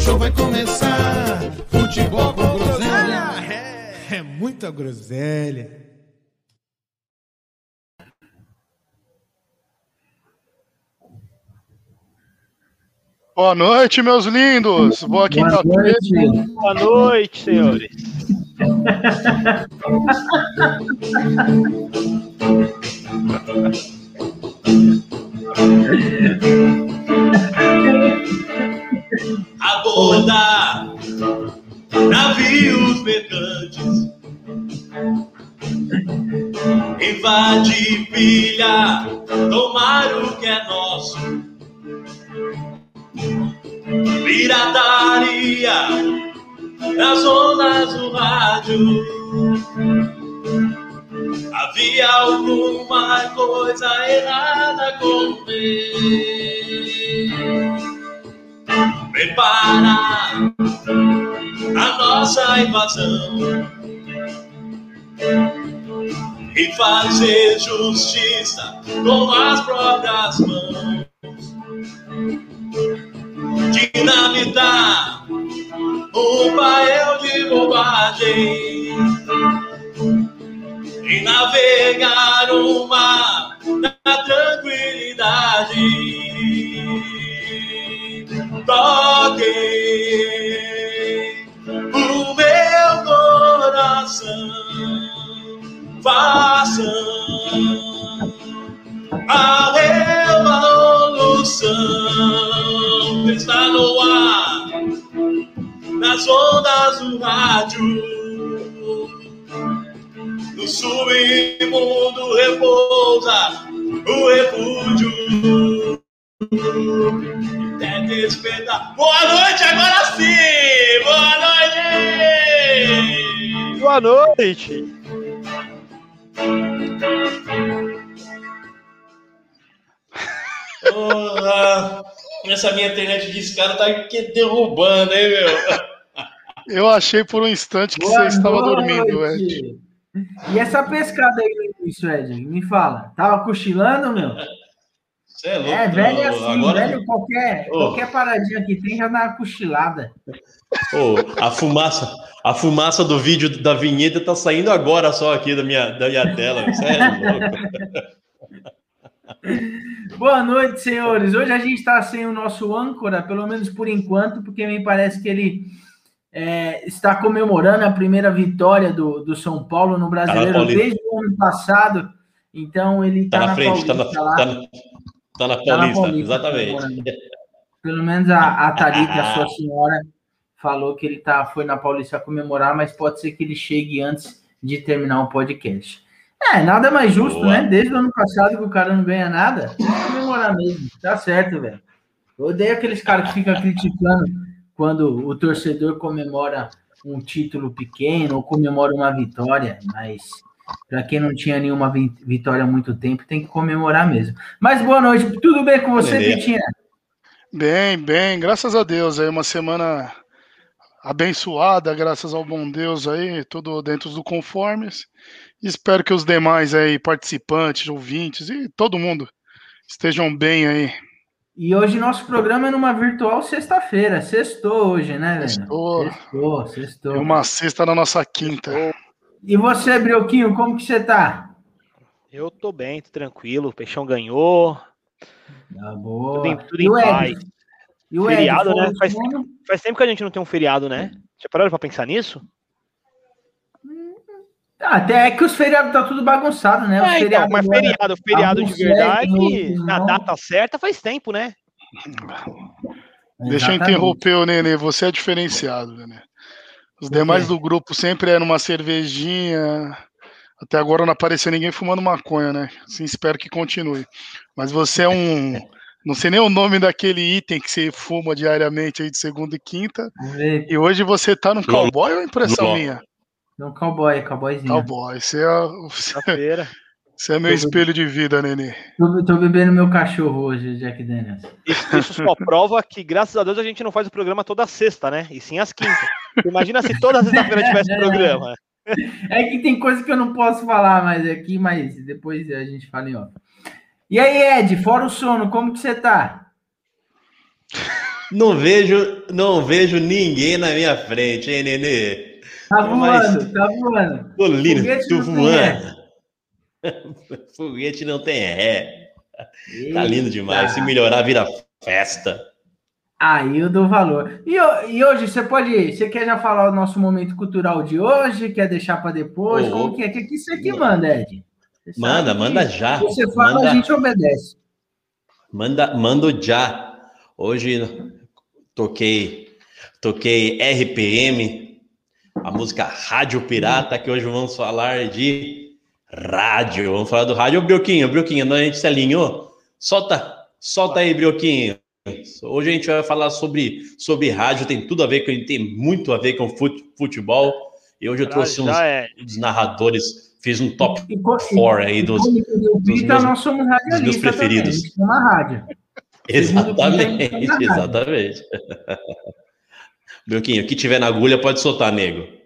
o show vai começar. Futebol com groselha. É, é muita groselha. Boa noite, meus lindos. Boa quinta-feira. Boa noite, senhores. Aborda navios mercantes, invade pilha, tomar o que é nosso pirataria nas ondas do rádio. Havia alguma coisa errada com ele. Prepara a nossa invasão e fazer justiça com as próprias mãos dinamitar um pael de bobagem e navegar o mar na tranquilidade. Toque o meu coração, faça a revolução está no ar, nas ondas do rádio. No submundo repousa o refúgio. Até despertar. Boa noite, agora sim! Boa noite! Boa noite! Porra! Essa minha internet de escada tá derrubando, hein, meu? Eu achei por um instante que Boa você estava dormindo, Ed. E essa pescada aí no início, Ed? Me fala. Tava cochilando, meu? Você é louco. É, velho é assim, Agora... velho, qualquer, oh. qualquer paradinha que tem já dá uma cochilada. Oh, a fumaça, a fumaça do vídeo da vinheta tá saindo agora só aqui da minha, da minha tela. Você é louco. Boa noite, senhores. Hoje a gente está sem o nosso âncora, pelo menos por enquanto, porque me parece que ele é, está comemorando a primeira vitória do, do São Paulo no Brasileiro tá desde o ano passado. Então ele está tá na, frente, tá Paulista, tá na, lá. Tá na, tá na Paulista, tá na Paulista exatamente. Pelo menos a, a Thalita, a sua senhora, falou que ele tá, foi na Paulista comemorar, mas pode ser que ele chegue antes de terminar o podcast. É, nada mais justo, Boa. né? Desde o ano passado que o cara não ganha nada, comemorar mesmo. Tá certo, velho. Eu odeio aqueles caras que ficam criticando quando o torcedor comemora um título pequeno ou comemora uma vitória, mas para quem não tinha nenhuma vitória há muito tempo, tem que comemorar mesmo. Mas boa noite, tudo bem com você, Pitinha? Bem, bem, graças a Deus. Aí uma semana abençoada, graças ao bom Deus aí, tudo dentro do conformes. Espero que os demais aí, participantes, ouvintes e todo mundo estejam bem aí. E hoje nosso programa é numa virtual sexta-feira. Sextou hoje, né, velho? Sextou. Sextou, sextou. É uma sexta na nossa quinta. E você, Brioquinho, como que você tá? Eu tô bem, tô tranquilo. O Peixão ganhou. Tá boa. Tudo em, tudo em paz. E o feriado, Ed, né? Faz, faz tempo que a gente não tem um feriado, né? Já pararam pra pensar nisso? Até que os feriados tá tudo bagunçado, né? É, então, mas feriado, feriado de verdade, na data certa faz tempo, né? Deixa eu interromper o Nenê, você é diferenciado, Nenê. Os demais do grupo sempre eram uma cervejinha. Até agora não apareceu ninguém fumando maconha, né? Assim, espero que continue. Mas você é um Não sei nem o nome daquele item que você fuma diariamente aí de segunda e quinta. E hoje você tá no cowboy ou é impressão minha? No cowboy, cowboyzinho. Cowboy, você é. Você, você é meu tô espelho de vida, Nenê. Tô, tô, bebendo meu cachorro hoje, Jack Daniels. Isso, isso só prova que, graças a Deus, a gente não faz o programa toda sexta, né? E sim às quintas. Imagina se toda sexta-feira tivesse programa. É que tem coisa que eu não posso falar mais aqui, mas depois a gente fala em off. E aí, Ed, fora o sono, como que você tá? Não vejo, não vejo ninguém na minha frente, hein, Nenê? Tá voando, Mas... tá voando. Tô lindo, tô voando. Foguete não tem ré. Eita. Tá lindo demais. Se melhorar, vira festa. Aí eu dou valor. E, e, hoje você pode. Você quer já falar o nosso momento cultural de hoje? Quer deixar para depois? Oh, Como que é? Que, que você que manda, Ed? Você manda, manda já. Você fala, manda, a gente obedece. Manda, manda já. Hoje toquei, toquei RPM, a música Rádio Pirata, que hoje vamos falar de rádio. Vamos falar do rádio. Ô, Brioquinho, Brioquinho, a gente se alinhou? Solta, solta aí, Brioquinho. Hoje a gente vai falar sobre, sobre rádio, tem tudo a ver com, tem muito a ver com futebol. E hoje eu trouxe uns, é. uns narradores, fiz um top 4 aí dos, dos, meus, nós somos dos meus preferidos. Na rádio. Exatamente, exatamente. Brioquinho, o que tiver na agulha pode soltar, nego.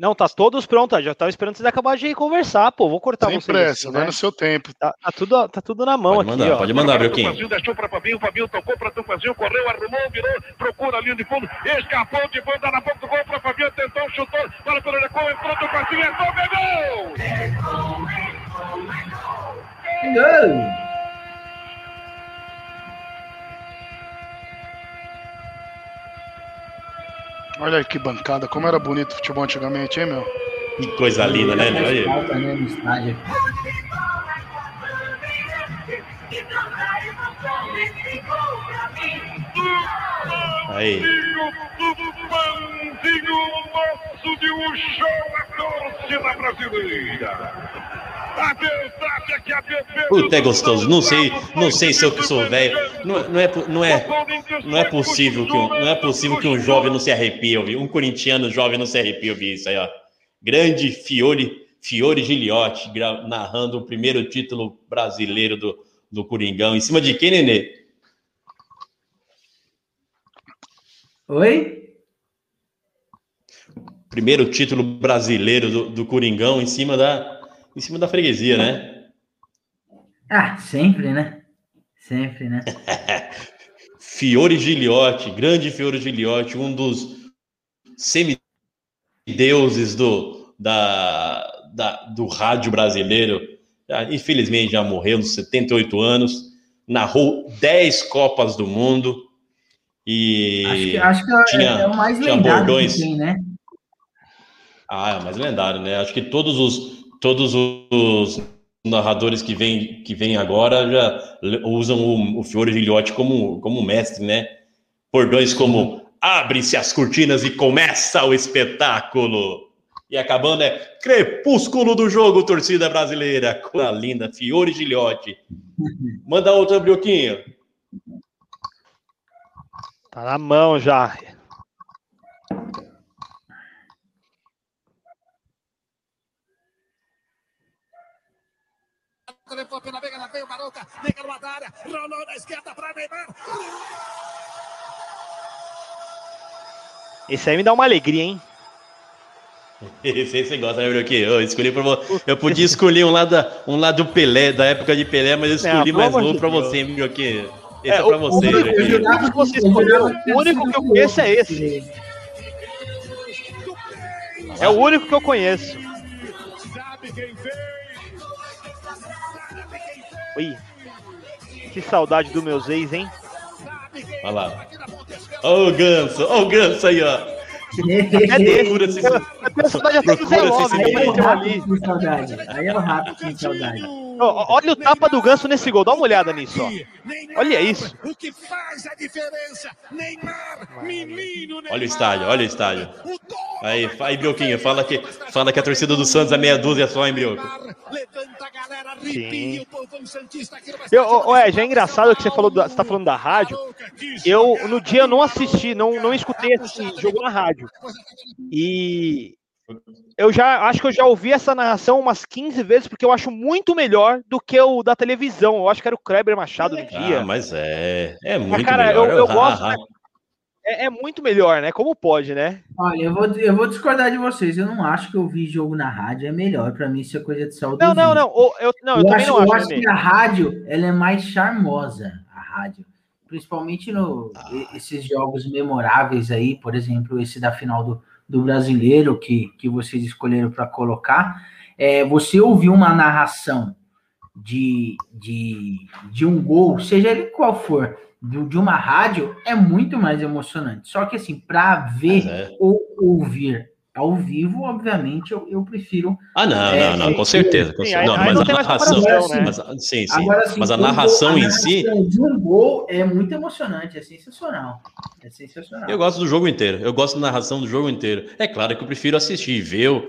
Não, tá todos prontos. Já tava esperando vocês acabar de conversar, pô. Vou cortar Sem vocês. pressa, assim, vai né? no seu tempo. Tá, tá, tudo, tá tudo na mão pode aqui, mandar, ó. Pode mandar, Brioquinho. Deixou pra Fabinho, Fabinho tocou pra Tupazinho, correu, arrumou, virou, procura a linha de fundo, escapou de banda na ponta do gol pra Fabinho, tentou, chutou, para pelo recuo, entrou Tupazinho, entrou, ganhou! Gol! Olha que bancada, como era bonito o futebol antigamente, hein, meu? Que coisa linda, né, meu? Aí. Aí. nosso de um show a torcida brasileira. Puta, é gostoso. Não sei, não sei se eu sou velho. Não, não, é, não, é, não é possível que um, não é possível que um jovem não se arrepie ouvir. Um corintiano jovem não se arrepie ouvir isso aí, ó. Grande Fiore, Fiore Giliotti narrando o primeiro título brasileiro do, do Coringão. Em cima de quem, Nenê? Oi? Primeiro título brasileiro do, do Coringão em cima da em cima da freguesia, né? Ah, sempre, né? Sempre, né? Fiore Giliotti, grande Fiore Giliotti, um dos semideuses do, da, da, do rádio brasileiro. Já, infelizmente já morreu nos 78 anos, narrou 10 Copas do Mundo e acho que, acho que é tinha, é o mais tinha bordões. Tem, né? Ah, é mais lendário, né? Acho que todos os todos os narradores que vêm que vem agora já usam o, o Fiore Gilhote como, como mestre, né? Bordões como abre-se as cortinas e começa o espetáculo. E acabando é crepúsculo do jogo, torcida brasileira. Coisa linda, Fiore Gilhote. Manda outra, Brioquinho. Tá na mão já. Levou pela veiga, veio Maroca, liga numa área, rolou na esquerda para Neymar. Esse aí me dá uma alegria, hein? Esse aí você gosta, né, Broquinho? Eu escolhi pra você. Eu podia escolher um lado, um lado do Pelé, da época de Pelé, mas eu escolhi mais novo pra você, Broquinho. Esse é, é pra você, o, único que você escolheu, o único que eu conheço é esse. É o único que eu conheço. Sabe quem fez? Oi. Que saudade dos meus ex, hein? Olha lá. Olha o ganso, olha o ganso aí, ó. É desse. A personagem até do Zé Love, aí é o rato com saudade. Aí é o rato com saudade. Olha o tapa do ganso nesse gol, dá uma olhada nisso, ó. Olha isso. O que faz a diferença? Neymar, menino, Olha o estádio, olha o estádio. Aí, aí Brioquinho, fala que, fala que a torcida do Santos é meia dúzia só, hein, Brioco? Levanta a galera Sim. Eu, ô, Ed, é engraçado que você falou, da, você tá falando da rádio. Eu, no dia, eu não assisti, não, não escutei esse jogo na rádio. E eu já acho que eu já ouvi essa narração umas 15 vezes, porque eu acho muito melhor do que o da televisão. Eu acho que era o Kleber Machado no dia. Ah, mas é. É muito Mas, cara, melhor. eu, eu Ah, gosto. ah. né? É, é muito melhor, né? Como pode, né? Olha, eu vou, eu vou discordar de vocês. Eu não acho que ouvir jogo na rádio é melhor. Pra mim, isso é coisa de saúde. Não, não, não. Eu, não, eu, Eu, também acho, não eu acho. acho também. que a rádio ela é mais charmosa, a rádio. Principalmente no Ah. esses jogos memoráveis aí, por exemplo, esse da final do, do brasileiro que, que vocês escolheram para colocar. É, você ouvir uma narração de, de, de um gol, seja ele qual for, de, de uma rádio, é muito mais emocionante. Só que assim, para ver é. ou ouvir ao vivo, obviamente, eu, eu prefiro Ah, não, É, não, não, com certeza. com sim, cer- aí- não, mas não a narração. né? mas a- sim, sim. Agora, assim, mas a um gol- narração em si. narração De um gol é muito emocionante, é sensacional. É sensacional. Eu gosto do jogo inteiro. Eu gosto da narração do jogo inteiro. É claro que eu prefiro assistir, ver,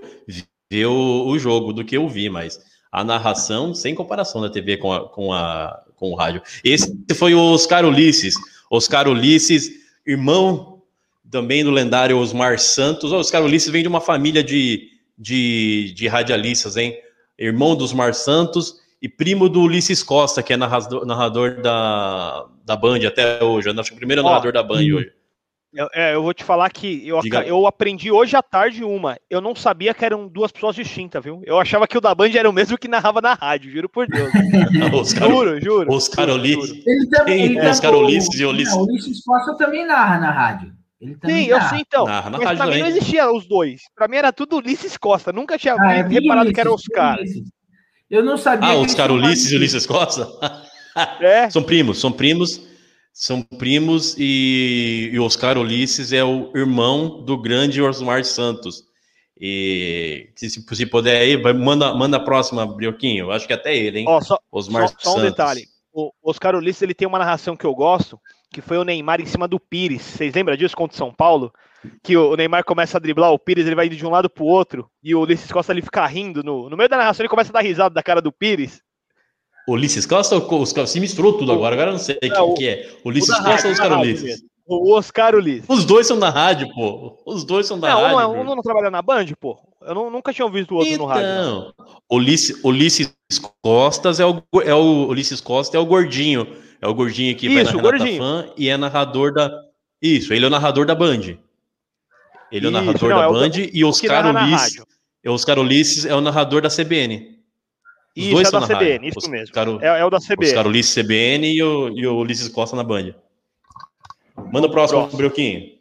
ver o, o jogo do que ouvir, mas a narração, sem comparação da TV com, a, com, a, com o rádio. Esse foi o Oscar Ulisses. Oscar Ulisses, irmão também do lendário Osmar Santos. O Oscar Ulisses vem de uma família de, de, de radialistas, hein? Irmão do Osmar Santos e primo do Ulisses Costa, que é narrador, narrador da, da Band até hoje. Eu acho que o primeiro Ó, narrador da Band hoje. Eu, é, eu vou te falar que eu, Diga. eu aprendi hoje à tarde uma. Eu não sabia que eram duas pessoas distintas, viu? Eu achava que o da Band era o mesmo que narrava na rádio, juro por Deus. Oscar, juro, juro. Oscar Ulisses. Ele também, ele Oscar Ulisses e Ulisses. Não, Ulisses Costa também narra na rádio. Ele também Sim, eu sei então. Narra na mas rádio pra mim não existia os dois. Pra mim era tudo Ulisses Costa. Nunca tinha Ah, é reparado que era Ulisses, Oscar. Ulisses. Eu não sabia. Ah, Oscar Ulisses e. Ulisses Costa? É, São primos, são primos, são primos e, e Oscar Ulisses é o irmão do grande Osmar Santos. E se, se puder aí, vai- manda, manda a próxima, Brioquinho. Eu acho que até ele, hein? ó, só, Osmar só, só um Santos. detalhe. O Oscar Ulisses ele tem uma narração que eu gosto, que foi o Neymar em cima do Pires. Vocês lembram disso contra o São Paulo? Que o Neymar começa a driblar o Pires, ele vai indo de um lado pro outro, e o Ulisses Costa ele fica rindo. No, no meio da narração, ele começa a dar risada da cara do Pires. Ulisses Costa ou Oscar? Se misturou tudo agora, agora eu não sei Não, quem o- que é. Ulisses Costa ou Oscar Ulisses? O Oscar Ulisses. Os dois são da rádio, pô. Os dois são da Não, rádio. não, é- Bruno. um não trabalha na Band, pô. Eu não- nunca tinha ouvido o outro no rádio. não. Então, Ulisses, Ulisses Costas é o, é o Ulisses Costa é o gordinho, é o gordinho que vai Isso, na o Renata. Fã e é narrador da Isso, ele é o narrador da Band. Ele é o Isso, narrador não, da é o- Band e o Oscar na Ulisses, é Oscar Ulisses é o narrador da CBN. Os Isso, dois é são da na rádio. CBN, isso Os- mesmo. Oscar, É, é o da CBN. Oscar Ulisses CBN e o, e o Ulisses Costa na Band. Manda o próximo, Próximo. Brioquinho.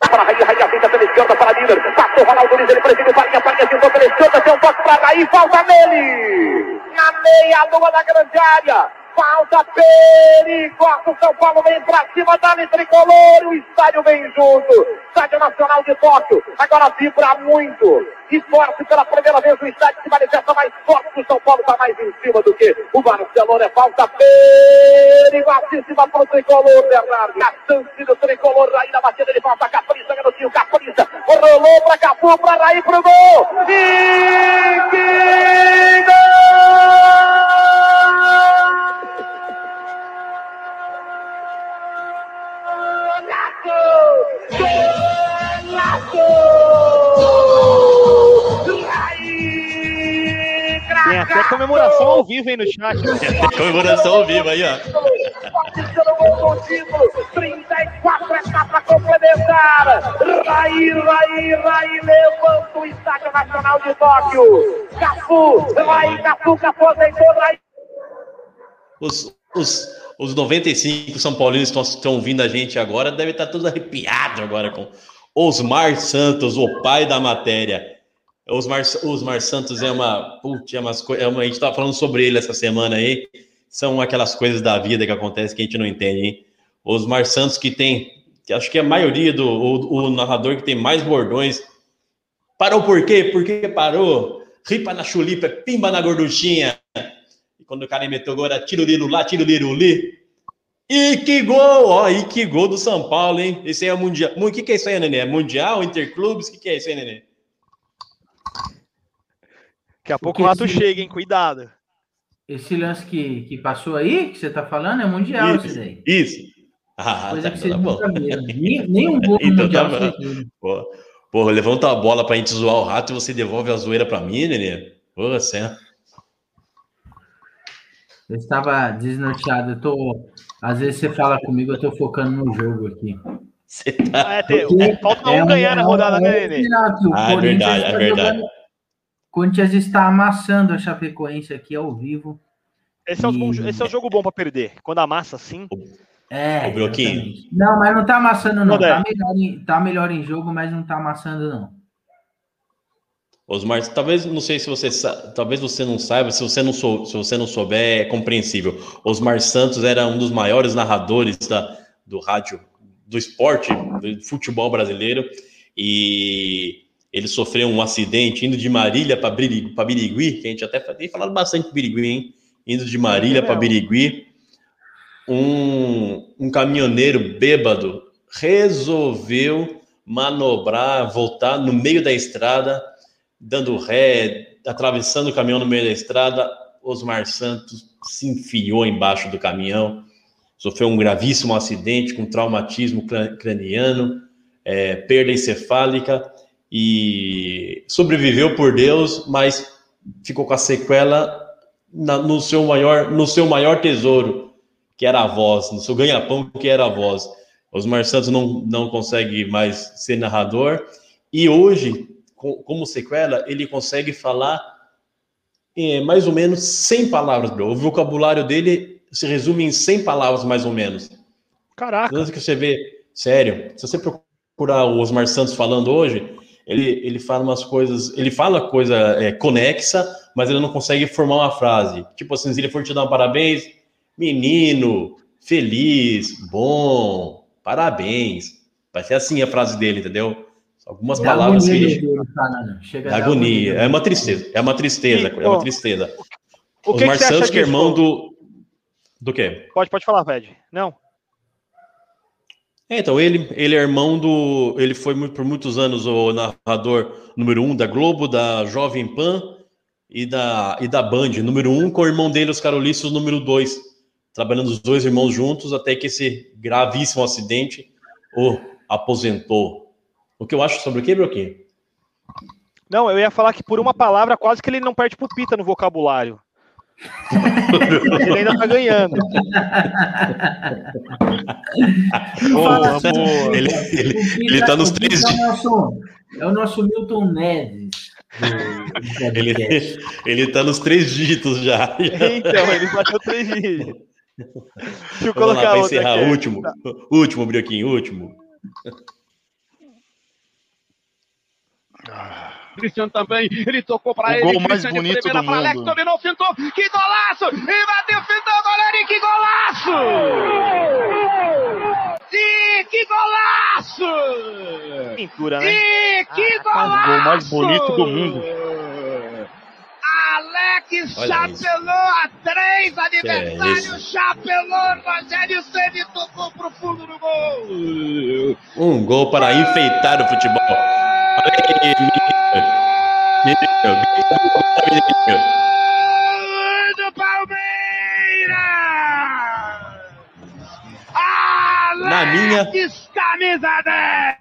Para Raí, Raí pela esquerda para Miller. Passou Ronaldo Luiz, ele prefere Farinha, Farinha tentou pela esquerda, tem um toque para Raí, falta nele. Na meia lua da grande área. Falta perigosa, o São Paulo vem pra cima, dá-lhe tricolor, o estádio vem junto. Estádio Nacional de Tóquio, agora vibra muito. E torce pela primeira vez o estádio se manifesta mais forte, o São Paulo está mais em cima do que o Barcelona. É falta perigosíssima para o tricolor, Bernardo. A chance do tricolor, Raí na batida, ele falta Capriça, garotinho, Capriça. Rolou para Capu, para Raí, pro gol. E que Tem até comemoração ao vivo aí no chat. Comemoração ao vivo aí, ó. Pode ser o gol do título. 34 é para complementar. Raí, Raí, Raí levanta o Estádio Nacional de Tóquio. Cafu, Raí, Cafu, Cafu aceitou, Raí. Os, os, os 95 São Paulinos que estão ouvindo a gente agora devem estar todos arrepiados agora com Osmar Santos, o pai da matéria. Osmar, Osmar Santos é uma, putz, é é uma. A gente estava falando sobre ele essa semana aí. São aquelas coisas da vida que acontecem que a gente não entende, hein? Osmar Santos, que tem, que acho que a maioria do o, o narrador que tem mais bordões. Parou por quê? Por que parou? Ripa na chulipa, pimba na gorduchinha. Quando o cara meteu agora, tiro liro lá, tiro liro li. E que gol! Ó, e que gol do São Paulo, hein? Esse aí é o Mundial. O que, que é isso aí, Nenê? É Mundial, Interclubes? O que, que é isso aí, Nenê? Daqui a pouco o rato chega, hein? Cuidado. Esse lance que, que passou aí, que você tá falando, é mundial isso, daí. Isso. Ah, Coisa tá, que então vocês tá bom. nunca viram. Nem, nem um gol Então tá mundial viram. Pô, Porra, levanta a bola pra gente zoar o rato e você devolve a zoeira pra mim, Nenê? Pô, você é- Eu estava desnorteado. Eu tô. Às vezes você fala comigo, eu tô focando no jogo aqui. você tá. É, tem- Porque falta é um ganhar na é rodada, é né, Nenê? o Ah, é verdade, é está verdade. jogando- Corinthians está amassando a Chapecoense aqui ao vivo. Esse é, os bons- E- esse é o jogo bom pra perder. Quando amassa assim. É. Broquinho. exatamente. Não, mas não tá amassando, não. Quando é? Tá melhor, em, tá melhor em jogo, mas não tá amassando, não. Osmar, talvez não sei se você talvez você não saiba, se você não sou, se você não souber, é compreensível. Osmar Santos era um dos maiores narradores da, do rádio, do esporte, do futebol brasileiro, e ele sofreu um acidente indo de Marília para Birigui, que a gente até tem falado bastante de Birigui, hein? Indo de Marília para Birigui, um, um caminhoneiro bêbado resolveu manobrar, voltar no meio da estrada, dando ré, atravessando o caminhão no meio da estrada. Osmar Santos se enfiou embaixo do caminhão, sofreu um gravíssimo acidente com traumatismo cra- craniano, é, perda encefálica e sobreviveu por Deus, mas ficou com a sequela na- no, seu maior, no seu maior tesouro, que era a voz, no seu ganha-pão, que era a voz. Osmar Santos não, não consegue mais ser narrador, e hoje, como sequela, ele consegue falar eh, mais ou menos 100 palavras, bro. O vocabulário dele se resume em 100 palavras, mais ou menos. Caraca. Tanto que você vê, sério, se você procurar o Osmar Santos falando hoje, ele, ele fala umas coisas, ele fala coisa é, conexa, mas ele não consegue formar uma frase. Tipo assim, se ele for te dar um parabéns, menino, feliz, bom, parabéns. Vai ser assim a frase dele, entendeu? Algumas Dá palavras que agonia dele falando. Chega Da agonia. É uma tristeza, é uma tristeza, E, é uma tristeza. O que, que Osmar você acha Santos, que é irmão do. Do quê? Pode, pode falar, Fred. Não. É, então, ele, ele é irmão do. Ele foi muito- por muitos anos o narrador número um da Globo, da Jovem Pan e da, e da Band, número um, com o irmão dele, os Caroliços, número dois. Trabalhando os dois irmãos juntos, até que esse gravíssimo acidente o aposentou. O que eu acho sobre o que, Broquinho? Não, eu ia falar que por uma palavra quase que ele não perde pro Pita no vocabulário. ele ainda tá ganhando. Boa, boa. Ele, O ele, ele tá nos três É o nosso, é o nosso Milton Neves. do- Ele, ele tá nos três dígitos já. Então, ele bateu três dígitos. Deixa eu Vamos lá, colocar para outra encerrar. aqui. Último. Último, Brioquinho, último. Cristiano também, ele tocou para O ele. gol mais Cristiano bonito primeira do pra Alex, mundo. dominou, fintou, que golaço! E bateu, fintou, goleiro, e que golaço! Sim, que golaço! Pintura, né? Sim, que O golaço! gol mais bonito do mundo. Alex Olha chapelou a três, isso? adversário chapelou, Rogério Ceni tocou pro fundo do gol! Um gol para enfeitar o futebol. Olha aí, menino. Menino, menino. do Palmeiras! Na minha- Alex, camisa 10!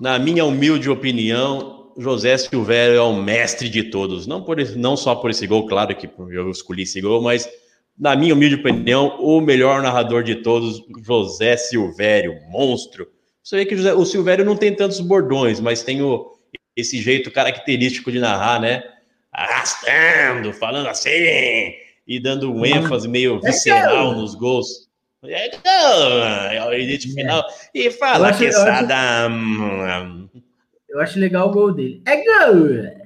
Na minha humilde opinião, José Silvério é o mestre de todos. Não, por, não só por esse gol, claro que eu escolhi esse gol, mas na minha humilde opinião, o melhor narrador de todos, José Silvério, monstro. Você vê que o José- o Silvério não tem tantos bordões, mas tem o, esse jeito característico de narrar, né? Arrastando, falando assim, e dando um ênfase meio visceral nos gols. É gol! É o final. E fala acho- que eu acho- legal o gol dele. É gol!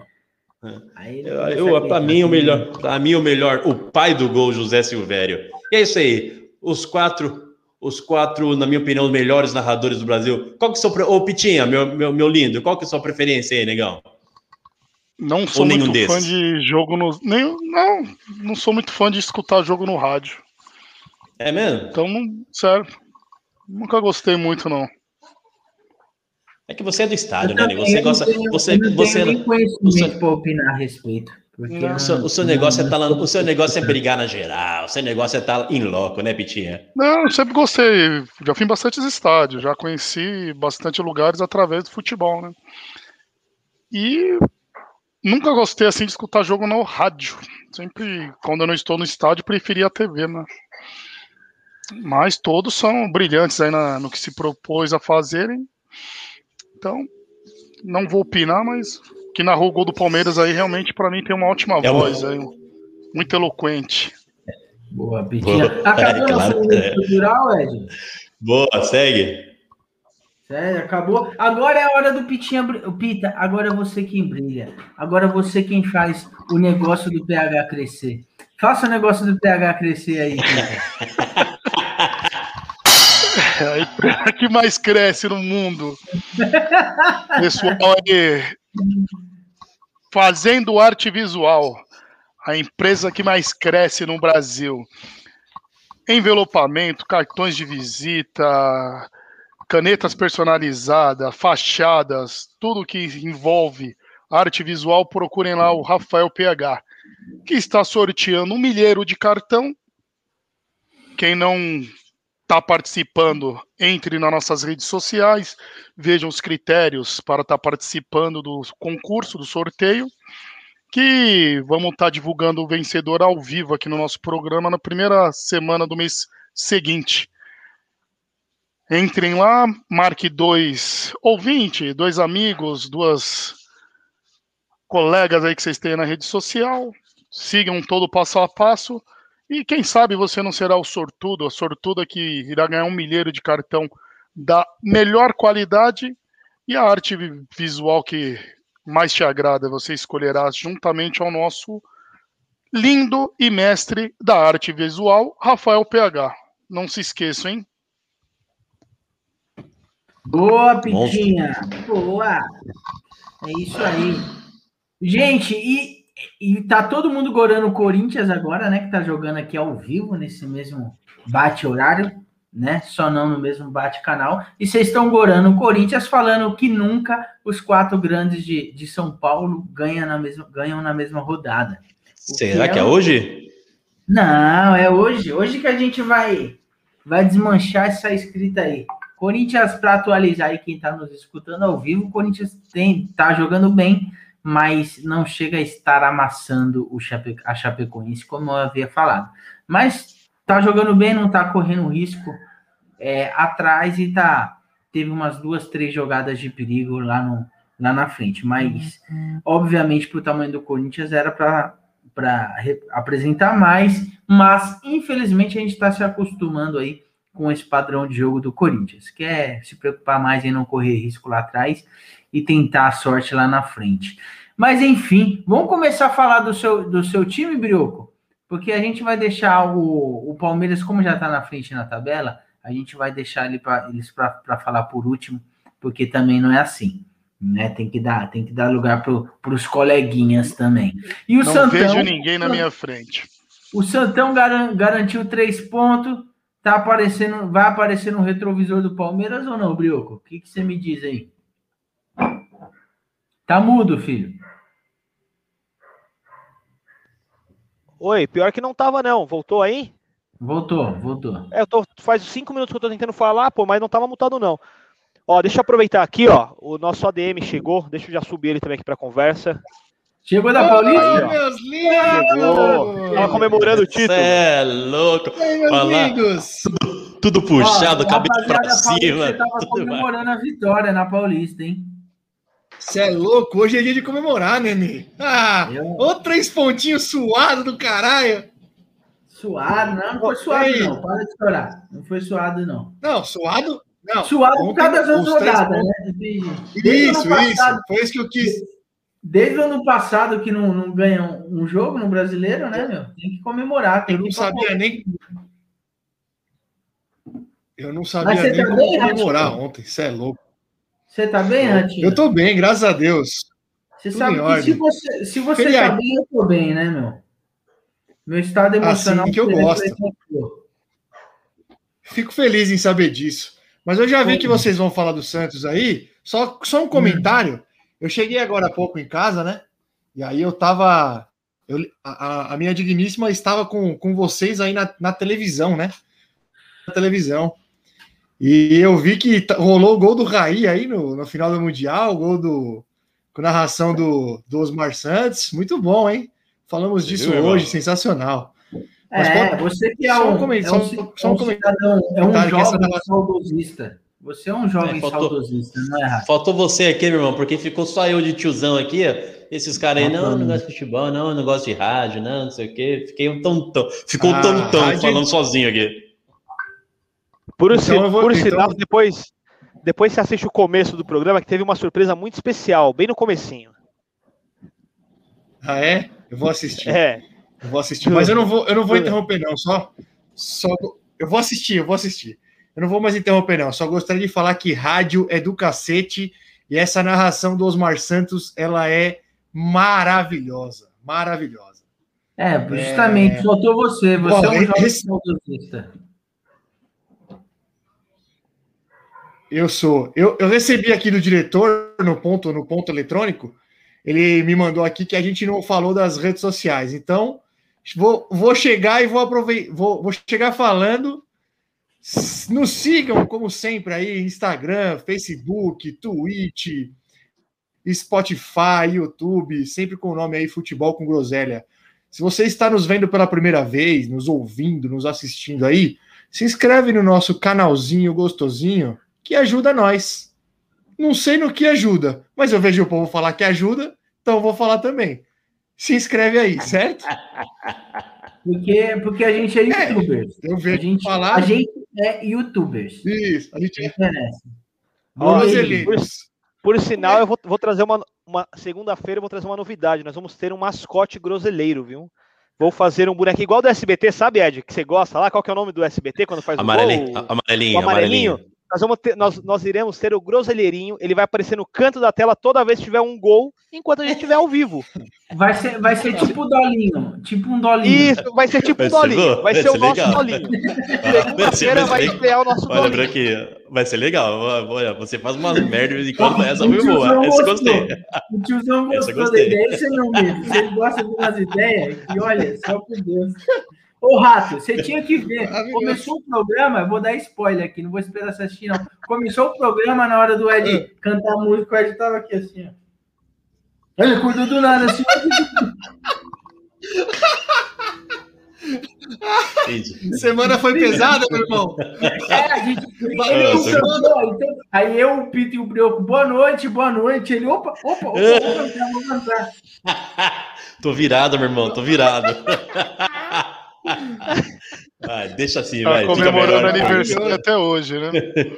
Aí ele Eu, começa eu, a pra gritar mim, o assim, melhor, para mim, o melhor, o pai do gol, José Silvério. E é isso aí. Os quatro, os quatro, na minha opinião, os melhores narradores do Brasil. Qual que é o seu. pre- Ô, Pitinha, meu, meu, meu lindo, qual que é a sua preferência aí, negão? Não sou muito fã desses? de jogo no. Nem, não, não sou muito fã de escutar jogo no rádio. É mesmo? Então, não, sério. Nunca gostei muito, não. É que você é do estádio, Eu né? Você eu gosta. não tenho- Você, eu não você, tenho nem conhecimento você- para opinar a respeito. O seu, o seu negócio é tá lá, o seu negócio é brigar na geral, o seu negócio é estar tá em loco, né, Pitinha? Não, sempre gostei. Já fui em bastantes estádios, já conheci bastante lugares através do futebol, né? E nunca gostei assim de escutar jogo no rádio. Sempre, quando eu não estou no estádio, preferia a TV, né? Mas todos são brilhantes aí na, no que se propôs a fazerem. Então, não vou opinar, mas que narrou o gol do Palmeiras aí realmente para mim tem uma ótima é voz, uma... aí, muito eloquente. Boa, Pitinha. Acabou é, claro, nosso é. cultural, Ed? Boa, segue. Sério, acabou. Agora é a hora do Pitinha. Pita, agora é você quem brilha. Agora é você quem faz o negócio do PH crescer. Faça o negócio do PH crescer aí, Pita. É a empresa que mais cresce no mundo. Pessoal aí, fazendo arte visual. A empresa que mais cresce no Brasil. Envelopamento, cartões de visita, canetas personalizadas, fachadas, tudo que envolve arte visual, procurem lá o Rafael PH, que está sorteando um milheiro de cartão. Quem não está participando, entre nas nossas redes sociais, vejam os critérios para estar tá participando do concurso, do sorteio, que vamos estar tá divulgando o vencedor ao vivo aqui no nosso programa na primeira semana do mês seguinte. Entrem lá, marque dois ouvintes, dois amigos, duas colegas aí que vocês têm na rede social, sigam todo o passo a passo e quem sabe você não será o sortudo, a sortuda que irá ganhar um milheiro de cartão da melhor qualidade e a arte visual que mais te agrada, você escolherá juntamente ao nosso lindo e mestre da arte visual, Rafael PH. Não se esqueçam, hein? Boa, Pitinha! Boa! É isso aí. Gente, e e tá todo mundo gorando o Corinthians agora, né? Que tá jogando aqui ao vivo, nesse mesmo bate-horário, né? Só não no mesmo bate-canal. E vocês estão gorando o Corinthians, falando que nunca os quatro grandes de, de São Paulo ganham na mesma, ganham na mesma rodada. Será que é, que é hoje? Não, é hoje. Hoje que a gente vai, vai desmanchar essa escrita aí. Corinthians, para atualizar aí quem tá nos escutando ao vivo, o Corinthians tem, tá jogando bem mas não chega a estar amassando o Chape, a Chapecoense, como eu havia falado. Mas tá jogando bem, não tá correndo risco é, atrás e tá teve umas duas, três jogadas de perigo lá, no, lá na frente. Mas, uhum. obviamente, para o tamanho do Corinthians era para apresentar mais, mas infelizmente a gente está se acostumando aí com esse padrão de jogo do Corinthians, que é se preocupar mais em não correr risco lá atrás e tentar a sorte lá na frente. Mas enfim, vamos começar a falar do seu, do seu time, Brioco, porque a gente vai deixar o, o Palmeiras, como já está na frente na tabela, a gente vai deixar ele pra, eles para falar por último, porque também não é assim. Né? Tem que dar, tem que dar lugar para os coleguinhas também. E o não Santão, vejo ninguém na minha frente. O Santão garan, garantiu três pontos. Tá aparecendo, vai aparecer no retrovisor do Palmeiras ou não, Brioco? O que, que você me diz aí? Tá mudo, filho. Oi, pior que não tava, não. Voltou aí? Voltou, voltou. É, eu tô, faz cinco minutos que eu tô tentando falar, pô, mas não tava mutado, não. Ó, deixa eu aproveitar aqui, ó. O nosso ADM chegou. Deixa eu já subir ele também aqui pra conversa. Chegou da Paulista? meus lindos! Tava comemorando o título. é louco. Ei, meus amigos! Tudo, tudo puxado, ó, cabeça pra cima. Você tava comemorando a vitória na Paulista, hein? Você é louco? Hoje é dia de comemorar, Nenê. Ah, eu... três pontinhos suado do caralho. Suado? Não, não foi suado, Ei. não. Para de estourar. Não foi suado, não. Não, suado? Não. Suado por causa das outras rodadas, né? isso, passado, isso. Foi isso que eu quis. Desde o ano passado que não, não ganha um jogo no brasileiro, né, meu? Tem que comemorar. Tem eu não sabia nem. Eu não sabia nem tá como bem, comemorar ontem. Você é louco. Você tá bem, Ratinho? Eu tô bem, graças a Deus. Você Tudo sabe que se você, se você tá bem, eu tô bem, né, meu? Meu estado emocional. Assim que eu gosto. Fico feliz em saber disso. Mas eu já vi que vocês vão falar do Santos aí. Só, só um comentário. Eu cheguei agora há pouco em casa, né? E aí eu tava eu, a, a, minha digníssima estava com, com vocês aí na, na televisão, né? Na televisão. E eu vi que rolou o gol do Raí aí no, no final do Mundial, o gol do, com narração do, do Osmar Santos. Muito bom, hein? Falamos disso Viu, hoje, irmão? sensacional. Mas é, pode... você que é um, um, é um, só um, cidadão, é um jovem saudosista. Você é um jovem é, faltou, saudosista, não é errado. Faltou você aqui, meu irmão, porque ficou só eu de tiozão aqui, ó. Esses caras aí, não, não gosto de futebol, não, não gosto de rádio, não, não sei o quê. Fiquei um tontão, ficou um ah, tontão rádio... falando sozinho aqui. Por, então, vou, por então... sinal, depois, depois você assiste o começo do programa, que teve uma surpresa muito especial, bem no comecinho. Ah, é? Eu vou assistir. É. Eu vou assistir, mas eu não vou, eu não vou interromper, não. Só, só, eu vou assistir, eu vou assistir. Eu não vou mais interromper, não. Só gostaria de falar que rádio é do cacete e essa narração do Osmar Santos, ela é maravilhosa, maravilhosa. É, justamente, é... faltou você. Você Bom, é um jovem esse... Eu sou. Eu, eu recebi aqui do diretor no ponto, no ponto eletrônico. Ele me mandou aqui que a gente não falou das redes sociais. Então, vou, vou chegar e vou aproveitar. Vou, vou chegar falando. Nos sigam, como sempre, aí, Instagram, Facebook, Twitch, Spotify, YouTube, sempre com o nome aí Futebol com Groselha. Se você está nos vendo pela primeira vez, nos ouvindo, nos assistindo aí, se inscreve no nosso canalzinho gostosinho que ajuda nós. Não sei no que ajuda, mas eu vejo o povo falar que ajuda, então eu vou falar também. Se inscreve aí, certo? Porque, porque a gente é, é youtuber. É, eu vejo a gente, falar. A gente é youtubers. Isso, a gente é. Por, por sinal, eu vou, vou trazer uma, uma segunda-feira, eu vou trazer uma novidade. Nós vamos ter um mascote groseleiro, viu? Vou fazer um boneco igual do SBT, sabe, Ed? Que você gosta lá? Qual que é o nome do SBT quando faz amarelinho, o gol? Amarelinho, o amarelinho. amarelinho. Nós, vamos ter, nós, nós iremos ter o groselheirinho, ele vai aparecer no canto da tela toda vez que tiver um gol, enquanto a gente estiver ao vivo. Vai ser, vai ser tipo o Dolinho, tipo um Dolinho. Isso, vai ser tipo vai um Dolinho, vai, vai ser, o nosso legal. Dolinho. Segunda-feira vai estrear o nosso Olha Dolinho. aqui, vai ser legal. Olha, você faz umas merdas e quando essa foi boa. Essa gostei. O tiozão gostou da ideia, esse é meu medo. Você gosta de umas ideias e olha, só por Deus. Ô, Rato, você tinha que ver. Começou o programa, vou dar spoiler aqui, não vou esperar você assistir, não. Começou o programa na hora do Ed ah. cantar a música, o Ed tava aqui assim, ó. Ele cuidou do nada, assim. Semana foi pesada, meu irmão. É, a gente. Ele então, aí eu, o Pito e o Brioco, boa noite, boa noite. Ele, opa, opa, opa, vou cantar, vou cantar. tô virado, meu irmão, tô virado. Ah, deixa assim, tá vai. comemorando aniversário até hoje, né?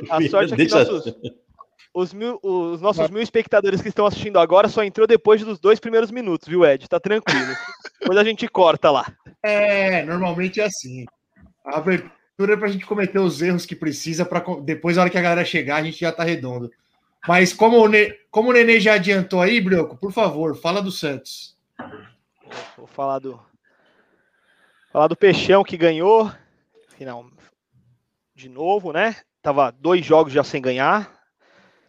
A sorte é que deixa... nossos, os, mil, os nossos mil espectadores que estão assistindo agora só entrou depois dos dois primeiros minutos, viu, Ed? Tá tranquilo. Depois a gente corta lá. É, normalmente é assim. A abertura é pra gente cometer os erros que precisa para depois, na hora que a galera chegar, a gente já tá redondo. Mas como o, ne... como o Nenê já adiantou aí, Brioco, por favor, fala do Santos. Vou falar do, Falar do Peixão que ganhou, final, de novo, né? Tava dois jogos já sem ganhar.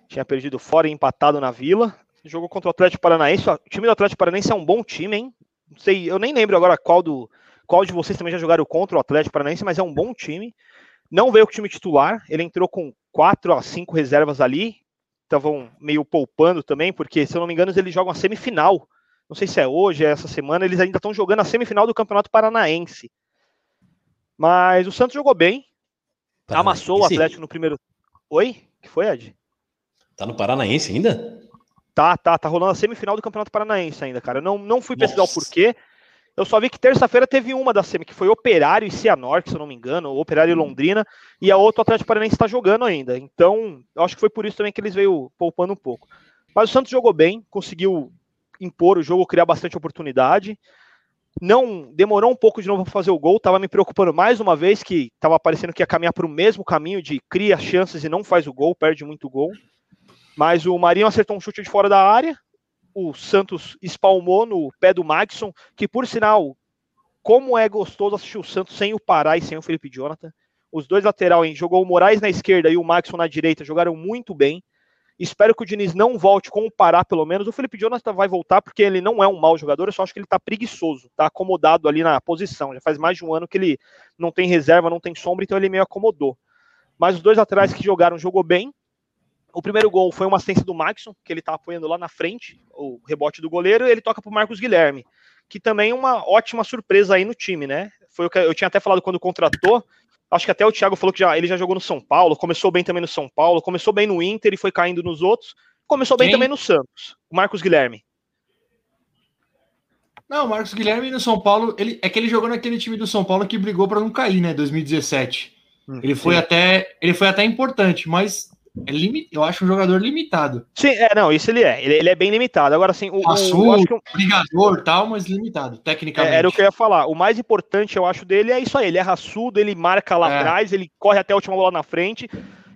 Tinha perdido fora e empatado na Vila. Jogou contra o Atlético Paranaense. O time do Atlético Paranaense é um bom time, hein? Não sei, eu nem lembro agora qual do qual de vocês também já jogaram contra o Atlético Paranaense, mas é um bom time. Não veio com o time titular, ele entrou com quatro a cinco reservas ali. Estavam meio poupando também, porque se eu não me engano, eles jogam a semifinal não sei se é hoje, é essa semana, eles ainda estão jogando a semifinal do Campeonato Paranaense. Mas o Santos jogou bem, Paranaense. amassou o Atlético no primeiro. Oi? que foi, Ed? Tá no Paranaense ainda? Tá, tá, tá rolando a semifinal do Campeonato Paranaense ainda, cara. Eu não, não fui pesquisar Nossa. o porquê. Eu só vi que terça-feira teve uma da semi, que foi Operário e Cianorte, se eu não me engano, Operário e Londrina, e a outra o Atlético Paranaense está jogando ainda. Então, eu acho que foi por isso também que eles veio poupando um pouco. Mas o Santos jogou bem, conseguiu impor o jogo, criar bastante oportunidade. Não demorou um pouco de novo para fazer o gol, estava me preocupando mais uma vez que estava parecendo que ia caminhar para o mesmo caminho de cria chances e não faz o gol, perde muito gol. Mas o Marinho acertou um chute de fora da área, o Santos espalmou no pé do Maxson, que por sinal, como é gostoso assistir o Santos sem o Pará e sem o Felipe Jonathan. Os dois laterais, jogou o Moraes na esquerda e o Maxson na direita, jogaram muito bem. Espero que o Diniz não volte com o Pará, pelo menos. O Felipe Jonathan vai voltar porque ele não é um mau jogador, eu só acho que ele tá preguiçoso, tá acomodado ali na posição. Já faz mais de um ano que ele não tem reserva, não tem sombra, então ele meio acomodou. Mas os dois atrás que jogaram, jogou bem. O primeiro gol foi uma assistência do Maxson, que ele tá apoiando lá na frente, o rebote do goleiro, e ele toca pro Marcos Guilherme, que também é uma ótima surpresa aí no time, né? Foi o que eu tinha até falado quando contratou, Acho que até o Thiago falou que já, ele já jogou no São Paulo, começou bem também no São Paulo, começou bem no Inter e foi caindo nos outros. Começou bem Quem? também no Santos. O Marcos Guilherme. Não, o Marcos Guilherme no São Paulo, ele é que ele jogou naquele time do São Paulo que brigou para não cair, né, 2017. Hum, ele foi até ele foi até importante, mas é lim... eu acho um jogador limitado. Sim, é, não, isso ele é. Ele, ele é bem limitado. Agora, assim, o. Passou, o, brigador tal, mas limitado, tecnicamente. É, era o que eu ia falar. O mais importante, eu acho, dele é isso aí. Ele é raçudo, ele marca lá é. atrás, ele corre até a última bola na frente.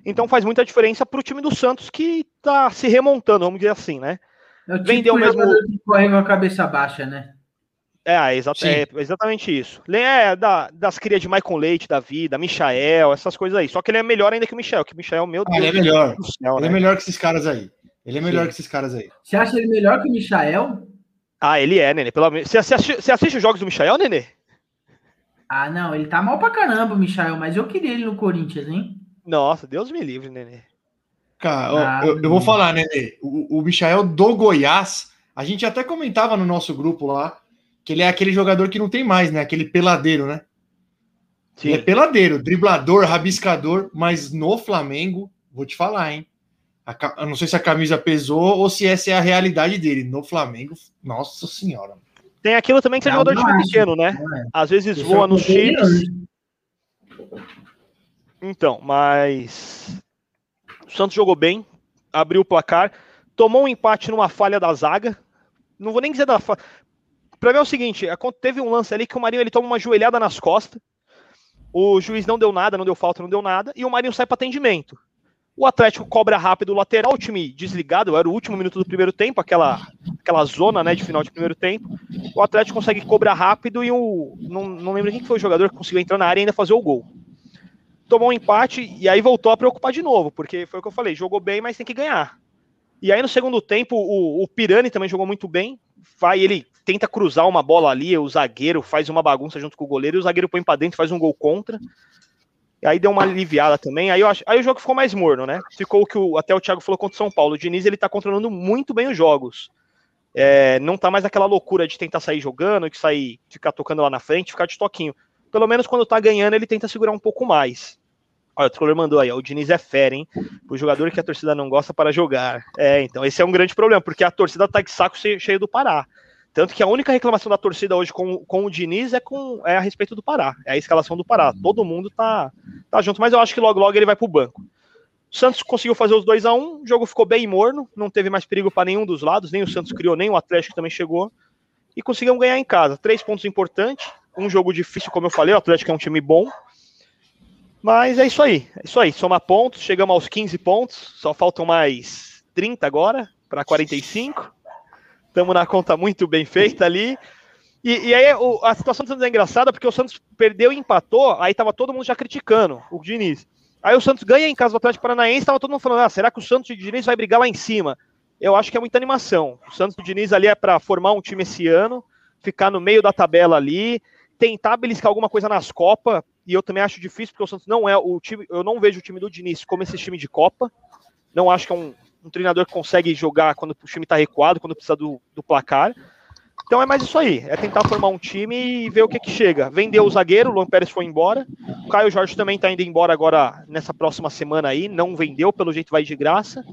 Então faz muita diferença pro time do Santos que tá se remontando, vamos dizer assim, né? É o tipo Vendeu mesmo. Que corre com a cabeça baixa, né? É, exa é exatamente isso. É da, das crias de Michael Leite da vida, Michael, essas coisas aí. Só que ele é melhor ainda que o Michel, que o Michel, meu ah, Deus. Ele é melhor. Céu, ele é né? é melhor que esses caras aí. Ele é melhor Sim. que esses caras aí. Você acha ele melhor que o Michael? Ah, ele é, Nenê. Pelo menos. Você assiste, você assiste os jogos do Michael, Nenê? Ah, não, ele tá mal pra caramba, o Michael, mas eu queria ele no Corinthians, hein? Nossa, Deus me livre, Nenê. Cara, ah, eu, eu, vou falar, Nenê. O, o Michael do Goiás, a gente até comentava no nosso grupo lá que ele é aquele jogador que não tem mais, né? Aquele peladeiro, né? Sim. Ele é peladeiro, driblador, rabiscador, mas no Flamengo, vou te falar, hein? A, eu não sei se a camisa pesou ou se essa é a realidade dele. No Flamengo, nossa senhora. Tem aquilo também que é jogador de time pequeno, né? É. Às vezes voa é nos times. Então, mas. O Santos jogou bem, abriu o placar, tomou um empate numa falha da zaga. Não vou nem dizer da falha. Mim é o seguinte, teve um lance ali que o Marinho ele toma uma joelhada nas costas, o juiz não deu nada, não deu falta, não deu nada, e o Marinho sai para atendimento. O Atlético cobra rápido o lateral, o time desligado, era o último minuto do primeiro tempo, aquela, aquela zona né, de final de primeiro tempo. O Atlético consegue cobrar rápido e o. Não, não lembro quem foi o jogador que conseguiu entrar na área e ainda fazer o gol. Tomou um empate e aí voltou a preocupar de novo, porque foi o que eu falei, jogou bem, mas tem que ganhar. E aí no segundo tempo, o, o Pirani também jogou muito bem. Vai, ele tenta cruzar uma bola ali, o zagueiro faz uma bagunça junto com o goleiro, e o zagueiro põe para dentro, faz um gol contra. E aí deu uma aliviada também. Aí, acho, aí o jogo ficou mais morno, né? Ficou o que o, até o Thiago falou contra o São Paulo. O Diniz ele tá controlando muito bem os jogos. É, não tá mais aquela loucura de tentar sair jogando, de sair, ficar tocando lá na frente, ficar de toquinho. Pelo menos quando tá ganhando, ele tenta segurar um pouco mais. Olha, o Tricolor mandou aí, ó, o Diniz é fera, hein? O jogador que a torcida não gosta para jogar. É, então, esse é um grande problema, porque a torcida tá de saco cheio do Pará. Tanto que a única reclamação da torcida hoje com, com o Diniz é, com, é a respeito do Pará. É a escalação do Pará. Todo mundo tá, tá junto, mas eu acho que logo logo ele vai pro banco. O Santos conseguiu fazer os 2 a 1 um, o jogo ficou bem morno, não teve mais perigo para nenhum dos lados, nem o Santos criou, nem o Atlético também chegou. E conseguiram ganhar em casa. Três pontos importantes. Um jogo difícil, como eu falei, o Atlético é um time bom. Mas é isso aí, é isso aí. Soma pontos, chegamos aos 15 pontos, só faltam mais 30 agora para 45. Estamos na conta muito bem feita ali. E, e aí o, a situação do Santos é engraçada porque o Santos perdeu e empatou, aí tava todo mundo já criticando o Diniz. Aí o Santos ganha em casa do Atlético Paranaense, tava todo mundo falando: ah, será que o Santos de Diniz vai brigar lá em cima? Eu acho que é muita animação. O Santos do Diniz ali é para formar um time esse ano, ficar no meio da tabela ali, tentar beliscar alguma coisa nas Copas, e eu também acho difícil, porque o Santos não é o time. Eu não vejo o time do Diniz como esse time de Copa. Não acho que é um, um treinador que consegue jogar quando o time está recuado, quando precisa do, do, placar. Então é mais isso aí, é tentar formar um time e ver o que, que chega. Vendeu o zagueiro, o Luan Pérez foi embora. O Caio Jorge também está indo embora agora nessa próxima semana aí, não vendeu, pelo jeito vai de graça.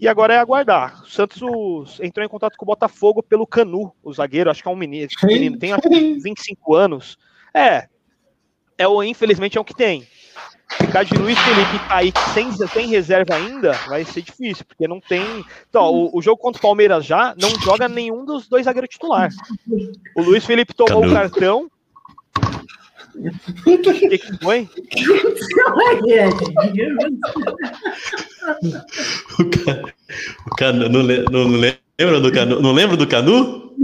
E agora é aguardar. O Santos entrou em contato com o Botafogo pelo Canu, o zagueiro, acho que é um menino, menino tem acho, 25 anos. É, é o, infelizmente é o que tem. Ficar de Luiz Felipe e Kaique sem, sem reserva ainda vai ser difícil, porque não tem. Então, o, o, jogo contra o Palmeiras já não joga nenhum dos dois zagueiros titulares. O Luiz Felipe tomou o cartão. O que, que foi? o Canu, não, não, não lembra do Canu? Não lembra do Canu?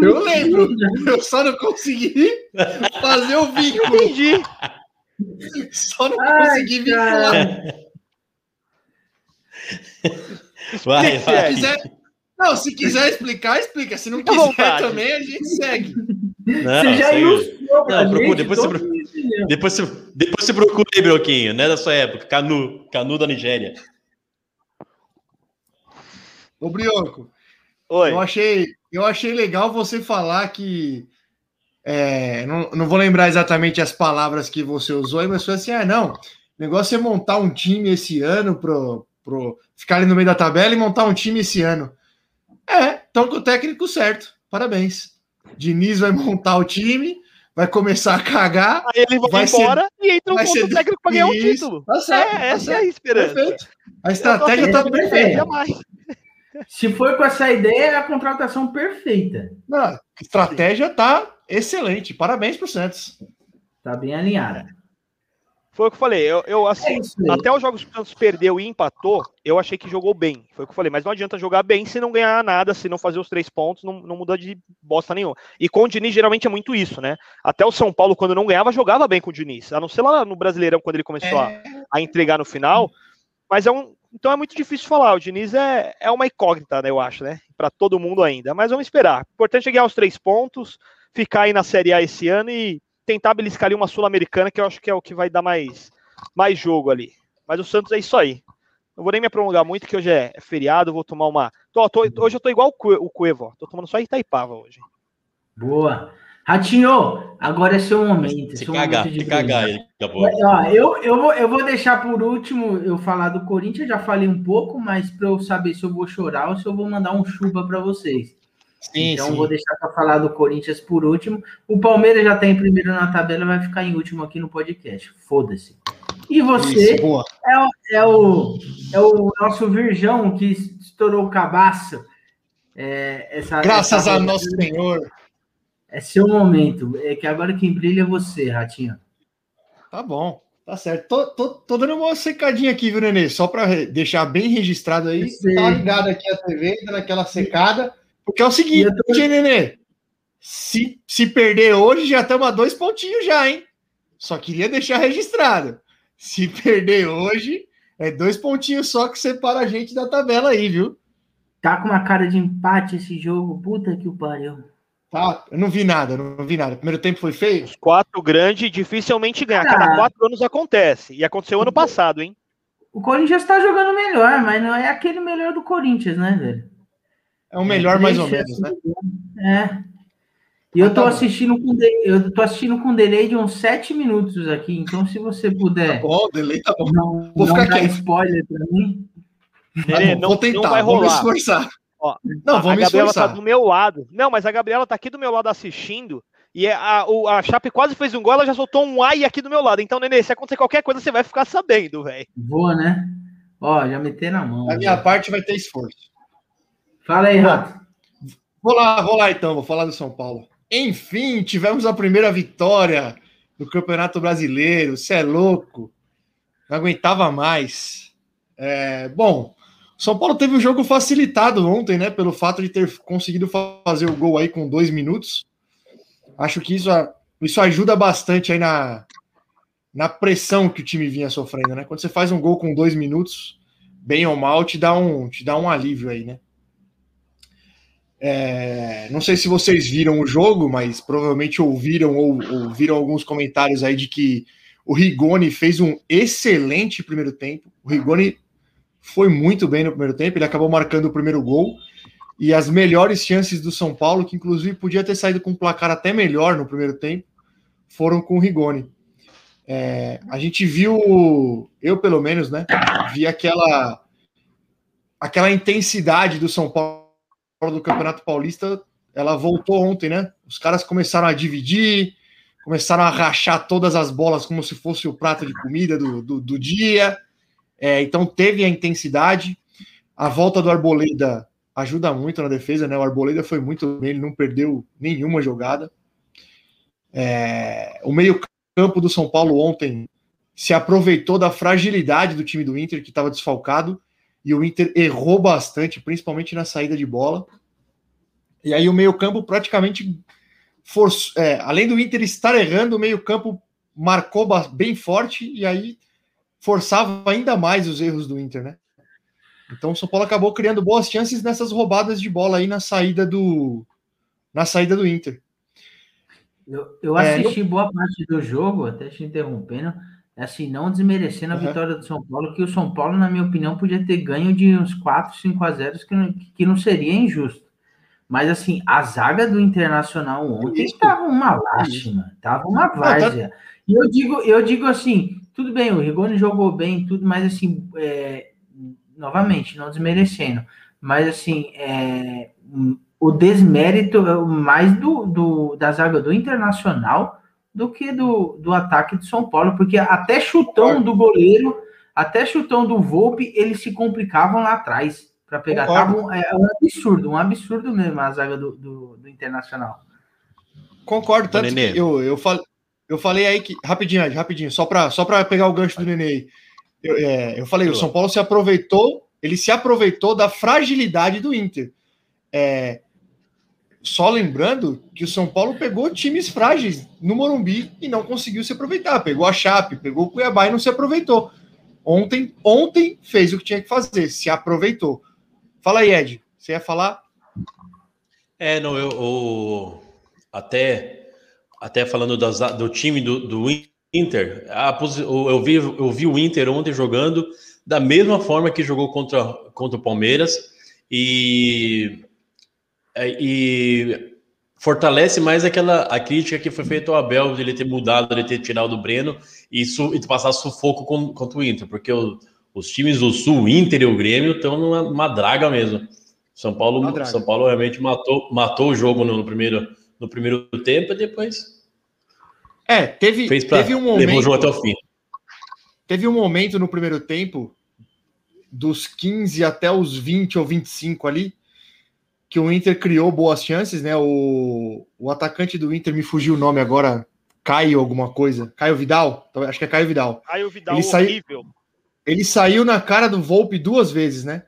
Eu lembro. Eu só não consegui fazer o vínculo. Entendi. Só não Ai, consegui vincular. Vai, vai. Se quiser, não, se quiser explicar, explica. Se não quiser também, a gente segue. Não, você já ilustrou não, procura, depois, você, depois, você, depois você procura aí, Broquinho, né? Da sua época. Canu, Canu da Nigéria. Ô, Brioco. Oi. Eu achei, eu achei legal você falar que. É, não, não vou lembrar exatamente as palavras que você usou, mas foi assim: ah, não. O negócio é montar um time esse ano pro, pro ficar ali no meio da tabela e montar um time esse ano. É, estão com o técnico certo. Parabéns. Diniz vai montar o time, vai começar a cagar. Aí ele vai, vai embora ser, e entra um outro técnico para ganhar um título. Tá certo, é, tá essa certo. é a esperança. Perfeito. A estratégia está perfeita. Se for com essa ideia, é a contratação perfeita. Não, a estratégia está excelente. Parabéns para o Santos. Está bem alinhada. Foi o que eu falei. Eu, eu assim, é até os jogos que o Santos perdeu e empatou, eu achei que jogou bem. Foi o que eu falei. Mas não adianta jogar bem se não ganhar nada, se não fazer os três pontos, não, não muda de bosta nenhuma. E com o Diniz, geralmente é muito isso, né? Até o São Paulo, quando não ganhava, jogava bem com o Diniz. A não ser lá no Brasileirão, quando ele começou é... a, a, entregar no final. Mas é um. Então é muito difícil falar. O Diniz é, é uma incógnita, né? Eu acho, né? Para todo mundo ainda. Mas vamos esperar. O importante é ganhar os três pontos, ficar aí na Série A esse ano e tentar beliscar ali uma Sul-Americana, que eu acho que é o que vai dar mais, mais jogo ali. Mas o Santos é isso aí. Não vou nem me prolongar muito, que hoje é feriado, vou tomar uma. Tô, tô, hoje eu tô igual o Cuevo, tô tomando só Itaipava hoje. Boa. Ratinho, agora é seu momento. Se cagar, se cagar aí. eu, eu, vou, eu vou deixar por último eu falar do Corinthians, já falei um pouco, mas para eu saber se eu vou chorar ou se eu vou mandar um chuva para vocês. Sim, então sim. vou deixar para falar do Corinthians por último. O Palmeiras já está em primeiro na tabela, vai ficar em último aqui no podcast. Foda-se. E você Isso, é, o, é, o, é o nosso virgão que estourou o cabaço. É, essa, Graças essa a nosso Senhor. É seu momento. É que agora quem brilha é você, Ratinho. Tá bom. Tá certo. Tô, tô, tô dando uma secadinha aqui, viu, Nenê? Só para deixar bem registrado aí. Tá ligado aqui a TV, dando aquela secada. Porque é o seguinte, tô... Nenê, se, se perder hoje, já estamos a dois pontinhos já, hein? Só queria deixar registrado. Se perder hoje, é dois pontinhos só que separa a gente da tabela aí, viu? Tá com uma cara de empate esse jogo, puta que o pariu. Tá, eu não vi nada, não vi nada. O primeiro tempo foi feio? Os quatro grandes dificilmente ganham. Cada ah. quatro anos acontece. E aconteceu ano passado, hein? O Corinthians tá jogando melhor, mas não é aquele melhor do Corinthians, né, velho? É o melhor, é, mais ou menos, né? É. E eu tô tá assistindo com eu tô assistindo com delay de uns sete minutos aqui, então se você puder. Tá bom, delay tá bom. Não, vou não ficar aqui. spoiler para mim. Tá não, vou tentar, não vai rolar. vou me esforçar. Ó, não, vou a me Gabriela tá esforçar. tá do meu lado. Não, mas a Gabriela tá aqui do meu lado assistindo. E é a, a Chape quase fez um gol, ela já soltou um ai aqui do meu lado. Então, Nenê, se acontecer qualquer coisa, você vai ficar sabendo, velho. Boa, né? Ó, já meter na mão. A minha parte vai ter esforço. Fala aí, Rato. Vou lá, vou lá então, vou falar do São Paulo. Enfim, tivemos a primeira vitória do Campeonato Brasileiro. Você é louco. Não aguentava mais. É, bom, São Paulo teve o jogo facilitado ontem, né? Pelo fato de ter conseguido fazer o gol aí com dois minutos. Acho que isso, isso ajuda bastante aí na, na pressão que o time vinha sofrendo, né? Quando você faz um gol com dois minutos, bem ou mal, te dá um, te dá um alívio aí, né? É, não sei se vocês viram o jogo, mas provavelmente ouviram ou, ouviram alguns comentários aí de que o Rigoni fez um excelente primeiro tempo. O Rigoni foi muito bem no primeiro tempo, ele acabou marcando o primeiro gol. E as melhores chances do São Paulo, que inclusive podia ter saído com um placar até melhor no primeiro tempo, foram com o Rigoni. É, a gente viu, eu pelo menos, né? Vi aquela, aquela intensidade do São Paulo do Campeonato Paulista, ela voltou ontem, né? Os caras começaram a dividir, começaram a rachar todas as bolas como se fosse o prato de comida do, do, do dia. É, então teve a intensidade. A volta do Arboleda ajuda muito na defesa, né? O Arboleda foi muito bem, ele não perdeu nenhuma jogada. É, o meio-campo do São Paulo ontem se aproveitou da fragilidade do time do Inter, que estava desfalcado, e o Inter errou bastante, principalmente na saída de bola. E aí o meio-campo praticamente forçou, é, além do Inter estar errando, o meio-campo marcou bem forte e aí forçava ainda mais os erros do Inter, né? Então o São Paulo acabou criando boas chances nessas roubadas de bola aí na saída do na saída do Inter. Eu, eu assisti é, boa parte do jogo, até te interrompendo, assim, não desmerecendo a uhum. vitória do São Paulo, que o São Paulo, na minha opinião, podia ter ganho de uns 4, 5 a 0 que não, que não seria injusto. Mas assim, a zaga do Internacional ontem estava uma lástima, estava uma tá várzea. E eu digo, eu digo assim, tudo bem, o Rigoni jogou bem, tudo, mas assim, é, novamente, não desmerecendo, mas assim, é, o desmérito mais do, do, da zaga do Internacional do que do, do ataque de São Paulo, porque até chutão do goleiro, até chutão do Volpe, eles se complicavam lá atrás para pegar. Tava, é, um absurdo, um absurdo mesmo a zaga do, do, do Internacional. Concordo, tanto que eu, eu, fal, eu falei aí que. Rapidinho, rapidinho, só para só pegar o gancho do Nenê aí. Eu, é, eu falei, o São Paulo se aproveitou, ele se aproveitou da fragilidade do Inter. É, só lembrando que o São Paulo pegou times frágeis no Morumbi e não conseguiu se aproveitar. Pegou a Chape, pegou o Cuiabá e não se aproveitou. Ontem, ontem fez o que tinha que fazer, se aproveitou. Fala aí, Ed. Você ia falar? É, não, eu, eu até, até falando das, do time do, do Inter, a, eu, vi, eu vi o Inter ontem jogando da mesma forma que jogou contra, contra o Palmeiras e, e fortalece mais aquela a crítica que foi feita ao Abel de ele ter mudado, de ele ter tirado o Breno e, su, e passar sufoco com, contra o Inter, porque o os times do Sul, o Inter e o Grêmio, estão numa, numa draga mesmo. São Paulo, São Paulo realmente matou, matou o jogo no, no, primeiro, no primeiro tempo e depois. É, teve, fez pra, teve um momento. Levou o jogo até o fim. Teve um momento no primeiro tempo, dos 15 até os 20 ou 25 ali, que o Inter criou boas chances, né? O, o atacante do Inter me fugiu o nome agora, Caio alguma coisa. Caio Vidal? Acho que é Caio Vidal. Caio Vidal, Ele horrível. Saiu ele saiu na cara do Volpe duas vezes, né?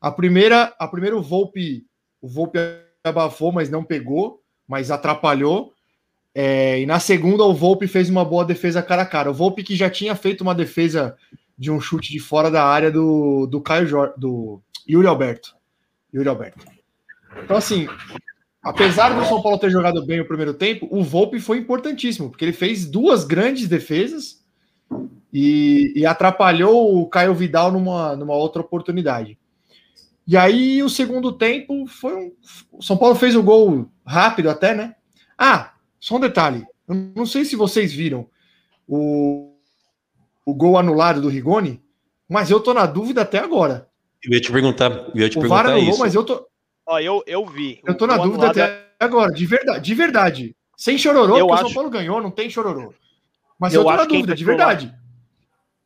A primeira, a primeira o Volpe, o Volpe abafou, mas não pegou, mas atrapalhou. É, e na segunda o Volpe fez uma boa defesa cara a cara. O Volpe que já tinha feito uma defesa de um chute de fora da área do, do Caio Jor, do Yuri Alberto. Yuri Alberto. Então assim, apesar do São Paulo ter jogado bem o primeiro tempo, o Volpe foi importantíssimo, porque ele fez duas grandes defesas e, e, atrapalhou o Caio Vidal numa, numa outra oportunidade. E aí o segundo tempo foi um. O São Paulo fez o gol rápido até, né? Ah, só um detalhe. Eu não sei se vocês viram o, o gol anulado do Rigoni, mas eu tô na dúvida até agora. Eu ia te perguntar, eu ia te o perguntar VAR anulou, isso. mas eu tô. Ó, eu, eu vi. Eu tô na dúvida até agora, de verdade, de verdade. Sem chororô, eu porque acho... o São Paulo ganhou, não tem chororô. Mas eu, eu tô na dúvida, de verdade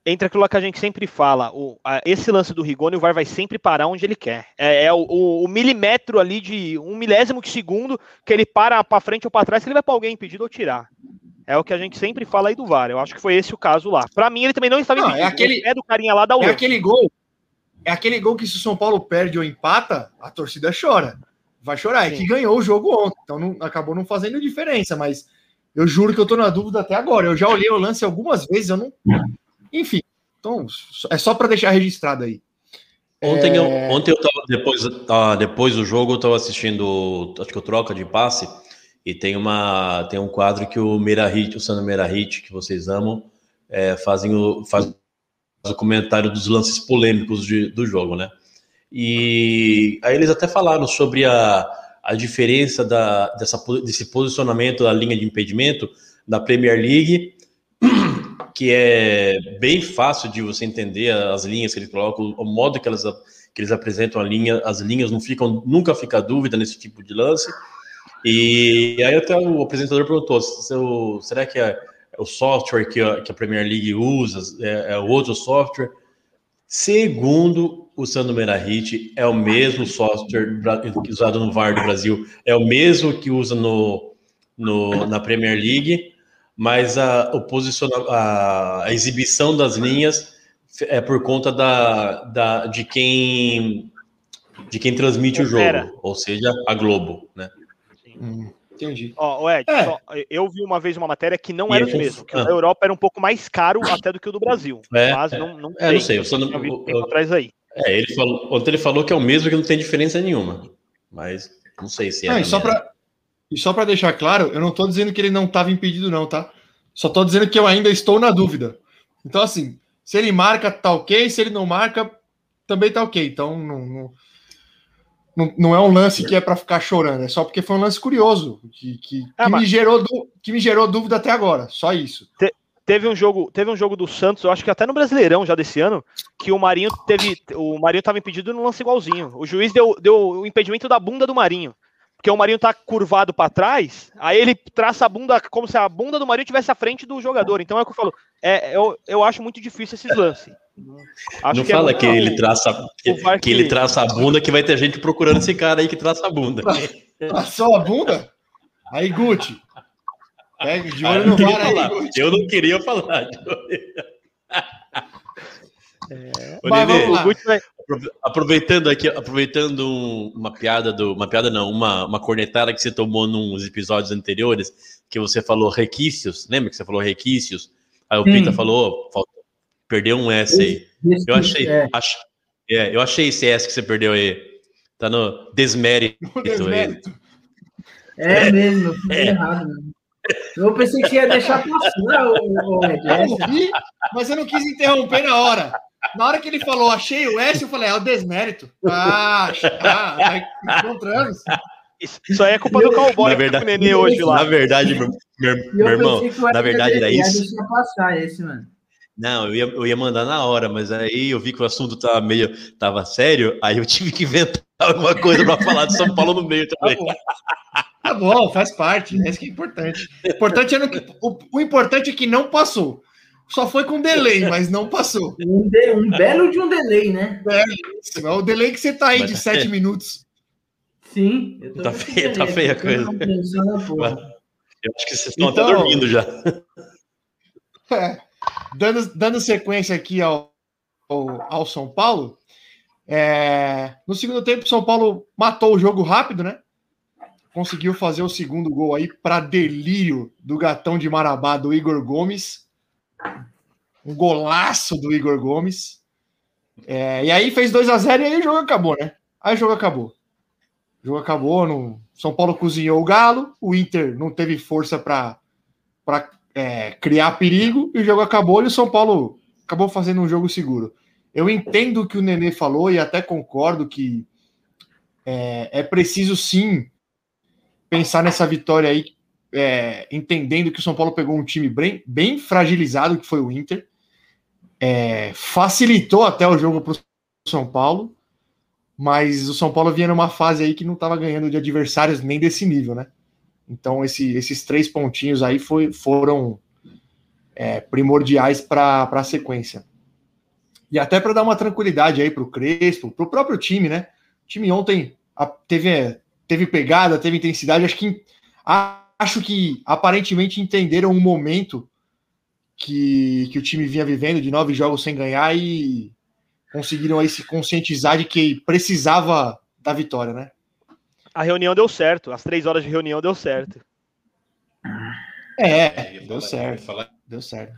entra aquilo que a gente sempre fala, o, a, esse lance do Rigoni, o VAR vai sempre parar onde ele quer. É, é o, o, o, milímetro ali de um milésimo de segundo que ele para para frente ou para trás, que ele vai para alguém impedido ou tirar. É o que a gente sempre fala aí do VAR. Eu acho que foi esse o caso lá. Para mim, ele também não estava não, impedido. É aquele é do carinha lá da É aquele gol. É aquele gol que se o São Paulo perde ou empata, a torcida chora. Vai chorar. Sim. É que ganhou o jogo ontem. Então não, acabou não fazendo diferença, mas eu juro que eu tô na dúvida até agora. Eu já olhei o lance algumas vezes, eu não. Enfim, então, é só para deixar registrado aí. Ontem, é... eu, ontem eu tava, depois, ah, depois do jogo, eu estava assistindo, acho que o Troca de Passe, e tem, uma, tem um quadro que o Merahit, o Sandro Merahit, que vocês amam, é, fazem o, faz o comentário dos lances polêmicos de, do jogo, né? E aí eles até falaram sobre a, a diferença da, dessa, desse posicionamento da linha de impedimento da Premier League que é bem fácil de você entender as linhas que eles colocam, o modo que elas que eles apresentam a linha, as linhas não ficam, nunca fica dúvida nesse tipo de lance. E aí até o apresentador perguntou, será que é, o software que a, que a Premier League usa é, é outro software? Segundo o Sandro Merahit, é o mesmo software usado no VAR do Brasil, é o mesmo que usa no, no na Premier League mas a, o a, a, exibição das linhas é por conta da, da, de quem de quem transmite o jogo, ou seja, a Globo, né? Hum, entendi. Ó, Ed, é. só, eu vi uma vez uma matéria que não e era é o mesmo, que ah. da Europa era um pouco mais caro até do que o do Brasil. É, mas não, não, é, não sei, eu, não, eu, eu, atrás aí. É, ele falou, ontem ele falou que é o mesmo que não tem diferença nenhuma. Mas não sei se é. Não, e só para e só para deixar claro, eu não estou dizendo que ele não estava impedido, não, tá? Só estou dizendo que eu ainda estou na dúvida. Então, assim, se ele marca, tá ok. Se ele não marca, também tá ok. Então, não, não, não é um lance que é para ficar chorando. É só porque foi um lance curioso que, que, que ah, me, gerou, que me gerou dúvida até agora. Só isso. Te, teve um jogo, teve um jogo do Santos, eu acho que até no Brasileirão já desse ano, que o Marinho teve, o Marinho estava impedido num lance igualzinho. O juiz deu, deu o impedimento da bunda do Marinho porque o Marinho tá curvado para trás, aí ele traça a bunda como se a bunda do Marinho tivesse à frente do jogador. Então é o que eu falo. É, eu, eu acho muito difícil esses lances. Acho não que é fala é que ele traça que, que, que, ele traça a bunda que vai ter gente procurando esse cara aí que traça a bunda. Traçou a bunda? Aí, Gucci. Pega de olho no VAR aí. Eu não queria falar. É. Ô, Nenê, vai... aproveitando aqui, aproveitando uma piada do, uma piada não, uma, uma cornetada que você tomou nos episódios anteriores, que você falou requisitos, lembra que você falou requisitos? Aí o Sim. Pita falou, perdeu um S aí. Eu achei, é. Ach, é, eu achei esse S que você perdeu aí. Tá no desmérito. No desmérito. É, é, mesmo, foi é. errado. Mesmo. Eu pensei que ia deixar passar o, o, o mas eu não quis interromper na hora. Na hora que ele falou, achei o S, eu falei, é o desmérito. Ah, ah encontramos. Isso aí é culpa do cowboy na verdade, Nenê hoje lá. Na verdade, meu, meu, meu irmão, na verdade era isso. passar esse, mano. Não, eu ia, eu ia mandar na hora, mas aí eu vi que o assunto tava meio tava sério, aí eu tive que inventar alguma coisa para falar de São Paulo no meio também. Tá bom, tá bom faz parte, né? Isso que é importante. Importante é no, o, o importante é que não passou. Só foi com delay, mas não passou. Um, de, um belo de um delay, né? É, isso, é o delay que você tá aí mas, de sete é. minutos. Sim. tá feia, tá feia a coisa. Eu acho que vocês estão então, até dormindo já. É, dando, dando sequência aqui ao, ao, ao São Paulo, é, no segundo tempo, o São Paulo matou o jogo rápido, né? Conseguiu fazer o segundo gol aí para delírio do gatão de Marabá do Igor Gomes um golaço do Igor Gomes. É, e aí fez 2 a 0 e aí o jogo acabou, né? Aí o jogo acabou. O jogo acabou. No... São Paulo cozinhou o Galo, o Inter não teve força para é, criar perigo e o jogo acabou e o São Paulo acabou fazendo um jogo seguro. Eu entendo o que o Nenê falou e até concordo que é, é preciso sim pensar nessa vitória aí é, entendendo que o São Paulo pegou um time bem, bem fragilizado, que foi o Inter, é, facilitou até o jogo para o São Paulo, mas o São Paulo vinha numa fase aí que não estava ganhando de adversários nem desse nível, né? Então esse, esses três pontinhos aí foi, foram é, primordiais para a sequência. E até para dar uma tranquilidade aí para o Crespo, para o próprio time, né? O time ontem teve, teve pegada, teve intensidade, acho que acho que aparentemente entenderam o momento que, que o time vinha vivendo de nove jogos sem ganhar e conseguiram aí se conscientizar de que precisava da vitória, né? A reunião deu certo, as três horas de reunião deu certo. É, deu certo. Deu certo.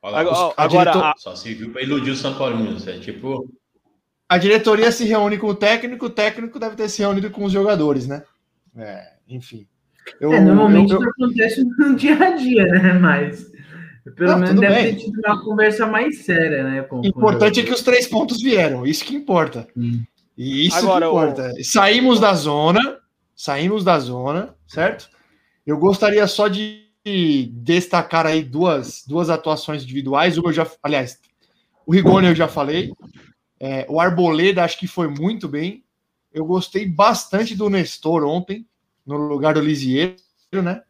Agora, agora diretor... só se viu para iludir o São Paulo, é tipo. A diretoria se reúne com o técnico, o técnico deve ter se reunido com os jogadores, né? É, enfim. Eu, é, normalmente eu, eu... acontece no dia a dia, né? Mas pelo não, menos deve bem. ter tido uma conversa mais séria, né? O importante é que os três pontos vieram, isso que importa. Hum. E isso Agora, que importa. Eu... Saímos da zona, saímos da zona, certo? Eu gostaria só de destacar aí duas, duas atuações individuais. Uma eu já, aliás, o Rigoni eu já falei. É, o Arboleda acho que foi muito bem. Eu gostei bastante do Nestor ontem no lugar do Lisieiro, né?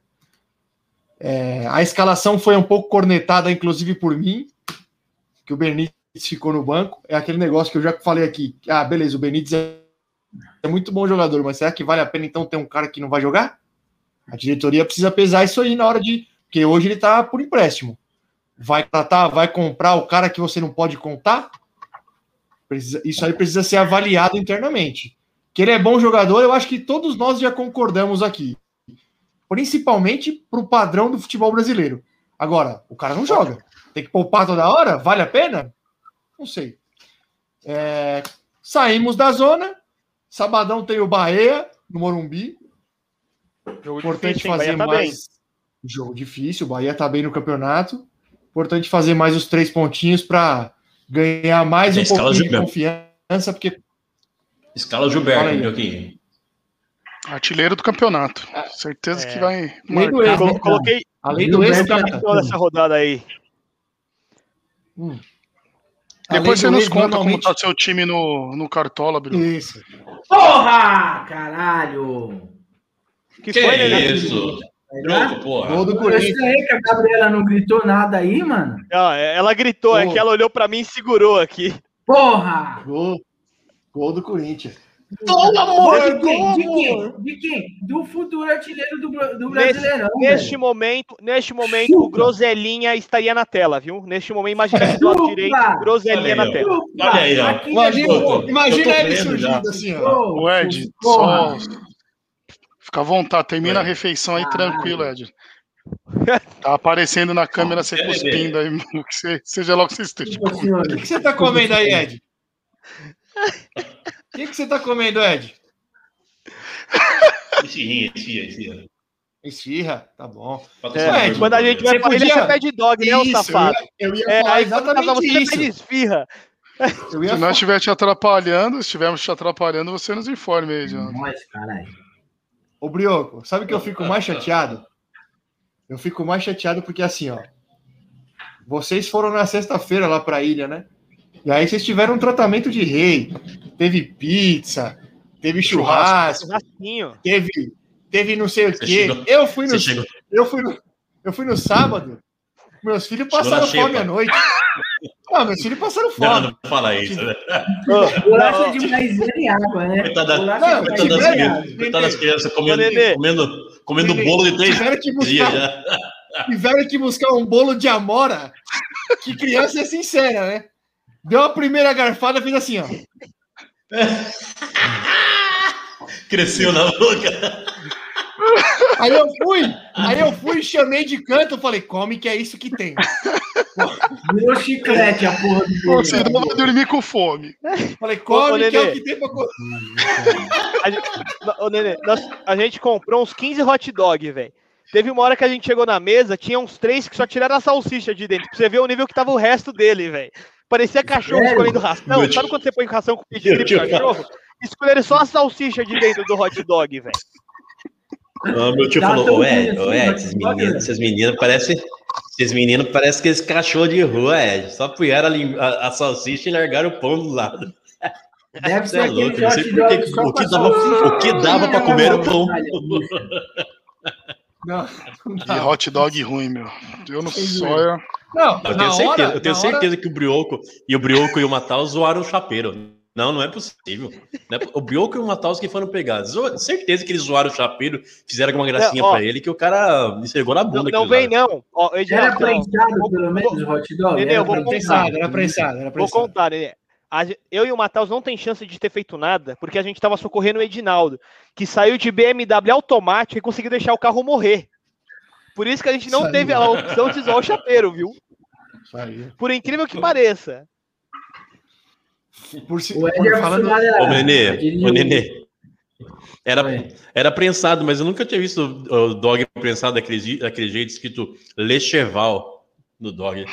É, a escalação foi um pouco cornetada, inclusive por mim, que o Benítez ficou no banco. É aquele negócio que eu já falei aqui. Ah, beleza, o Benítez é, é muito bom jogador, mas será que vale a pena então ter um cara que não vai jogar? A diretoria precisa pesar isso aí na hora de. Porque hoje ele tá por empréstimo. Vai tratar, vai comprar o cara que você não pode contar? Precisa, isso aí precisa ser avaliado internamente. Que ele é bom jogador, eu acho que todos nós já concordamos aqui. Principalmente para o padrão do futebol brasileiro. Agora, o cara não joga. Tem que poupar toda hora? Vale a pena? Não sei. É, saímos da zona. Sabadão tem o Bahia no Morumbi. Jogo Importante difícil, fazer Bahia tá bem. mais. Jogo difícil. O Bahia tá bem no campeonato. Importante fazer mais os três pontinhos para ganhar mais É, um pouquinho de Gilberto. confiança, porque Escala o Gilberto, Dioquinho? Artilheiro do campeoneto. Certeza É. que vai Além do ex, Colo- né? Coloquei além do ex, Gilberto cara, toda essa rodada aí. além Depois você nos conta normalmente- como tá seu time no, no Cartola, Bruno. Isso. Porra! Caralho! Que, Que foi, né? isso? Troco, porra. Gol do Eu Corinthians. estranhei que a Gabriela não gritou nada aí, mano. Não, é, ela gritou, é Ô. que ela olhou pra mim e segurou aqui. Porra! Gol. Gol do Corinthians. De quem? De quem? De quem? Do futuro artilheiro do, do Brasileirão. Neste velho. momento, neste momento, o Chupa. Groselinha estaria na tela, viu? Neste momento, imagina se do direito, Groselinha na tela. Chupa, Olha aí, ó. aqui Imagina, Eu tô- imagina ele surgindo já. assim, ó. O Ed, só. Fica à vontade, termina a Oi. refeição aí Caralho. tranquilo, Ed. Tá aparecendo na câmera você É, cuspindo aí, que você- seja lá o que você esteja. O que, que você tá comendo aí, Ed? O que, que você tá comendo, Ed? Esfirrinha, esfirra, esfirra. Esfirra, tá bom. É, do quando a gente vai pra ilha, podia- você pede dog, né, ô Isso, safado? Eu ia, eu ia É, falar tava exatamente você isso. pede esfirra. Eu ia Se nós falar. estiver te atrapalhando, se estivermos te atrapalhando, você nos informe aí, Jonathan. Nós, caralho. Ô, Brioco, sabe que eu fico mais chateado? Eu fico mais chateado porque assim, ó. Vocês foram na sexta-feira lá pra ilha, né? E aí vocês tiveram um tratamento de rei. Teve pizza, teve churrasco, Churrasquinho. teve, teve não sei o Você quê. chegou- Eu fui no, eu fui no, eu fui no sábado. Meus filhos passaram fome à noite. Ah, meus filhos passaram não, fome. não fala isso, né? Bolacha de maisena e água, né? Coitada- Não, Coitada das crianças, coitada das crianças comendo, comendo, comendo Nenê, bolo de três Tiveram que dias buscar, já. tiveram que buscar um bolo de amora. Que criança é sincera, né? Deu a primeira garfada, fez assim, ó. Cresceu na boca. Aí eu fui, aí eu fui, chamei de canto, falei, come que é isso que tem. Virou chiclete a porra do. Você não vai dormir com fome. Falei, come Ô, ô, que é o que tem pra comer. A gente, Ô, Nenê, nós- a gente comprou uns 15 hot dog, velho. Teve uma hora que a gente chegou na mesa, tinha uns três que só tiraram a salsicha de dentro. Pra você ver o nível que tava o resto dele, velho. Parecia cachorro Sério? escolhendo ração. Meu Sabe quando você põe ração com pedigree pro cachorro? Escolheram só a salsicha de dentro do hot dog, velho. Ah, meu tio Tá falou, ô assim, Ed, vai esses meninos, né? esses meninos parecem. Esses meninos parecem que esse cachorro de rua, Ed. Só puseram a, a- a salsicha e largaram o pão do lado. Deve Você ser é louco, não sei hot por que dog que- só o que dava- o que dava pra comer era o pão. Não, não E dá. hot dog ruim, meu. Eu não soia. Não, Eu na tenho certeza, hora- eu tenho hora- certeza que o Brioco e o Brioco e o Matheus zoaram o chapeiro. Não, não é possível. Não é o Brioco e o Matheus que foram pegados. Certeza que eles zoaram o chapeiro, fizeram alguma gracinha Não, ó. pra ele, que o cara esfregou na Não, bunda. não aquilo vem, não. Ó, Era não. prensado, Vou- pelo menos, o hot dog? Nenê, Era eu vou prensado. Era prensado, era Vou prensado. contar, né? A ge- Eu e o Matheus não tem chance de ter feito nada, porque a gente tava socorrendo o Edinaldo, que saiu de BMW automático e conseguiu deixar o carro morrer. Por isso que a gente não teve a opção de zoar o chapeiro, viu? Isso aí. Por incrível que pareça. Por si- O Ed por- é falando, Ô, Nenê, ô, Nenê. Era, era prensado, mas eu nunca tinha visto o dog prensado daquele, daquele jeito escrito Lecheval no dog.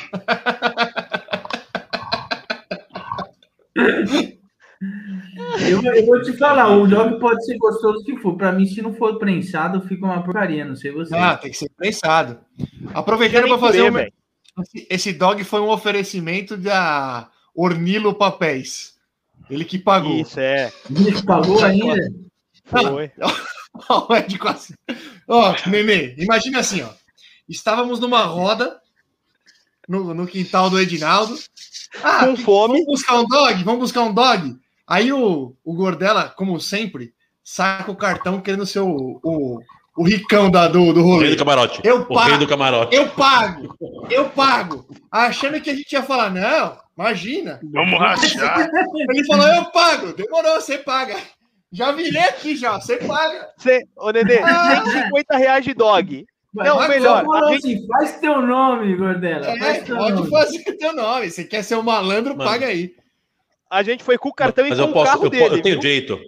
Eu, eu vou te falar, o dog pode ser gostoso que for. Pra mim, se não for prensado, fica uma porcaria. Não sei você. Ah, tem que ser prensado. Aproveitando para fazer uma, velho. Esse- dog foi um oferecimento da Ornilo Papéis. Ele que pagou. Isso, é. Ele pagou ainda? Foi. Ó, o Ed quase. Ó, Nenê, imagina assim, ó. Estávamos numa roda no, no quintal do Edinaldo. Ah, Com que- fome. Vamos buscar um dog? Vamos buscar um dog? Aí o, o Gordela, como sempre, saca o cartão querendo ser o, o, o ricão da, do, do O rei rolê. do camarote. Eu o rei pago. do camarote. Eu pago! Eu pago! Achando que a gente ia falar, não, imagina. Vamos rachar. Ele falou, eu pago. Demorou, você paga. Já virei aqui já, você paga. Cê, ô, Nenê, 150 reais de dog. Não, melhor, falou a gente- assim, faz teu nome, Gordela. É, faz teu pode nome. fazer o teu nome. Você quer ser um malandro, Mano. paga aí. A gente foi com o cartão Mas e com eu posso, o carro eu, dele. eu tenho viu? direito.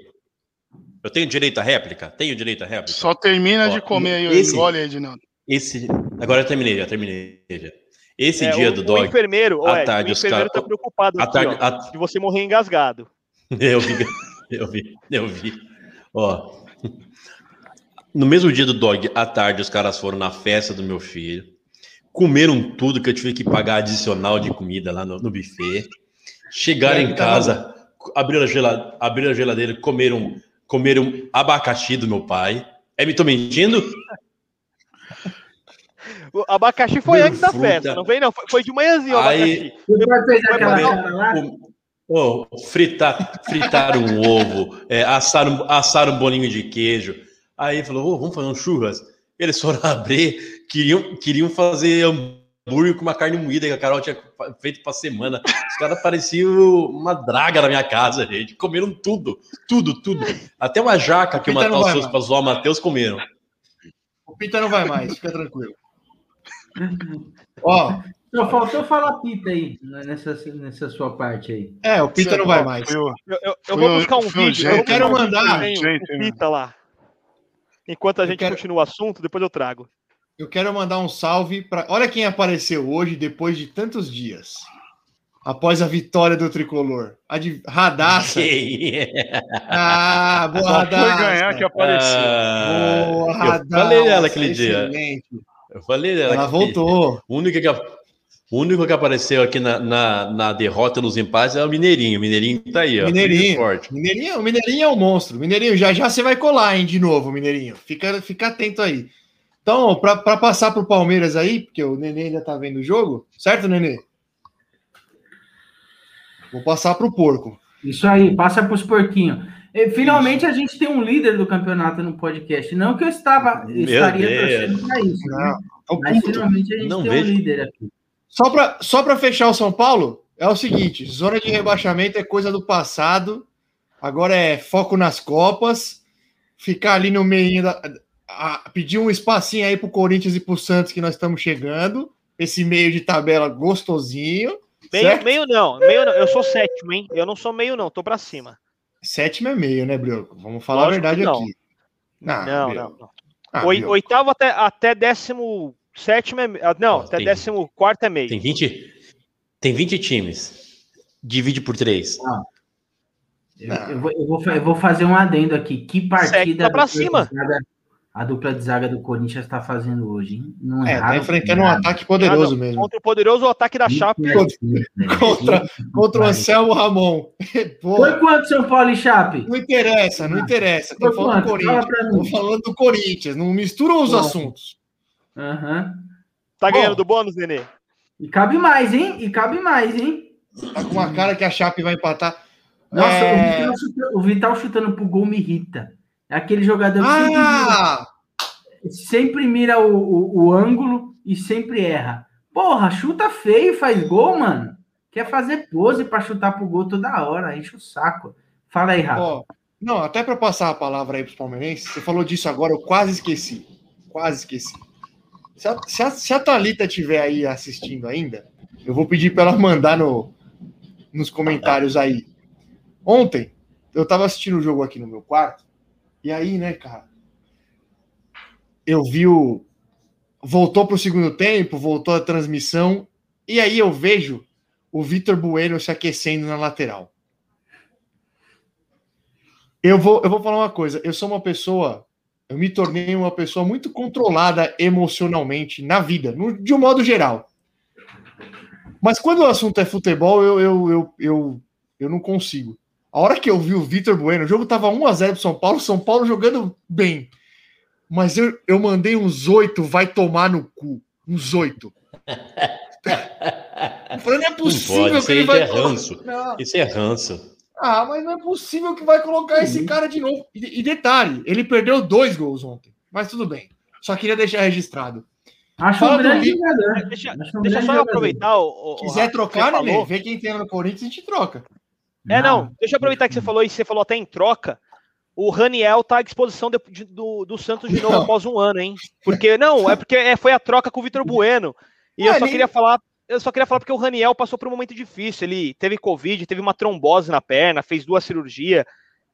Eu tenho direito à réplica? Tenho direito à réplica? Só termina Ó, de comer aí, esse- engole aí, Edinaldo. Esse. Agora eu terminei, já terminei. Já. Esse É, dia o, do o dog. enfermeiro, à Ed, tarde, o os enfermeiro cara- tá preocupado aqui, tarde- ó, à- de você morrer engasgado. Eu vi, eu vi, eu vi. Ó. No mesmo dia do dog, à tarde, os caras foram na festa do meu filho. Comeram tudo que eu tive que pagar adicional de comida lá no, no buffet. Chegaram É, em casa, abriram a, gela- abriram a geladeira, comeram, comeram abacaxi do meu pai. É, me tô mentindo? O abacaxi foi Meu antes da festa, não vem não, foi, foi de manhãzinho o Aí- abacaxi. Comer- cara lá? Oh, fritar, fritaram um ovo, é, assaram, assaram um bolinho de queijo. Aí falou, "Ô, vamos fazer um churras. Eles foram abrir, queriam, queriam fazer hambúrguer com uma carne moída que a Carol tinha feito pra semana. Os caras pareciam uma draga na minha casa, gente. Comeram tudo, tudo, tudo. Até uma jaca que o Pita não Matheus mais. pra zoar o Matheus comeram. O Pita não vai mais, fica tranquilo. Ó, Só faltou falar pita aí, né, nessa, nessa sua parte aí. é, o Pita não vai mais. O- Eu, eu- eu Foi vou buscar um vídeo. jeito, eu quero buscar um mandar- jeito, o né? Pita lá. Enquanto a gente quero- continua o assunto, depois eu trago. Eu quero mandar um salve para. Olha quem apareceu hoje, depois de tantos dias. Após a vitória do tricolor. A de Radassa. Ah, boa, Só foi Radassa. ganhar que apareceu. Ah, Boa, eu Radassa. falei dela aquele dia. excelente. Eu falei dela. Ela que- voltou. O único que, o único que apareceu aqui na, na, na derrota nos empates é o Mineirinho. O Mineirinho tá aí, ó. Mineirinho. Forte. Mineirinho, o Mineirinho é um monstro. Mineirinho, já já você vai colar, hein, de novo, Mineirinho. Fica, fica atento aí. Então, para passar pro Palmeiras aí, porque o Nenê ainda tá vendo o jogo, certo, Nenê? Vou passar pro porco. Isso aí, passa para os porquinhos. E, Finalmente a gente tem um líder do campeonato no podcast. Não que eu estava Meu estaria Deus. torcendo para isso, né? Não, tô mas finalmente a gente Não tem vejo. um líder aqui. Só para só pra fechar o São Paulo, é o seguinte: zona de rebaixamento é coisa do passado. Agora é foco nas Copas. Ficar ali no meio da. A- pedir um espacinho aí pro Corinthians e pro Santos que nós estamos chegando. Esse meio de tabela gostosinho. Meio, certo? meio não, meio não. Eu sou sétimo, hein? Eu não sou meio, não, tô pra cima. Sétimo é meio, né, Brioco? Vamos falar Lógico a verdade não. aqui. Ah, não, Brioco. não, não. Ah, oitavo até, até décimo sétimo é. ah, Não, Ó, até tem- décimo quarto é meio. Tem 20, tem 20 times. Divide por 3. Eu, eu vou, eu vou eu vou fazer um adendo aqui. Que partida tá pra cima. A dupla de zaga do Corinthians está fazendo hoje, hein? Não É, tá erraram enfrentando um nada. ataque poderoso Ah, não, mesmo. Contra o poderoso ataque da Chape. Contra, contra o Anselmo Ramon. Pô, Foi quanto São Paulo e Chape? não interessa, não interessa. Tô Foi falando do Corinthians. mim. falando do Corinthians. Não mistura os Bom. assuntos. Aham. Tá ganhando Bom. do bônus, Nenê? E cabe mais, hein? E cabe mais, hein? Tá com uma cara que a Chape vai empatar. Nossa, É. o, Vital chuta- o Vital chutando pro gol me irrita. É aquele jogador que sempre, Ah! mira, sempre mira o, o- o ângulo e sempre erra. Porra, chuta feio, faz gol, mano. Quer fazer pose pra chutar pro gol toda hora, enche o saco. Fala aí, Rafa. Ó, não, até para passar a palavra aí para os palmeirenses, você falou disso agora, eu quase esqueci. Quase esqueci. Se a, se a, se a Thalita estiver aí assistindo ainda, eu vou pedir para ela mandar no, nos comentários aí. Ontem, eu tava assistindo o jogo aqui no meu quarto, e aí, né, cara, eu vi o. Voltou pro segundo tempo, voltou a transmissão, e aí eu vejo o Vitor Bueno se aquecendo na lateral. Eu vou, eu vou falar uma coisa. Eu sou uma pessoa. Eu me tornei uma pessoa muito controlada emocionalmente na vida, no- de um modo geral. Mas quando o assunto é futebol, eu, eu, eu, eu, eu não consigo. A hora que eu vi o Vitor Bueno, o jogo tava 1x0 pro São Paulo, São Paulo jogando bem. Mas eu, eu mandei uns oito, vai tomar no cu. Uns oito. Eu falei, não é Não possível pode, isso que ele aí vai. é ranço. Não. Isso é ranço. Ah, mas não é possível que vai colocar esse cara de novo. E, e detalhe, ele perdeu dois gols ontem. Mas tudo bem. Só queria deixar registrado. Acho fala um grande jogador. Deixa, um deixa grande só eu aproveitar. O, o, Se o quiser trocar, né? falou. Vê quem tem no Corinthians, a gente troca. É, não, deixa eu aproveitar que você falou e você falou até em troca. O Raniel tá à disposição de- de- do, do Santos de novo Não. após um ano, hein? Porque, não, é porque é, foi a troca com o Vitor Bueno. E eu só nem- queria falar. eu só queria falar porque o Raniel passou por um momento difícil. Ele teve Covid, teve uma trombose na perna, fez duas cirurgias.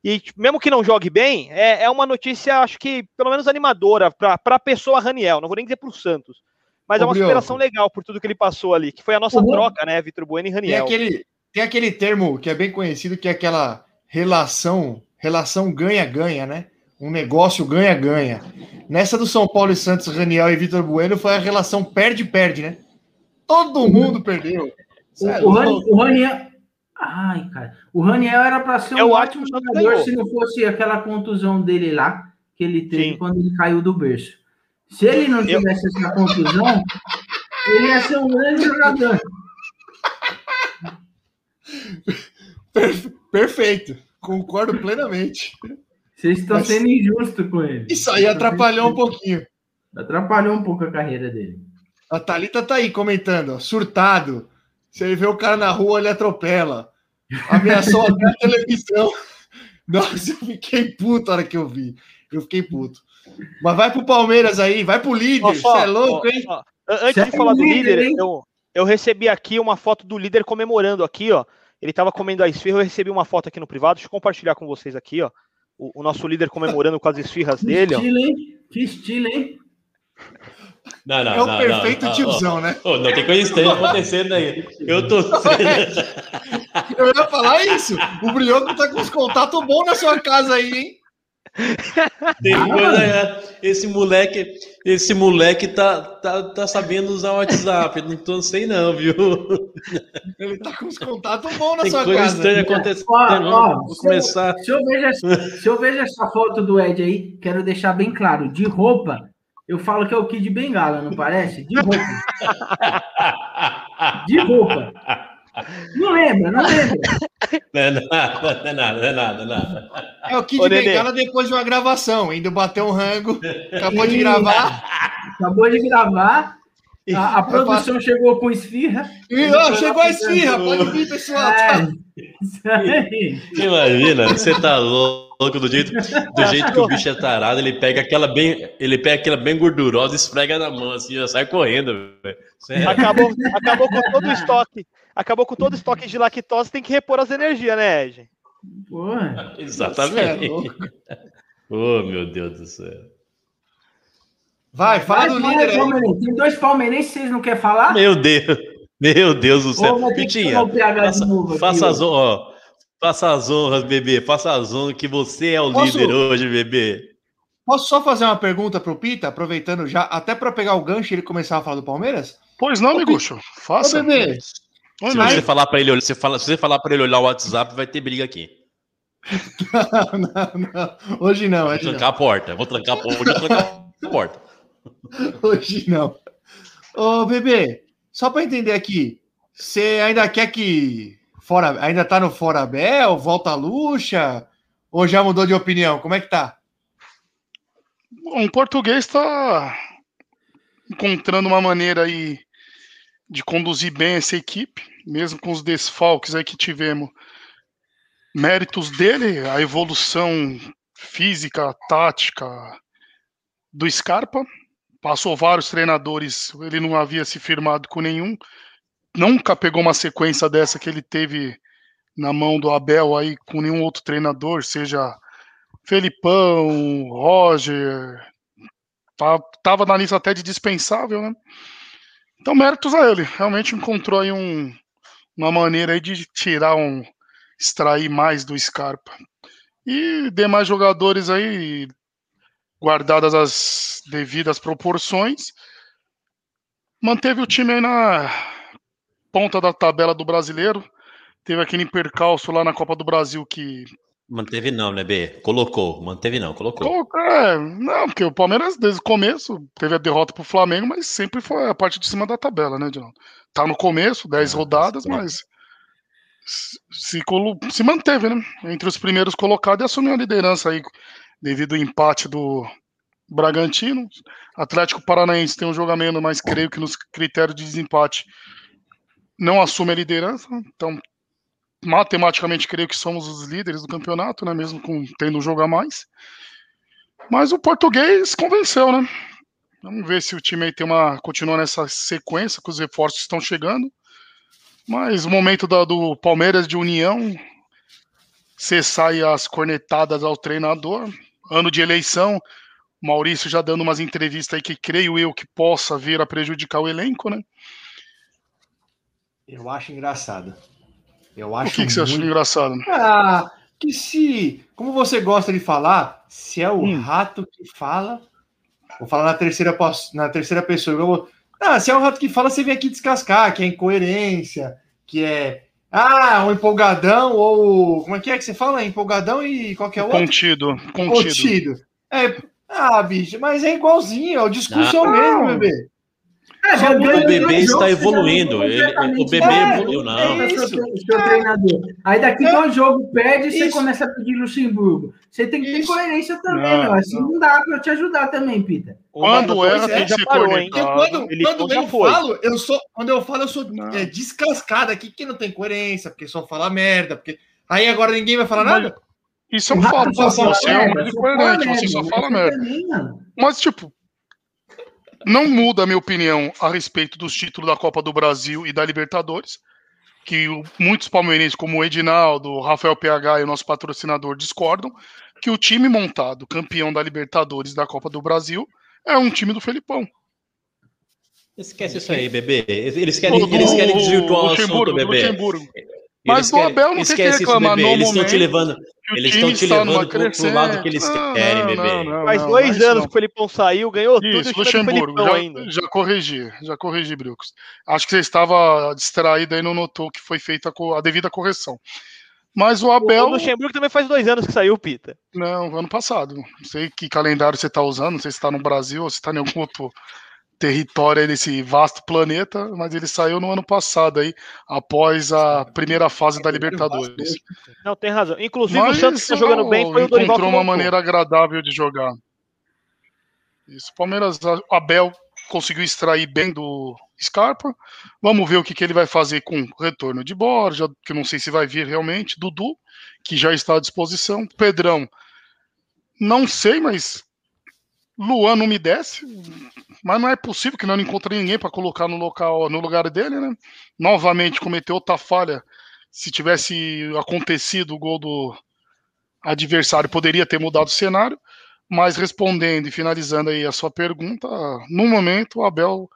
E mesmo que não jogue bem, é, é uma notícia, acho que pelo menos animadora para a pessoa Raniel. Não vou nem dizer para o Santos. Mas Ô, é uma superação legal por tudo que ele passou ali, que foi a nossa uhum. troca, né, Vitor Bueno e Raniel. Tem aquele, tem aquele termo que é bem conhecido, que é aquela relação relação ganha-ganha, né? Um negócio ganha-ganha. Nessa do São Paulo e Santos, Raniel e Vitor Bueno foi a relação perde-perde, né? Todo mundo perdeu. O, é o, o Raniel. Ai, cara. O Raniel era para ser é um ótimo jogador se não fosse aquela contusão dele lá, que ele teve Sim. quando ele caiu do berço. Se ele não tivesse eu... essa contusão, ele ia ser um grande jogador. Perfeito. Concordo plenamente. Vocês estão Mas... sendo injustos com ele. Isso aí atrapalhou um pouquinho. Atrapalhou um pouco a carreira dele. A Thalita tá aí comentando, ó, surtado. Se ele vê o cara na rua, ele atropela. Ameaçou até a televisão. Nossa, eu fiquei puto na hora que eu vi. Eu fiquei puto. Mas vai pro Palmeiras aí, vai pro líder. Você é louco, hein? Antes Cê de é falar do líder, líder eu, eu recebi aqui uma foto do líder comemorando aqui, ó. Ele tava comendo a esfirra, eu recebi uma foto aqui no privado. Deixa eu compartilhar com vocês aqui, ó. O, o nosso líder comemorando com as esfirras que dele, estilo, ó. Hein? Que estilo, hein? Não, não, é o não, perfeito não, tiozão, né? Oh, não tem coisa estranha acontecendo aí. Eu tô. eu ia falar isso. O Brioco tá com os contatos bons na sua casa aí, hein? Tem coisa, esse moleque, esse moleque tá, tá, tá sabendo usar o WhatsApp. Não tô, sei não, viu? Ele tá com os contatos bons na Tem sua coisa casa. estranha acontecendo. Ó, ó, Vou começar. Se eu, se, eu vejo, se eu vejo essa foto do Ed aí, quero deixar bem claro, de roupa, eu falo que é o Kid Bengala, não parece? De roupa. De roupa. Não lembra, não lembra. Não é nada, não é nada, não é nada, nada. É o Kid Ô, Bengala depois de uma gravação, indo bater um rango, acabou de gravar. Acabou de gravar. A, a produção chegou com esfirra. E, ó, chegou a esfirra, pode vir, pessoal. É, Imagina, você tá louco do jeito, do jeito que o bicho é tarado, ele pega aquela bem, ele pega aquela bem gordurosa e esfrega na mão assim, já sai correndo. É... Acabou, acabou com todo o estoque acabou com todo o estoque de lactose, tem que repor as energias, né, Ed? Exatamente. oh, meu Deus do céu. Vai, fala do líder aí. Tem dois palmeirenses, vocês não querem falar? Meu Deus. Meu Deus do céu. Pitinha, faça, faça, as, ó, faça as honras, bebê. Faça as honras que você é o Posso... líder hoje, bebê. Posso só fazer uma pergunta para o Pita, aproveitando já, até para pegar o gancho e ele começar a falar do Palmeiras? Pois não, Miguxo. Faça. Ô, bebê, se você falar para ele, se, fala, se você falar para ele olhar o WhatsApp, vai ter briga aqui. Não, não, não. Hoje não. Hoje vou trancar não. a porta. Vou trancar, vou trancar a porta. Hoje não. Ô, bebê, só para entender aqui, você ainda quer que fora, ainda tá no Fora Bel, volta a Luxa, ou já mudou de opinião? Como é que tá? Bom, o português está encontrando uma maneira aí de conduzir bem essa equipe, mesmo com os desfalques aí que tivemos. Méritos dele, a evolução física, tática do Scarpa. Passou vários treinadores, ele não havia se firmado com nenhum. Nunca pegou uma sequência dessa que ele teve na mão do Abel aí com nenhum outro treinador, seja Felipão, Roger, tá, tava na lista até de dispensável, né? Então, méritos a ele. Realmente encontrou aí um, uma maneira aí de tirar um. extrair mais do Scarpa. E demais jogadores aí, guardadas as devidas proporções, manteve o time aí na ponta da tabela do brasileiro. Teve aquele percalço lá na Copa do Brasil que Manteve não, né, B? Colocou. Manteve não, colocou. É, não, porque o Palmeiras, desde o começo, teve a derrota pro Flamengo, mas sempre foi a parte de cima da tabela, né, Dinaldo? Tá no começo, 10 ah, rodadas, mas se, se manteve, né? Entre os primeiros colocados e assumiu a liderança aí, devido ao empate do Bragantino. Atlético Paranaense tem um jogamento, mas creio que nos critérios de desempate não assume a liderança, então matematicamente creio que somos os líderes do campeonato, né? Mesmo com tendo um jogo a mais. Mas o português convenceu, né? Vamos ver se o time aí tem uma continua nessa sequência que os reforços estão chegando. Mas o momento da, do Palmeiras de união, cessar as cornetadas ao treinador. Ano de eleição, Maurício já dando umas entrevistas aí que creio eu que possa vir a prejudicar o elenco, né? Eu acho engraçado. Eu acho o que, que você acha engraçado? Ah, que se, como você gosta de falar, se é o hum. rato que fala, vou falar na terceira, na terceira pessoa, eu vou, ah, se é o rato que fala, você vem aqui descascar, que é incoerência, que é ah, um empolgadão, ou como é que é que você fala? Empolgadão e qualquer outro? Contido, contido. contido. É, ah, bicho, mas é igualzinho, é o discurso é o mesmo, bebê. É, Só o bebê está evoluindo. Ele, o bebê é, evoluiu, não. É isso. Seu, seu treinador. Aí daqui é. dois jogos perde, você começa a pedir Luxemburgo. Você tem que ter isso. coerência também, não, meu. Assim não. não dá para eu te ajudar também, Peter. Quando erra, tem que ser conectado. Quando, Ele quando eu falo, eu sou, quando eu falo, eu sou é, descascado aqui, que não tem coerência, porque só fala merda. Porque... Aí agora ninguém vai falar nada. Isso é um fato. Você é um incoerente, você só fala merda. Mas, tipo, não muda a minha opinião a respeito dos títulos da Copa do Brasil e da Libertadores, que muitos palmeirenses, como o Edinaldo, o Rafael PH e o nosso patrocinador discordam, que o time montado, campeão da Libertadores e da Copa do Brasil, é um time do Felipão. Esquece isso aí, bebê. Eles querem, eles querem desvirtuar o assunto, bebê. Luxemburgo. Mas do Abel não tem que reclamar isso, Eles estão te levando, eles estão te levando pro, pro, lado que eles não, querem, não, bebê. Não, Faz dois anos que o Felipão saiu, ganhou isso, tudo Luxemburgo, já, ainda. já corrigi, já corrigi, Brooks. Acho que você estava distraído aí, não notou que foi feita a devida correção. Mas o Abel. O Luxemburgo também faz dois anos que saiu, Pita. Não, ano passado. Não sei que calendário você está usando, não sei se está no Brasil ou se está em algum outro território desse vasto planeta, mas ele saiu no ano passado aí, após a primeira fase da Libertadores. Não, tem razão. Inclusive mas, o Santos está jogando bem, foi o Dorival encontrou uma maneira agradável de jogar. Isso, Palmeiras, Abel conseguiu extrair bem do Scarpa. Vamos ver o que, que ele vai fazer com o retorno de Borja, que não sei se vai vir realmente, Dudu, que já está à disposição, Pedrão, não sei, mas Luan não me desce, mas não é possível que não encontre ninguém para colocar no local no lugar dele, né? Novamente cometeu outra falha. Se tivesse acontecido o gol do adversário, poderia ter mudado o cenário. Mas respondendo e finalizando aí a sua pergunta, no momento o Abel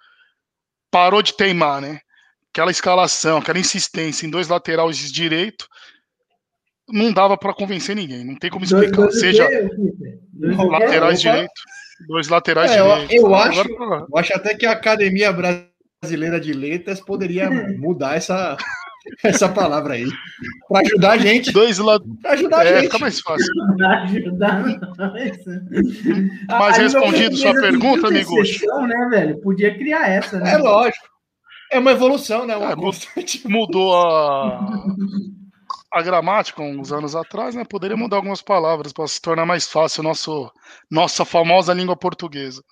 parou de teimar, né? Aquela escalação, aquela insistência em dois laterais direito, não dava para convencer ninguém. Não tem como explicar. Dois, dois Seja laterais direito. Dois laterais é, eu, eu, acho, eu acho até que a Academia Brasileira de Letras poderia mudar essa, essa palavra aí. Para ajudar a gente. Dois lados. Para ajudar é, a gente. Fica mais fácil. ajudar Mas respondido sua pergunta, amigo. Né, velho? Podia criar essa, né? É lógico. É uma evolução, né? Uma é, mudou a a gramática uns anos atrás, né, poderia mudar algumas palavras para se tornar mais fácil nosso, nossa famosa língua portuguesa.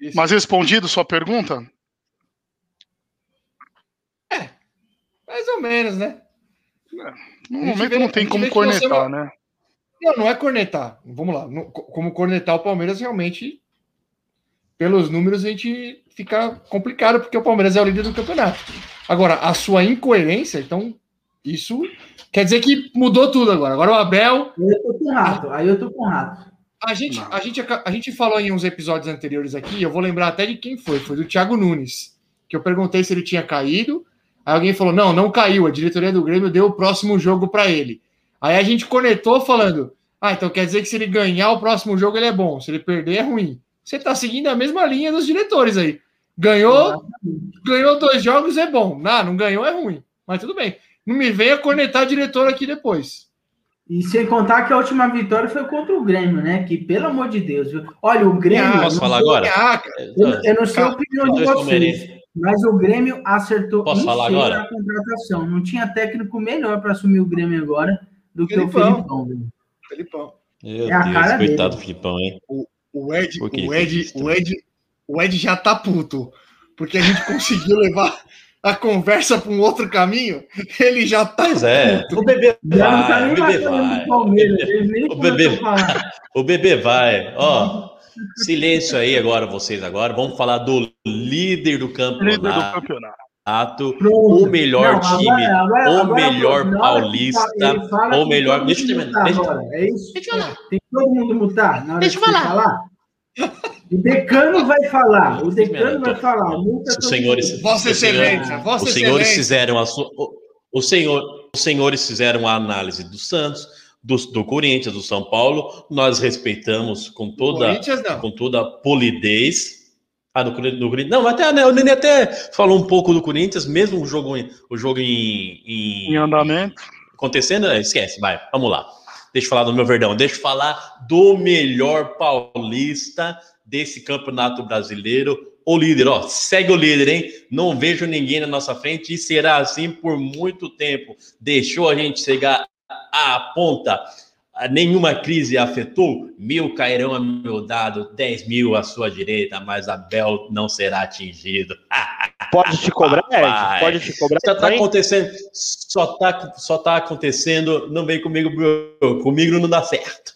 Isso. Mas respondido sua pergunta? Mais ou menos, né? É, no momento vê, não tem como cornetar, não... né? Não, não é cornetar. Vamos lá. Como cornetar o Palmeiras, realmente, pelos números, a gente fica complicado, porque o Palmeiras é o líder do campeonato. Agora, a sua incoerência, então, isso quer dizer que mudou tudo agora. Agora o Abel. Eu tô com rato. Aí eu tô com rato. A gente, a, gente, a gente falou em uns episódios anteriores aqui, eu vou lembrar até de quem foi. Foi do Thiago Nunes. Que eu perguntei se ele tinha caído. Aí alguém falou: não, não caiu. A diretoria do Grêmio deu o próximo jogo para ele. Aí a gente conectou falando: ah, então quer dizer que se ele ganhar o próximo jogo ele é bom, se ele perder é ruim. Você tá seguindo a mesma linha dos diretores aí. Ganhou, ganhou dois jogos é bom. Não, não ganhou é ruim. Mas tudo bem. Não me venha cornetar diretor aqui depois. E sem contar que a última vitória foi contra o Grêmio, né? Que, pelo amor de Deus, viu? Olha, o Grêmio. Ah, posso falar agora? Eu, eu, não sei a opinião de vocês, mas o Grêmio acertou posso falar agora? a contratação. Não tinha técnico melhor para assumir o Grêmio agora do que o Felipão. Felipão. Meu é a Deus, cara coitado do Filipão, hein? O, o Ed, o Ed, o Ed, o Ed já tá puto. Porque a gente conseguiu levar a conversa para um outro caminho, ele já tá. Pois é, o bebê vai, o bebê vai. O bebê vai. O bebê vai. Ó, silêncio aí agora, vocês agora. Vamos falar do líder do campeonato. Líder do campeonato. O melhor não, time, agora, agora, o agora, melhor paulista, o melhor. Deixa eu terminar. Deixa, é isso? deixa eu falar. Tem todo mundo mutar? deixa eu falar. falar? O decano vai falar. O decano vai falar. Os senhores, Vossa Excelência, Vossa os senhores fizeram a sua, o, senhor, os senhores fizeram a análise do Santos, do, do Corinthians, do São Paulo. Nós respeitamos com toda, com toda polidez. Ah, no, no, não, até né, o Nenê até falou um pouco do Corinthians, mesmo o jogo, o jogo em, em, em andamento acontecendo. Esquece, vai, vamos lá. Deixa eu falar do meu Verdão. Deixa eu falar do melhor paulista desse campeonato brasileiro. O líder, ó, segue o líder, hein? Não vejo ninguém na nossa frente e será assim por muito tempo. Deixou a gente chegar à ponta. Nenhuma crise afetou. Mil cairão a meu dado, 10 mil à sua direita, mas Abel não será atingido. Pode te cobrar, Ed? Pode te cobrar. Só tá acontecendo, só tá, só tá acontecendo, não vem comigo, comigo não dá certo.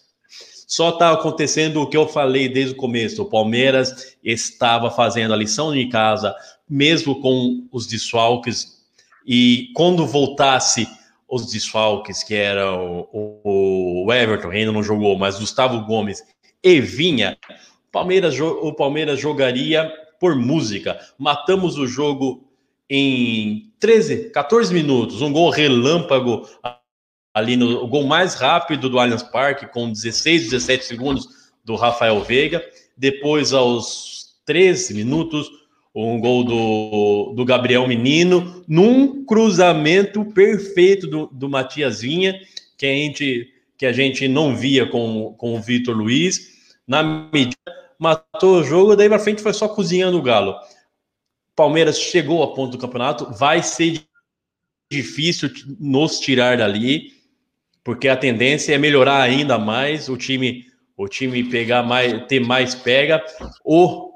Só tá acontecendo o que eu falei desde o começo. O Palmeiras estava fazendo a lição de casa, mesmo com os desfalques, e quando voltasse os desfalques, que era o, o Everton, ainda não jogou, mas Gustavo Gomes e Vinha, Palmeiras, o Palmeiras jogaria por música. Matamos o jogo em 13, 14 minutos. Um gol relâmpago ali no gol mais rápido do Allianz Parque, com 16, 17 segundos do Rafael Veiga. Depois, aos 13 minutos, um gol do, do Gabriel Menino, num cruzamento perfeito do, do Matias Vinha, que a gente, que a gente não via com, com o Vitor Luiz. Na medida matou o jogo, daí para frente foi só cozinhando o Galo. Palmeiras chegou a ponto do campeonato, vai ser difícil nos tirar dali, porque a tendência é melhorar ainda mais, o time o time pegar mais, ter mais pega. Ou,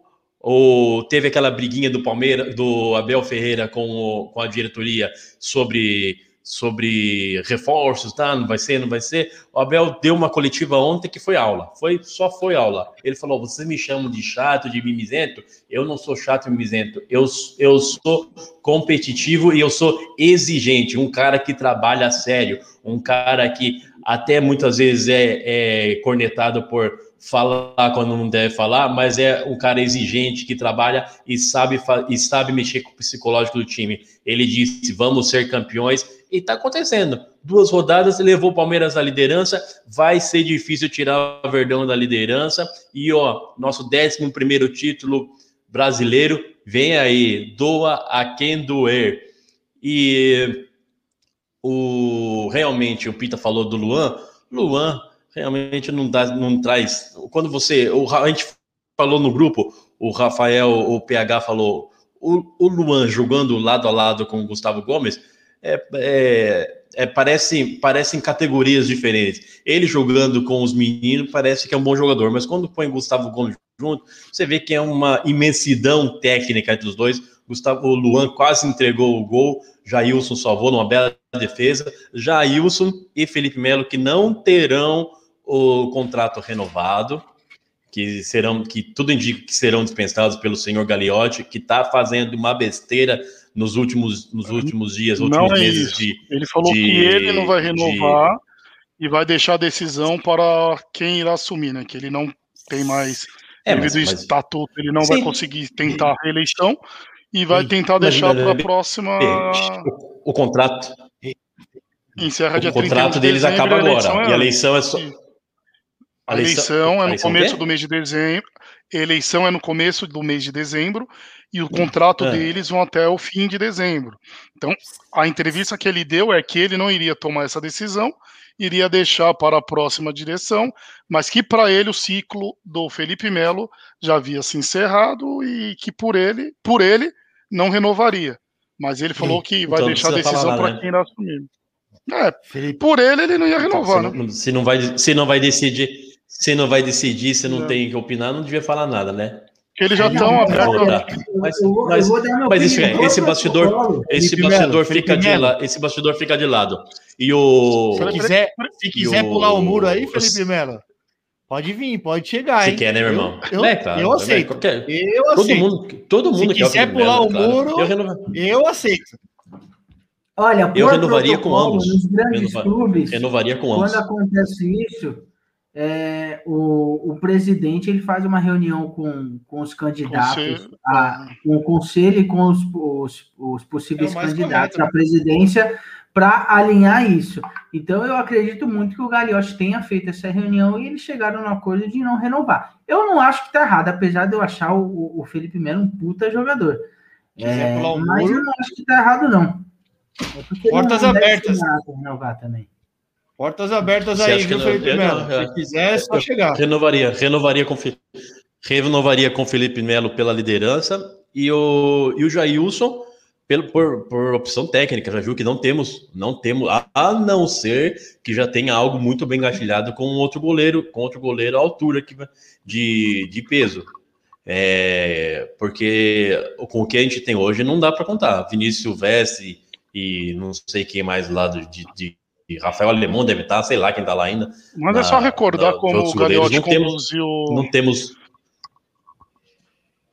ou teve aquela briguinha do Palmeiras, do Abel Ferreira com, o, com a diretoria sobre sobre reforços, tá? Não vai ser, não vai ser. O Abel deu uma coletiva ontem que foi aula. Foi só foi aula. Ele falou: "Vocês me chamam de chato, de mimizento? Eu não sou chato e mimizento. Eu eu sou competitivo e eu sou exigente, um cara que trabalha sério, um cara que até muitas vezes é, é cornetado por falar quando não deve falar, mas é um cara exigente que trabalha e sabe e sabe mexer com o psicológico do time. Ele disse: "Vamos ser campeões" e está acontecendo. Duas rodadas levou o Palmeiras à liderança, vai ser difícil tirar o Verdão da liderança e ó, nosso 11 primeiro título brasileiro vem aí, doa a quem doer. E o realmente o Pita falou do Luan, Luan realmente não dá, não traz. Quando você, o, a gente falou no grupo, o Rafael, o PH falou, o, o Luan jogando lado a lado com o Gustavo Gomes, é, é, é, parece, parecem categorias diferentes. Ele jogando com os meninos parece que é um bom jogador, mas quando põe Gustavo Gomes junto, você vê que é uma imensidão técnica entre os dois. Gustavo Luan quase entregou o gol, Jailson salvou numa bela defesa. Jailson e Felipe Melo que não terão o contrato renovado, que serão, que tudo indica que serão dispensados pelo senhor Gagliotti, que está fazendo uma besteira nos últimos, nos últimos dias, últimos é meses isso. de. Ele falou de, que ele não vai renovar de... e vai deixar a decisão para quem irá assumir, né? Que ele não tem mais. É, devido ao mas... estatuto, ele não Sim. vai conseguir tentar a reeleição e vai tentar deixar para a próxima. O, o contrato. Encerra dia o contrato de deles acaba agora. É e a eleição é só. A eleição, é no começo do mês de dezembro. Eleição é no começo do mês de dezembro e o contrato é. deles vão até o fim de dezembro. Então, a entrevista que ele deu é que ele não iria tomar essa decisão, iria deixar para a próxima direção, mas que para ele o ciclo do Felipe Melo já havia se encerrado e que por ele, por ele não renovaria. Mas ele falou que vai então, deixar a decisão para né? quem irá assumir. É, Felipe, por ele ele não ia renovar, se, né? se não vai, se não vai decidir, se não vai decidir, se não, não. tem que opinar, não devia falar nada, né? Eles já estão abertos. Mas, mas, mas isso, é, esse bastidor, esse bastidor fica de lado, esse bastidor fica de lado. E o se quiser, se quiser o, pular o muro aí, Felipe Melo. Pode vir, pode chegar. Se hein? quer, né, meu irmão? Eu, É, claro, eu é, aceito. qualquer- Eu Todo aceito. mundo, todo mundo Se quer o quiser Felipe pular Melo, o claro. muro, Eu renova- Eu aceito. Olha, Eu renovaria com ambos. Nos grandes Renova- clubes, renovaria com ambos. quando acontece isso, é, o, o presidente ele faz uma reunião com, com os candidatos, Conselho. a- com o conselho e com os, os, os possíveis É candidatos correto, né? à presidência para alinhar isso. Então, eu acredito muito que o Gagliotti tenha feito essa reunião e eles chegaram no acordo de não renovar. Eu não acho que está errado, apesar de eu achar o, o Felipe Melo um puta jogador. É, mas eu não acho que está errado, não. É Portas não abertas. renovar também. Portas abertas Você aí, viu, Felipe Melo? Se quiser, é só chegar. Renovaria, renovaria com renovaria com Felipe Melo pela liderança e o, e o Jailson pelo, por, por opção técnica. Já viu que não temos, não temos, a, não ser que já tenha algo muito bem gatilhado com outro goleiro, com outro goleiro à altura que, de, de peso. É, porque com o que a gente tem hoje não dá para contar. Vinícius Silvestre e não sei quem mais lá de, de, de Rafael Alemão deve estar, sei lá quem está lá ainda. Mas Na- é só recordar na- como o Gagliotti conduziu Não temos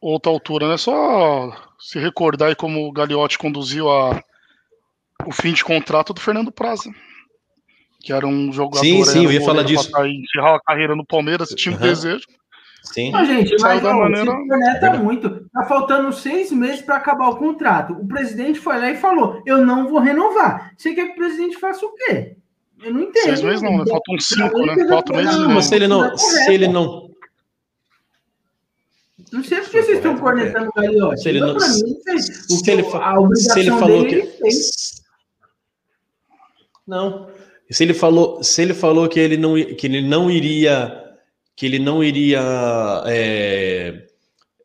outra altura, né? Só se recordar aí como o Gagliotti conduziu a, o fim de contrato do Fernando Praza. Que era um jogador. Sim, sim, eu ia falar disso. sair, encerrar a carreira no Palmeiras, tinha um desejo. Sim. Não, gente, mas ó, maneira- você corneta Verdade. muito. Tá faltando seis meses para acabar o contrato. O presidente foi lá e falou: Eu não vou renovar. Você quer que o presidente faça o quê? Eu não entendo. Seis meses não, né? Faltam cinco, né? Quatro meses Não, mas se ele não, se ele não, Não sei porque vocês estão cornetando o Gagliotti. Se ele Eu, não- mim, se ele, fa- se ele falou dele, que ele fez. não, se ele falou, se ele falou que ele não, que ele não iria, que ele não iria é,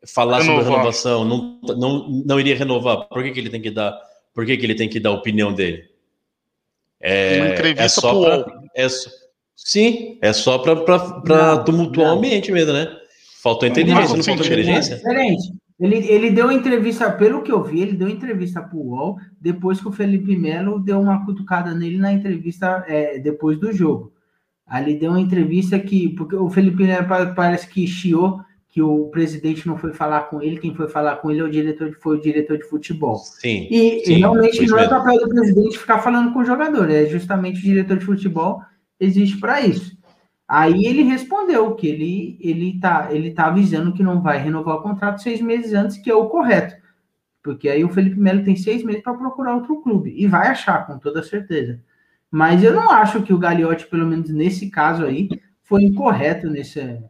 falar sobre Renovar. renovação, não, não, não iria renovar. Por que, que ele tem que dar? Por que, que ele tem que dar a opinião dele? É, Uma entrevista é só pro pra- é só- sim, é só para tumultuar não. o ambiente mesmo, né? Faltou inteligência, não, não faltou sentido. inteligência? Diferente. Ele, ele deu entrevista, pelo que eu vi, ele deu entrevista pro UOL depois que o Felipe Melo deu uma cutucada nele na entrevista é, depois do jogo. Ali deu uma entrevista que, porque o Felipe Melo pa- parece que chiou que o presidente não foi falar com ele, quem foi falar com ele é o diretor, foi o diretor de futebol. Sim. E Sim, realmente não é mesmo. papel do presidente ficar falando com o jogador, é justamente o diretor de futebol existe para isso. Aí ele respondeu que ele ele tá ele tá avisando que não vai renovar o contrato seis meses antes, que é o correto, porque aí o Felipe Melo tem seis meses para procurar outro clube e vai achar com toda certeza. Mas eu não acho que o Gagliotti, pelo menos nesse caso aí, foi incorreto nessa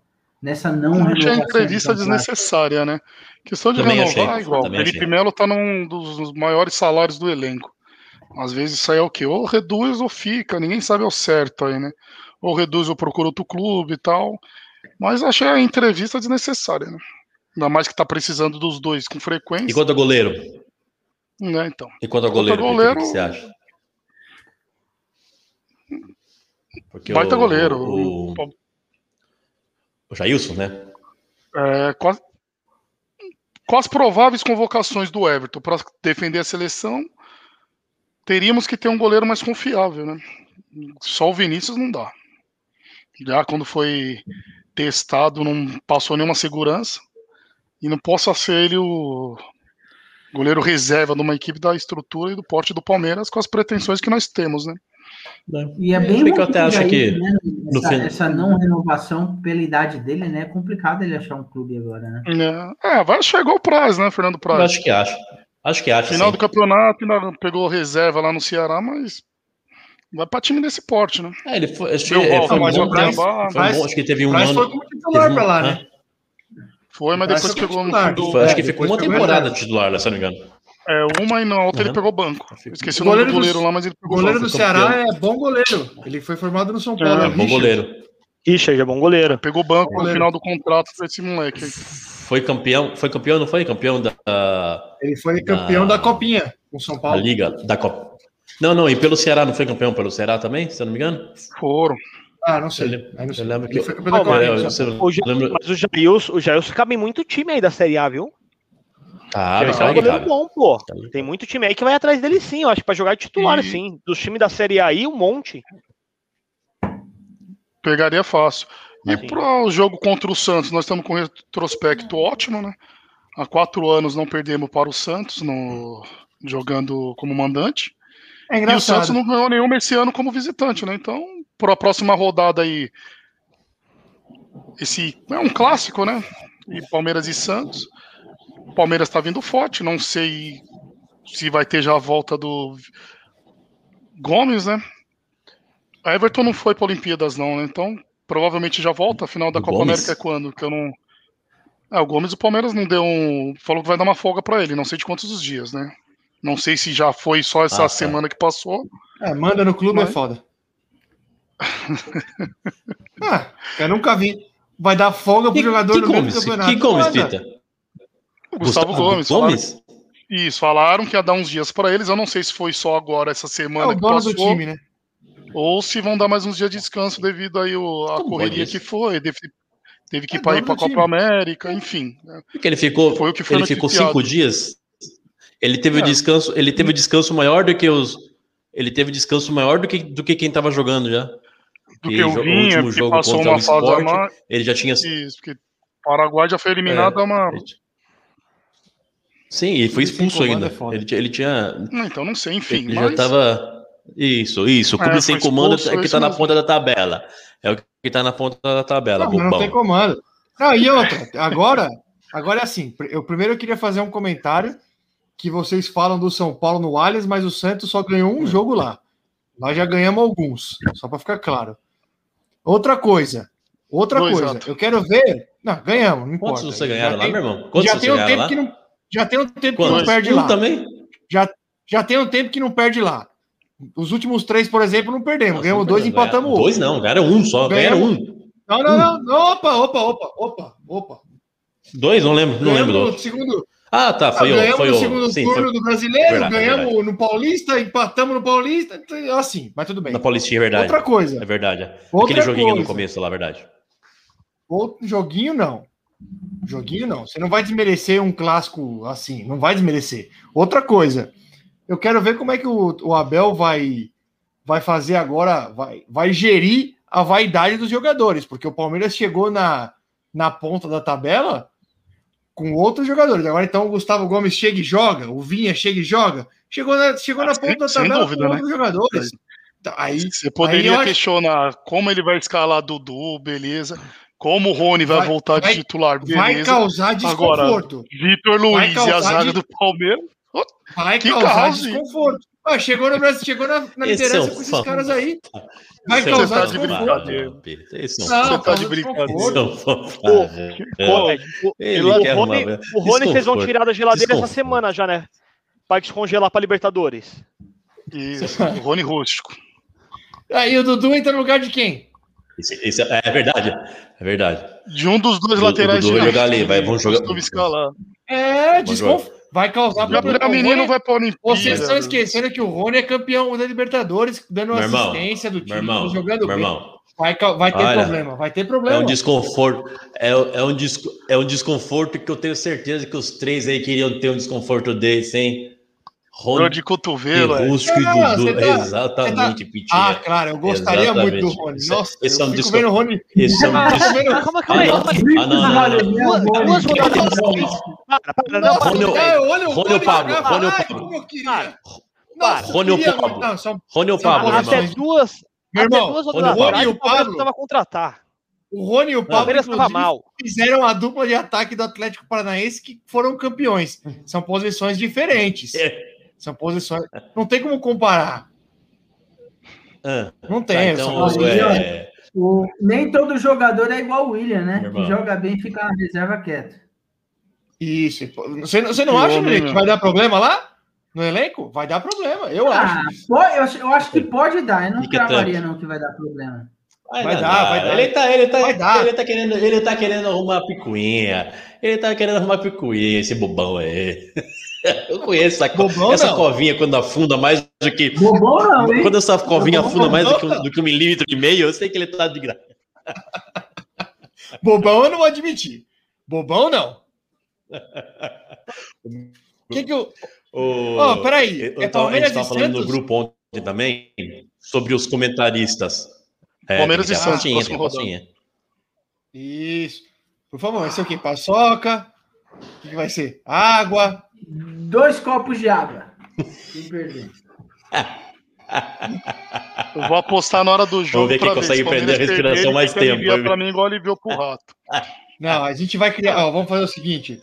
nessa não Eu achei a entrevista desnecessária, né? Questão de Também renovar, achei, igual. Felipe achei. Melo tá num dos maiores salários do elenco. Às vezes isso aí é o quê? Ou reduz ou fica, ninguém sabe ao certo aí, né? Ou reduz ou procura outro clube e tal. Mas achei a entrevista desnecessária, né? Ainda mais que tá precisando dos dois com E frequência. quanto a goleiro? Né, então. E quanto a Quanto a goleiro, Vitor, goleiro- o que você acha? Porque Baita o- goleiro. O, O- o Jailson, né? É, com, as, com as prováveis convocações do Everton para defender a seleção, teríamos que ter um goleiro mais confiável, né? Só o Vinícius não dá. Já quando foi testado, não passou nenhuma segurança. E não possa ser ele o goleiro reserva de uma equipe da estrutura e do porte do Palmeiras com as pretensões que nós temos, né? E é Se bem bem que eu até acho aí, que né? no essa, fim- essa não renovação pela idade dele, né? É complicado ele achar um clube agora, né? É, é, vai chegar o prazo, né, Fernando Eu Praz? acho que acho. Acho que acho. Final sim. do campeonato, ainda pegou reserva lá no Ceará, mas vai pra time desse porte, né? É, ele foi, acho foi um bom. Cuiabá, Foi um bom, acho que teve um Mas ano. foi como titular um- pra lá, né? Foi, mas depois pegou no. Foi, acho É, que ficou depois uma temporada titular, se eu não me engano. É, uma e na outra ele Uhum. pegou banco. Esqueci o, nome do goleiro do- goleiro lá, mas ele O pegou goleiro banco. do campeão. Ceará é bom goleiro. Ele foi formado no São Paulo. É, É, bom Richard. goleiro. Richard é bom goleiro. Pegou banco no final do contrato desse moleque aí. Foi campeão, foi campeão, não foi? Campeão da, Ele foi campeão Da- da Copinha com o São da Paulo. Liga, da Copa. Não, não, e pelo Ceará, não foi campeão pelo Ceará também, se eu não me engano? Foram. Ah, não sei. Eu eu lembro Ele que- foi campeão da mas-. É, eu- eu lembro- Mas o Jailson, o Jailson cabe muito time aí da Série A, viu? Cabe, Jailson é um goleiro bom, pô. Tem muito time aí que vai atrás dele sim, eu acho, pra jogar de titular, E- sim. Dos times da Série A aí, um monte. Pegaria fácil. E para o jogo contra o Santos, nós estamos com um retrospecto ótimo, né? Há quatro anos não perdemos para o Santos no, jogando como mandante. É E o Santos não ganhou nenhuma esse ano como visitante, né? Então, para a próxima rodada aí, esse é um clássico, né? E Palmeiras e Santos. O Palmeiras está vindo forte, não sei se vai ter já a volta do Gomes, né? A Everton não foi para Olimpíadas, não, né? Então, provavelmente já volta. A final da O Copa Gomes? América é quando? Que eu não. É, o Gomes, o Palmeiras não deu um. Falou que vai dar uma folga para ele, não sei de quantos os dias, né? Não sei se já foi só essa Ah, tá. semana que passou. É, manda no clube Mas- é foda. ah, eu nunca vi. Vai dar folga pro Que, jogador que no Gomes? campeonato. Que Gomes. Pita? O Gustavo, Gomes. falaram- Gomes? Isso, falaram que ia dar uns dias para eles. Eu não sei se foi só agora, essa É semana o que passou, do time, né? ou se vão dar mais uns dias de descanso devido aí o, a Como correria que foi. Teve, teve que É ir para ir dono para a Copa time. América, enfim. né? Porque ele ficou, Foi o que foi ele ficou cinco dias. Ele teve É. descanso, ele teve descanso maior do que os. Ele teve descanso maior do que, do que quem tava jogando já. Do que o Vinha, último que jogo passou contra uma o fase a mais. Ele já tinha. Isso, porque o Paraguai já foi eliminado É. é uma. Sim, ele foi expulso ainda. é. Ele, tinha- ele tinha. Não, então não sei, enfim. Ele mas já tava. Isso, isso. O É, clube sem foi comando expulso, é que tá na ponta da tabela. É o que tá na ponta da tabela, Não, mas não bobão. tem comando. Não, e outra, agora, agora é assim. Eu primeiro eu queria fazer um comentário que vocês falam do São Paulo no Allianz, mas o Santos só ganhou um jogo lá. Nós já ganhamos alguns, só para ficar claro. Outra coisa, outra Dois, coisa. Eu quero ver. Não, ganhamos, não importa. Quantos você Já ganharam lá, tem- meu irmão? Quantos Já tem um tempo lá? que não, já tem um tempo que não perde um lá. também? Já tem um tempo que não perde lá. Os últimos três, por exemplo, não perdemos. Nossa, ganhamos não dois, perdeu. empatamos Dois outro. não, ganharam um só. Ganharam Ganhamos- um. Não, não, não, não. Opa, opa, opa, opa, opa. Dois, não lembro, não lembro Ganhamos no segundo, Ah, tá, foi o. ganhamos Foi no o segundo sim, turno foi do brasileiro, Verdade, ganhamos verdade. no Paulista, empatamos no Paulista, assim, mas tudo bem. na Paulistinha, é verdade. Outra coisa, É verdade. Outra Aquele joguinho no coisa. começo lá, é verdade. outro joguinho não. Joguinho não. Você não vai desmerecer um clássico assim, não vai desmerecer. Outra coisa, eu quero ver como é que o, o Abel vai vai fazer agora, vai, vai gerir a vaidade dos jogadores, porque o Palmeiras chegou na, na ponta da tabela com outros jogadores. Agora então o Gustavo Gomes chega e joga, o Vinha chega e joga. Chegou na, chegou Ah, na sem- ponta da tabela dúvida, com né? outros jogadores. Aí, Você Aí poderia acho- questionar como ele vai escalar Dudu, beleza. Como o Rony vai, Vai- voltar vai- de titular, vai beleza. causar desconforto. Vitor Luiz e a causar zaga de- do Palmeiras. Vai Que causar desconforto. Ah, chegou no Brasil, chegou na, na Esse liderança é um com esses fã. caras aí. Vai Esse é causar tá de desconforto. brincadeira. Esse é um Não, Você tá de brincadeira. desconforto. É o, Rony, vocês vão desconforto. tirar da geladeira essa Desconforto. semana já, né? Pra descongelar pra Libertadores. Isso, o Rony Rústico. Aí o Dudu entra no lugar de quem? Esse- esse é, é verdade. É verdade. De um dos dois O- o laterais vai direitos, jogar ali, vai- vamos jogar- escalar. É, desconforto. Vai causar O problema. Menino O Rony- vai pra Olimpíada. Vocês estão esquecendo que o Rony é campeão da Libertadores, dando Meu irmão, assistência do Meu time, irmão, jogando meu bem. irmão, Vai, vai ter Olha, problema, vai ter é problema. um desconforto, é, é um é um desconforto que eu tenho certeza que os três aí queriam ter um desconforto desse, hein? Rony, de cotovelo, é. Rusco e Não, Dudu, você tá- exatamente, Pitinha. Ah, claro, eu gostaria Exatamente. muito do Rony. Esse é- Nossa, esse é eu um fico vendo o Rony. Esse é um Ah, dis- tô vendo- Calma, calma aí, Ah, não. calma aí. Ah, não, não, não. Duas, rodadas. Para, para, não, não, o Rony Rony ou Pablo? Rony ou Pablo? Rony ou Pablo? Não, Rony ou Pablo, Até duas, Meu irmão, duas Rony atrás, Pablo? o Palmeiras precisava contratar. O Rony e o O Pablo mal. fizeram a dupla de ataque do Atlético Paranaense que foram campeões. São posições diferentes. É. São posições. Não tem como comparar. Ah, Não tem. tá, então, é, O- nem todo jogador é igual o William, né? Que joga bem e fica na reserva quieto. Isso. Você, você não Que acha, Nenê, que vai dar problema lá? No elenco? Vai dar problema, eu Ah, acho. pode- eu, acho, eu acho que pode dar. Eu não Fica cravaria, não, que vai dar problema. Vai, Vai dar, dar, vai dar. Ele tá, ele tá, Vai dar. ele tá querendo, ele tá querendo arrumar picuinha. Ele tá querendo arrumar picuinha, esse bobão aí. Eu conheço essa, co- Bobão, essa não. covinha quando afunda mais do que. Bobão não, hein? Quando essa covinha Bobão, afunda mais do que, um, do que um milímetro e meio, eu sei que ele tá de graça. Bobão eu não vou admitir. Bobão não. O que que eu... Ô, Ó, peraí, eu é tava- a gente tava e falando no grupo ontem também sobre os comentaristas. É, Palmeiras e que Santos, próxima tem a pastinha. Isso. Por favor, vai ser o quê? Paçoca? O que vai ser? Água? Dois copos de água. Quem perder. Eu vou apostar na hora do jogo. Vamos ver quem consegue prender a respiração mais tempo. Para mim, igual aliviou pro rato. Não, a gente vai criar. Ó, vamos fazer o seguinte: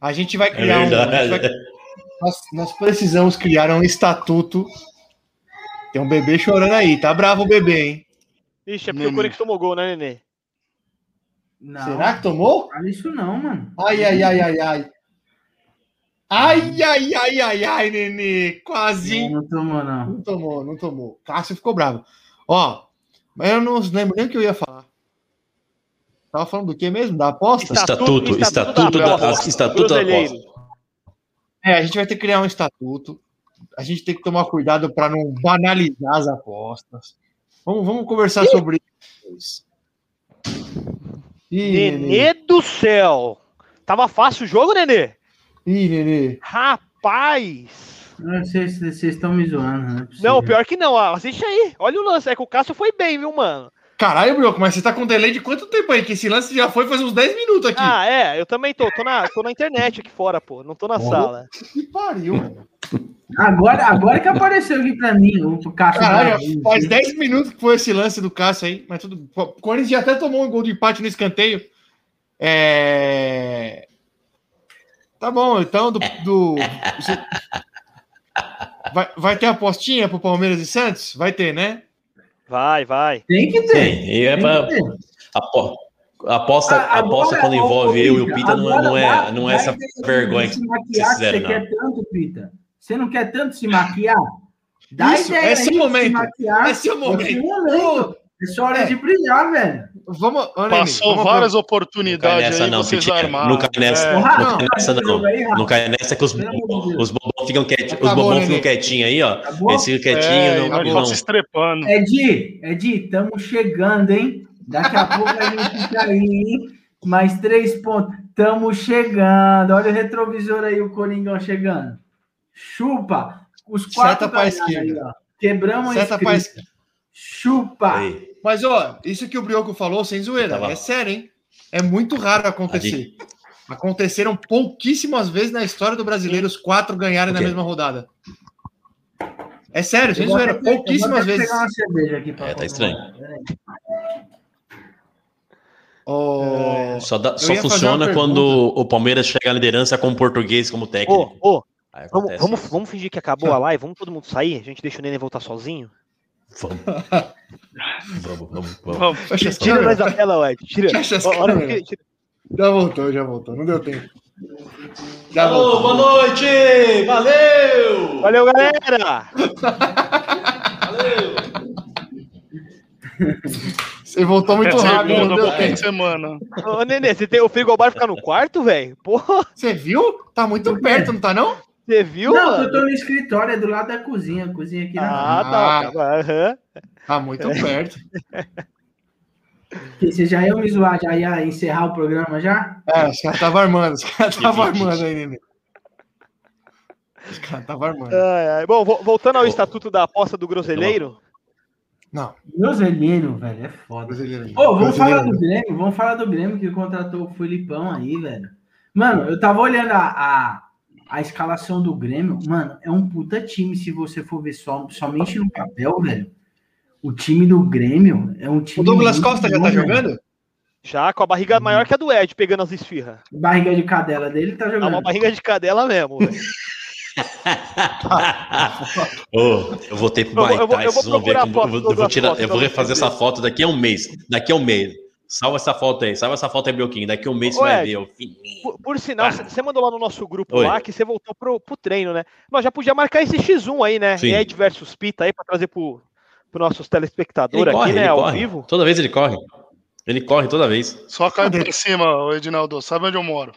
a gente vai criar é um. Vai, nós, nós, precisamos criar um estatuto. Tem um bebê chorando aí, tá bravo o bebê, hein? Ixi, é porque Nenê. o Corinthians tomou gol, né, Nenê? Não. Será que tomou? Fala isso não, mano. Ai, ai, ai, ai, ai. Ai, ai, ai, ai, ai, Nenê. Quase. Não, não tomou, não. Não tomou, não tomou. Cássio ficou bravo. Ó, mas eu não lembro nem o que eu ia falar. Tava falando do que mesmo? Da aposta? Estatuto, estatuto, estatuto da, da, estatuto da aposta. É, a gente vai ter que criar um estatuto. A gente tem que tomar cuidado para não banalizar as apostas. Vamos, vamos conversar Ih. sobre isso. Ih, Nenê, Nenê do céu! Tava fácil o jogo, Nenê? Ih, Nenê. Rapaz! Vocês estão me zoando, né? Não, pior que não. Assiste aí. Olha o lance. É que o Cássio foi bem, viu, mano? Caralho, Brioco, mas você tá com delay de quanto tempo aí? Que esse lance já foi faz uns 10 minutos aqui. Ah, é, eu também tô. Tô na, tô na internet aqui fora, pô. Não tô na sala. Que pariu. Agora, agora que apareceu aqui pra mim, o Cássio. Caralho, faz 10 minutos que foi esse lance do Cássio aí, mas tudo. O Corinthians já até tomou um gol de empate no escanteio. É. Tá bom, então do. do... Vai, vai ter apostinha pro Palmeiras e Santos? Vai ter, né? Vai, vai. Tem que ter. Sim, e é pra, apo, aposta, a, aposta quando envolve eu e o Pita não, é, não é, não é essa vergonha que vocês fizeram, não. Você quer tanto, Pita? Você não quer tanto se maquiar? Dá Isso, ideia esse é o momento. Esse é o momento. Esse momento. É só hora é. de brilhar, velho. Vamos, Passou vamos várias pra... oportunidades nessa, aí, não, vocês armaram. Não cai nessa, é. não, não cai nessa não. Não cai nessa que os, os bobão ficam quietinhos, os bobão ficam quietinhos aí, ó. Eles ficam quietinhos. É, não, não. se estrepando. Edi, Edi, estamos chegando, hein? Daqui a pouco a gente fica aí, hein? Mais três pontos. Estamos chegando. Olha o retrovisor aí, o Coringão chegando. Chupa. Os quatro Seta para esquerda. Aí, Quebramos Seta a esquerda. Chupa! Aí. Mas, ó, isso que o Brioco falou, sem zoeira, é sério, hein? É muito raro acontecer. Aconteceram pouquíssimas vezes na história do brasileiro os quatro ganharem okay. na mesma rodada. É sério, sem zoeira, pouquíssimas vezes. Pegar uma cerveja aqui é, tá estranho. Oh, só, dá, só funciona quando o Palmeiras chega à liderança com o português como técnico. Oh, oh, vamos, vamos, vamos, fingir que acabou a live, vamos todo mundo sair, a gente deixa o Nenê voltar sozinho. Vamos. vamos, vamos, vamos. Tira, tira mais a tela, Ed. Tira. Tira. Já voltou, já voltou. Não deu tempo. Já Alô, voltou. boa noite! Valeu! Valeu, galera! Valeu! Você voltou muito rápido, não deu tempo. semana. Ô, Nenê, você tem o frigobar ficar no quarto, velho? Porra! Você viu? Tá muito perto, não tá não? Você viu? Não, mano? eu tô no escritório, é do lado da cozinha. Cozinha aqui na Ah, tá. tá. Uhum. Tá muito perto. Você já ia me zoar, já ia encerrar o programa já? É, os caras estavam armando, os caras estavam armando aí, Nenê. Os caras estavam armando. bom, voltando ao estatuto da aposta do Groseleiro. Não. Groseleiro, velho, é foda. Ô, oh, vamos falar do Grêmio, vamos falar do Grêmio que contratou o Filipão aí, velho. Mano, eu tava olhando a, a a escalação do Grêmio, mano, é um puta time se você for ver só, somente no papel, velho. O time do Grêmio é um time. O Douglas Costa já tá jogando? Já, com a barriga maior que a do Ed, pegando as esfirras. Barriga de cadela dele tá jogando. É uma barriga de cadela mesmo, velho. oh, eu voltei pro Tyson, eu vou, ver como, eu, vou, eu vou tirar, eu vou refazer essa foto daqui a um mês. Daqui a um mês. Salva essa foto aí, salva essa foto aí, Bioquinho. Daqui a um mês você vai ver. Por, por, sinal, você mandou lá no nosso grupo Oi. lá que você voltou pro, pro treino, né? Nós já podia marcar esse X1 aí, né? Sim. Ed versus Pita aí para trazer pro, pro nossos telespectadores aqui, né? Ao corre. vivo. Toda vez ele corre. Ele corre toda vez. Só cai pra cima, Edinaldo. Sabe onde eu moro?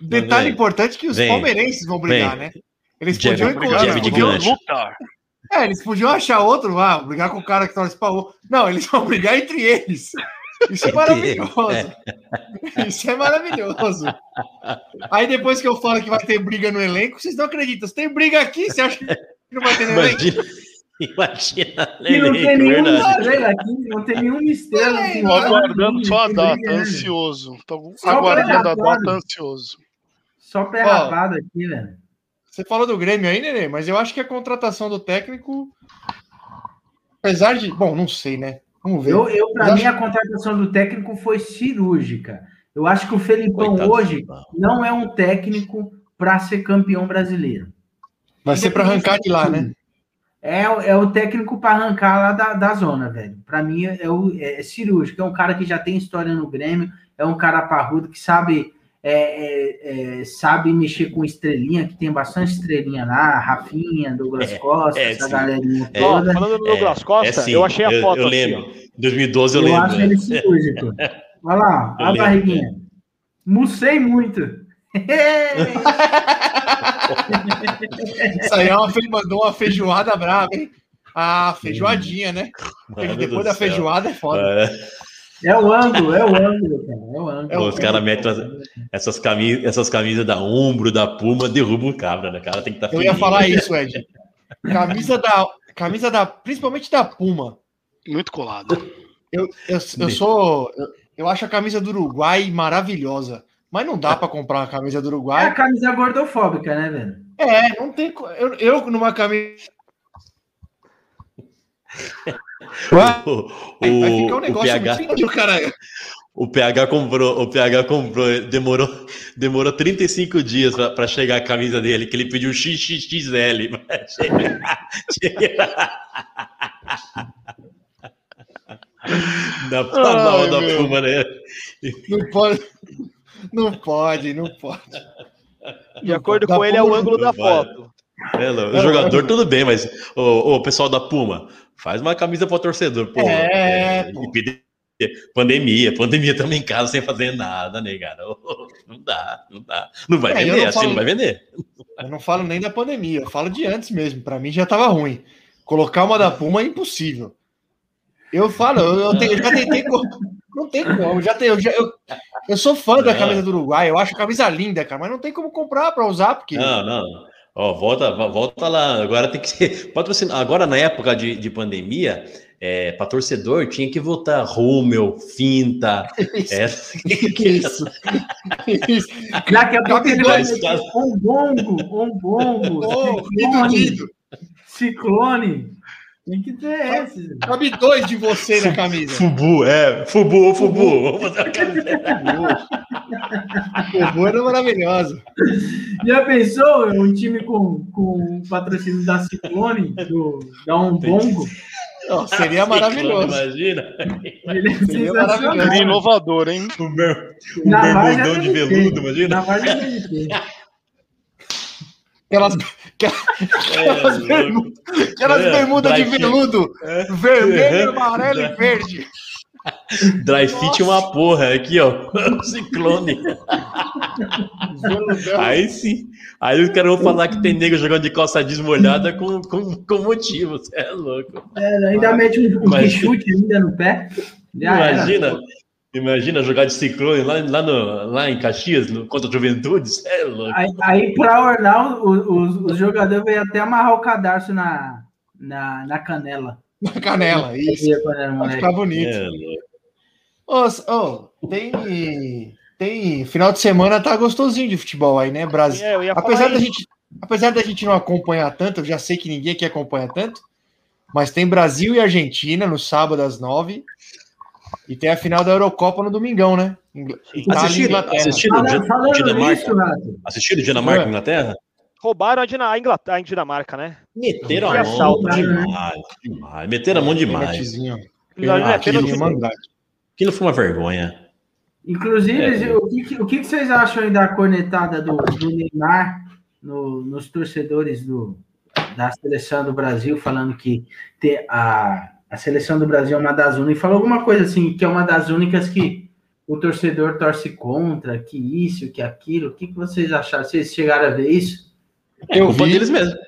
Detalhe Vem. importante que os Vem. palmeirenses vão brigar, Vem. né? Eles Jeff, podiam, Jeff de podiam lutar. É, eles podiam achar outro lá, brigar com o cara que torce pra outro. Não, eles vão brigar entre eles. Isso é maravilhoso. É. Isso é maravilhoso. Aí depois que eu falo que vai ter briga no elenco, vocês não acreditam. Se tem briga aqui, você acha que não vai ter no imagina, elenco? Imagina, E não tem nenhum mistério aqui, não tem nenhum mistério. Tô nada, aguardando só a data, nada. ansioso. Tô Só aguardando a data, ansioso. Só pé rapado aqui, velho. Você falou do Grêmio aí, Nenê, mas eu acho que a contratação do técnico, apesar de. Bom, não sei, né? Vamos ver. Eu, eu para mim, a contratação do técnico foi cirúrgica. Eu acho que o Felipão Coitado hoje não é um técnico para ser campeão brasileiro. Vai ser para arrancar de lá, né? É, o- é o técnico para arrancar lá da, da zona, velho. Para mim é, o, é cirúrgico. É um cara que já tem história no Grêmio, é um cara parrudo que sabe é, é, é, sabe mexer com estrelinha, que tem bastante estrelinha lá, Rafinha, Douglas É, Costa, é, essa sim. galerinha É. Toda. falando do Douglas Costa, sim, eu achei a foto Eu, aqui, lembro. ó. 2012 eu, Eu, lembro. acho ele cirúrgico. Olha lá, Eu a lembro, barriguinha. Mucei muito. Isso aí é uma, fe- mandou uma feijoada brava, hein? Ah, feijoadinha, né? Mano Depois da céu. feijoada é foda. É, É o ângulo, é o ângulo, cara. É o ângulo. É os caras metem as- essas, camisas, essas camisas da Umbro, da Puma, derrubam o cabra, né? O cara tem que estar Eu ia falar isso, Ed. Camisa da, camisa da, principalmente da Puma. Muito colado. Eu, eu, eu sou, eu, eu acho a camisa do Uruguai maravilhosa, mas não dá para comprar uma camisa do É a Uruguai. camisa gordofóbica, né, velho? É, não tem. Eu, eu numa camisa. O, Vai, vai ficar um o, o PH, muito o PH comprou, o PH comprou, demorou, demorou 35 dias pra, pra chegar a camisa dele, que ele pediu XXXL. mas chega- chega- Dá pra Ai, mal da meu. Puma, né? Não pode. Não pode, não pode. De acordo Da com ele, é o Puma, ângulo da foto. É, o jogador, tudo bem, mas o, o pessoal da Puma, faz uma camisa para torcedor. Pô, É, pô. impede- Pandemia, pandemia também em casa sem fazer nada, né, cara? Não dá, não dá. Não vai É, vender, não assim falo- não vai vender. Eu não falo nem da pandemia, eu falo de antes mesmo. Para mim já tava ruim. Colocar uma da Puma é impossível. Eu falo, eu, eu tenho- eu já tentei. Não tem como. Eu, já tenho, eu, já- eu, eu sou fã da Não. camisa do Uruguai, eu acho a camisa linda, cara, mas não tem como comprar para usar, porque. Não, não. Ó, volta, volta lá. Agora tem que ser patrocinado. Agora, na época de, de pandemia, é, para torcedor, tinha que votar Rúmel, Finta. é, Que isso? vai dois meter caras. um bongo, um bongo, Lido, ciclone, ciclone. Tem que ter esses. velho. Cabe dois de você na camisa. Fubu, é. Fubu, Fubu. Vamos fazer uma camiseta. O Boa era maravilhosa. Já pensou um time com, com o patrocínio da Ciclone, do, da um bongo? Ó, seria maravilhoso. Imagina. Ele é Seria maravilhoso. inovador, hein? O ber- o bermudão de veludo, imagina. Na. Aquelas, aquelas, É, bermudas, aquelas É, bermudas de fit. veludo, É. vermelho, amarelo e verde. Dry fit é uma porra, aqui, ó. Ciclone. Aí sim. Aí os caras vão falar que tem negro jogando de calça desmolhada com, com, com motivo. Você é louco. É, ainda mete um, um chute ainda no pé. Já era. Imagina. Jogar de ciclone lá, lá, no, lá em Caxias, no, contra a Juventude. É louco. Aí, aí para ornar, o- os, os jogadores vêm até amarrar o cadarço na, na, na canela. Na canela, isso. Vai ficar bonito. É s- ô, tem, tem. Final de semana tá gostosinho de futebol aí, né, Brasil? É, Apesar da, isso. gente, apesar da gente não acompanhar tanto, eu já sei que ninguém aqui acompanha tanto, mas tem Brasil e Argentina no sábado às nove. E tem a final da Eurocopa no domingão, né? Ingl- Assistiram, assistiram Falando, Dinamarca? nisso, Rato, Assistiram Dinamarca É. e Inglaterra? Roubaram a, Dina, a Inglaterra, a Dinamarca, né? Meteram a mão né? demais, demais. Meteram a mão demais. É. Aquilo foi uma vergonha. Inclusive, É. o, que, o que que vocês acham aí da cornetada do, do Neymar no- nos torcedores do, da seleção do Brasil, falando que te- a, a seleção do Brasil é uma das únicas, falou alguma coisa assim, que é uma das únicas que o torcedor torce contra, que isso, que aquilo. O que, que vocês acharam? Vocês chegaram a ver isso? É Eu vi. deles mesmo.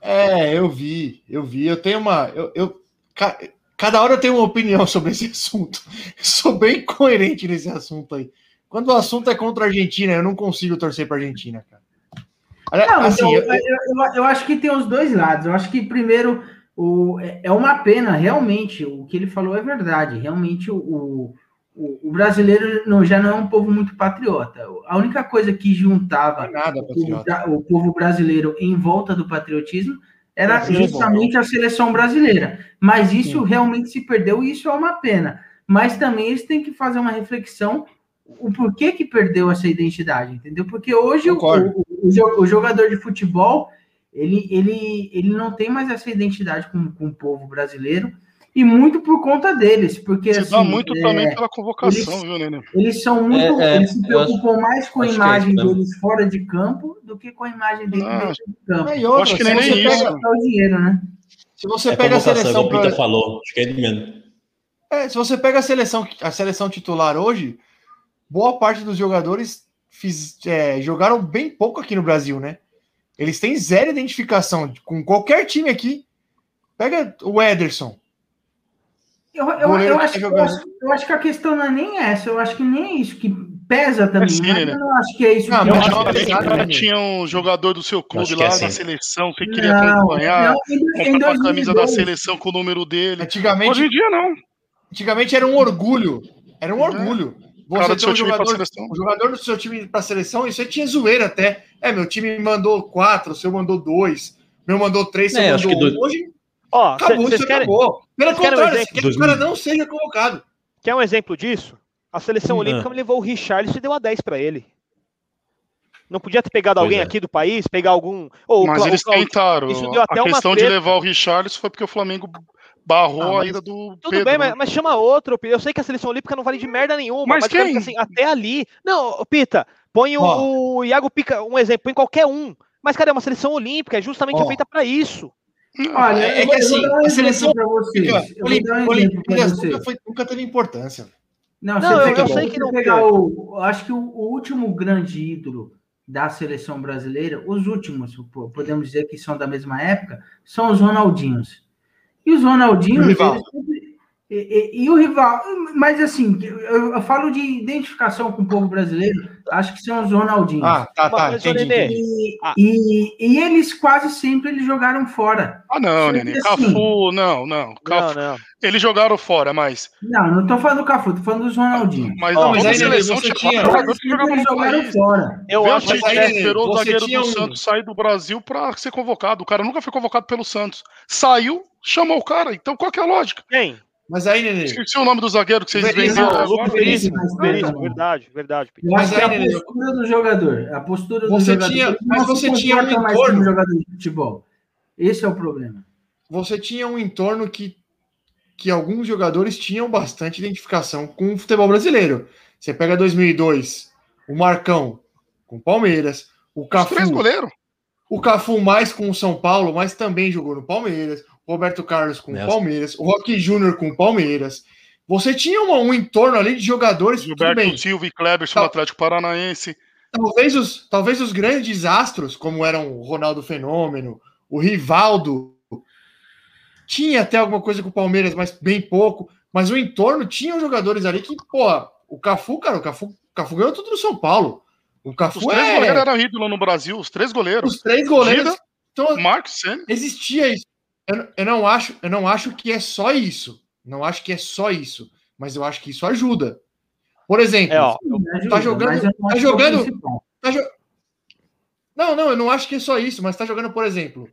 É, eu vi, eu vi. Eu tenho uma. Eu, eu- ca- cada hora eu tenho uma opinião sobre esse assunto. Eu sou bem coerente nesse assunto aí. Quando o assunto é contra a Argentina, eu não consigo torcer para a Argentina, cara. Não, assim, então, eu, eu, eu, eu, acho que tem os dois lados. Eu acho que, primeiro, o, é, é uma pena, realmente, o que ele falou é verdade. Realmente, o, o, o brasileiro não, já não é um povo muito patriota. A única coisa que juntava é nada, o, o, povo brasileiro em volta do patriotismo era é justamente a seleção brasileira. Mas isso Sim. realmente se perdeu e isso é uma pena. Mas também eles têm que fazer uma reflexão o porquê que perdeu essa identidade, entendeu? Porque hoje o, o, o, jogador de futebol ele, ele, ele não tem mais essa identidade com, com o povo brasileiro e muito por conta deles, porque Se assim, dá muito é, também pela convocação, eles, viu, Nenê? Eles são muito, é, é, eles se preocupam acho, mais com a é imagem deles fora de campo do que com a imagem deles dentro de campo. É, outra, acho que nem, nem isso. O dinheiro, né? Se você pega a seleção, pra... falou, acho que é ele mesmo. É, se você pega a seleção, a seleção titular hoje, boa parte dos jogadores fiz, é, jogaram bem pouco aqui no Brasil, né? Eles têm zero identificação com qualquer time aqui. Pega o Ederson. Eu, eu, eu, acho, tá eu, acho, eu, acho, que a questão não é nem essa, eu acho que nem é isso, que pesa também. É sim, né? Eu não acho que é isso. Não, que eu acho que tinha um jogador do seu clube lá é na seleção, você queria não, acompanhar, não, comprar a camisa da seleção com o número dele. Antigamente, Hoje em dia, não. Antigamente era um orgulho. Era um orgulho. Você ter um jogador, um jogador do seu time para a seleção, isso aí tinha zoeira até. É, meu time mandou quatro, o seu mandou dois, meu mandou três, seu é, mandou um. Do... Hoje Ó, acabou, cê, isso querem, acabou. Pelo contrário, um que o cara não seja convocado. Quer um exemplo disso? A seleção hum. olímpica levou o Richard e deu a 10 para ele. Não podia ter pegado pois alguém é. aqui do país, pegar algum. Oh, Mas eles tentaram. Isso deu até a questão de levar o Richard foi porque o Flamengo barrou ah, a ida do. Tudo Pedro, bem, né? mas, mas, chama outro. Eu sei que a seleção olímpica não vale de merda nenhuma. Mas, mas quem? Assim, até ali. Não, Pita, põe o, o Iago Pica, um exemplo, põe qualquer um. Mas, cara, é uma seleção olímpica, é justamente feita para isso. Olha, é, é que assim, a seleção vocês. nunca, foi, nunca teve importância. Não, não eu, eu sei que não pegar o, acho que o, o, último grande ídolo da seleção brasileira, os últimos, podemos dizer que são da mesma época, são os Ronaldinhos. E os Ronaldinhos, eles, e, e, e, o rival, mas assim, eu, eu, falo de identificação com o povo brasileiro, acho que são os Ronaldinhos. Ah, tá, tá, entendi. E, ah. e, e, eles quase sempre eles jogaram fora. Ah, não, Nenê, assim, Cafu, não, não, Cafu, não, não. Eles jogaram fora, mas... Não, não tô falando do Cafu, tô falando dos Ronaldinhos. Mas oh, mas aí, seleção você tinha... Jogadores que jogavam jogaram fora. Eu acho que aí, esperou o zagueiro do um... Santos sair do Brasil para ser convocado. O cara nunca foi convocado pelo Santos. Saiu, chamou o cara. Então qual que é a lógica? Quem? Mas aí, Nenê. Esqueci o nome do zagueiro que vocês venderam. Lucas Veríssimo, Veríssimo, verdade, verdade. Eu acho que é a postura do jogador. A postura do você jogador. Tinha, mas você tinha um entorno. jogador de futebol. Esse é o problema. Você tinha um entorno que, que alguns jogadores tinham bastante identificação com o futebol brasileiro. Você pega 2002, o Marcão com o Palmeiras, o Cafu. Os três goleiros. O Cafu mais com o São Paulo, mas também jogou no Palmeiras. Roberto Carlos com o Palmeiras, o Roque Júnior com o Palmeiras. Você tinha um, um entorno ali de jogadores. Gilberto Silva e Kleber Tal, Atlético Paranaense. Talvez os, talvez os grandes astros, como eram o Ronaldo Fenômeno, o Rivaldo, tinha até alguma coisa com o Palmeiras, mas bem pouco. Mas o entorno tinha jogadores ali que, pô, o Cafu, cara, o Cafu, o Cafu ganhou tudo no São Paulo. O Cafu os três é... goleiros eram ídolo no Brasil, os três goleiros. Os três goleiros. Gida, então, Marcos Existia isso. Eu, eu, não acho, eu não acho que é só isso. Não acho que é só isso. Mas eu acho que isso ajuda. Por exemplo, é, ó, tá jogando. Tá jogando. Tá jo... Não, não, eu não acho que é só isso, mas tá jogando, por exemplo,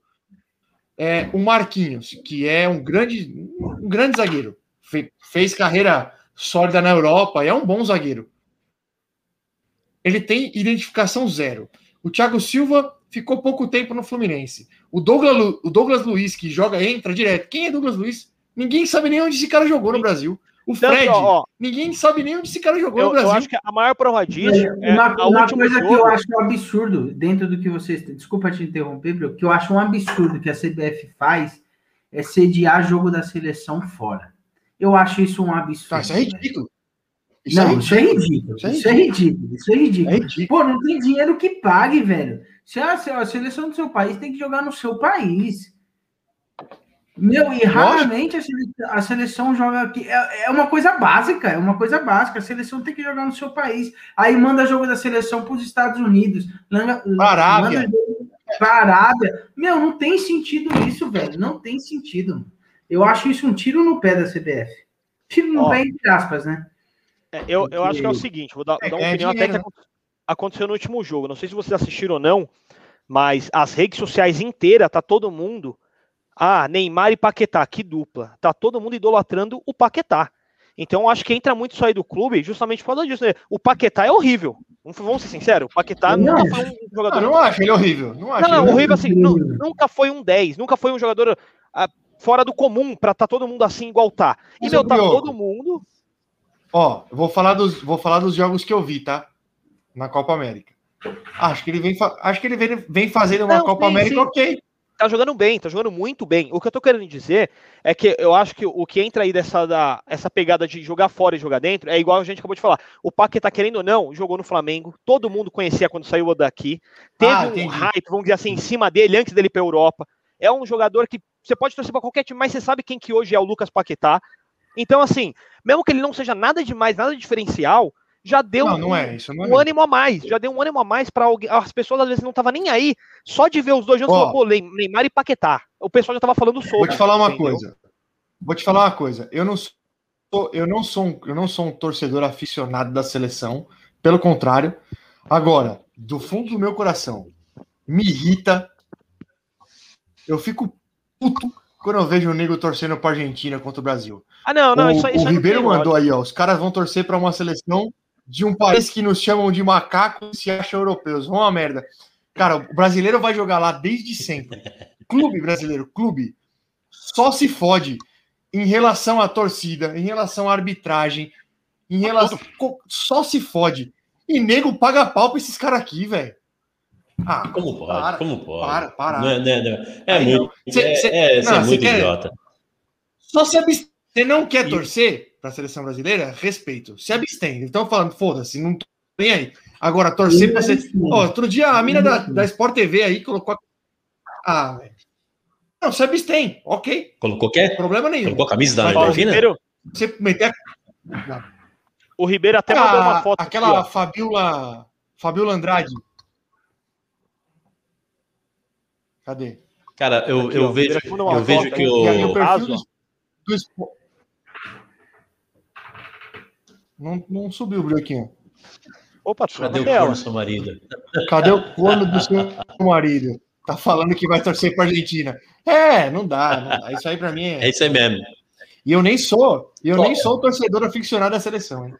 é, o Marquinhos, que é um grande, um grande zagueiro. Fe, fez carreira sólida na Europa e é um bom zagueiro. Ele tem identificação zero. O Thiago Silva ficou pouco tempo no Fluminense. O Douglas, o Douglas Luiz, que joga, entra direto. Quem é Douglas Luiz? Ninguém sabe nem onde esse cara jogou no Brasil. O Fred, ó, ninguém sabe nem onde esse cara jogou eu, no Brasil. Eu acho que a maior prova disso é, uma, uma coisa jogo. que eu acho um absurdo, dentro do que vocês. Desculpa te interromper, Bro, que eu acho um absurdo que a CBF faz é sediar jogo da seleção fora. Eu acho isso um absurdo. Isso é ridículo. Isso não, é isso, é ridículo. Isso, é ridículo. Isso é ridículo. Isso é. É ridículo. Pô, não tem dinheiro que pague, velho. Se a, a seleção do seu país tem que jogar no seu país. Meu, e raramente a seleção, a seleção, joga aqui. É, é, uma coisa básica, é uma coisa básica. A seleção tem que jogar no seu país. Aí manda jogo da seleção para os Estados Unidos. Arábia. pra Arábia. Meu, não tem sentido isso, velho. Não tem sentido. Eu acho isso um tiro no pé da CBF. Tiro no Ó. pé, entre aspas, né? É, eu, eu acho que é o seguinte, vou dar, É, dar uma é opinião até que dinheiro, acon- aconteceu no último jogo. Não sei se vocês assistiram ou não, mas as redes sociais inteiras, tá todo mundo. Ah, Neymar e Paquetá, que dupla. Tá todo mundo idolatrando o Paquetá. Então acho que entra muito isso aí do clube justamente por causa disso. né? O Paquetá é horrível. Vamos- ser sinceros, o Paquetá não nunca foi um jogador. não acho ele horrível. Não acho Não, não, horrível assim, horrível. nunca foi um 10, nunca foi um jogador ah, fora do comum pra tá todo mundo assim igual tá. E meu, tá todo mundo. Ó, vou falar dos, vou falar dos jogos que eu vi, tá? Na Copa América. Acho que ele vem, acho que ele vem, vem fazendo uma Não, Copa sim, América sim. ok. tá jogando bem, tá jogando muito bem. O que eu tô querendo dizer é que eu acho que o que entra aí dessa da, essa pegada de jogar fora e jogar dentro é igual a gente acabou de falar. O Paquetá, querendo ou não, jogou no Flamengo, todo mundo conhecia quando saiu daqui. Teve Ah, um entendi. hype, vamos dizer assim, em cima dele antes dele ir pra Europa. É um jogador que você pode torcer pra qualquer time, mas você sabe quem que hoje é o Lucas Paquetá. Então, assim, mesmo que ele não seja nada demais, nada diferencial, já deu Não, um, não é. Não é um ânimo a mais, já deu um ânimo a mais para as pessoas às vezes não estavam nem aí, só de ver os dois juntos, Ó. falou, pô, Ney- Neymar e Paquetá. O pessoal já tava falando sobre. Vou te falar uma entendeu? coisa. Vou te falar uma coisa. Eu não sou, eu não sou, um, eu não sou um torcedor aficionado da seleção. Pelo contrário. Agora, do fundo do meu coração, me irrita. Eu fico puto quando eu vejo o nego torcendo para Argentina contra o Brasil. Ah, não, não, o, isso, o isso não Ribeiro mandou aí, ó. Os caras vão torcer para uma seleção de um país que nos chamam de macacos e se acham europeus. Vão uma merda. Cara, o brasileiro vai jogar lá desde sempre. Clube brasileiro, clube, só se fode em relação à torcida, em relação à arbitragem, em relação. Só se fode. E nego paga pau pra esses caras aqui, velho. Ah, Como pode? Para, como pode? para, para. Não é, não é, não é. É Aí muito. Cê- é, cê- é, não, é muito quer- idiota. Só se. Você não quer E- torcer para a seleção brasileira? Respeito. Se abstém. Então falando, foda-se, não tô nem aí. Agora, torcer para ser. Ó, outro dia a mina da, da Sport TV aí colocou. a- Ah, velho. Não, se abstém, ok. Colocou o quê? Problema nenhum. Colocou a camisa da o Argentina? Ribeiro, Você meter a... o Ribeiro até mandou uma Ah, foto. aquela aqui. Fabiola. Fabiola Andrade. Cadê? Cara, eu, Aqui, eu ó, vejo, eu vejo que. E aí o o. perfil do, do não, não subiu o bloquinho. Opa, Cadê o corno, seu marido? Cadê o corno do seu marido? Tá falando que vai torcer pra Argentina. É, não dá, não dá. Isso aí pra mim É é. isso aí mesmo. E eu nem sou, eu Ó. nem sou torcedor aficionado da seleção, hein?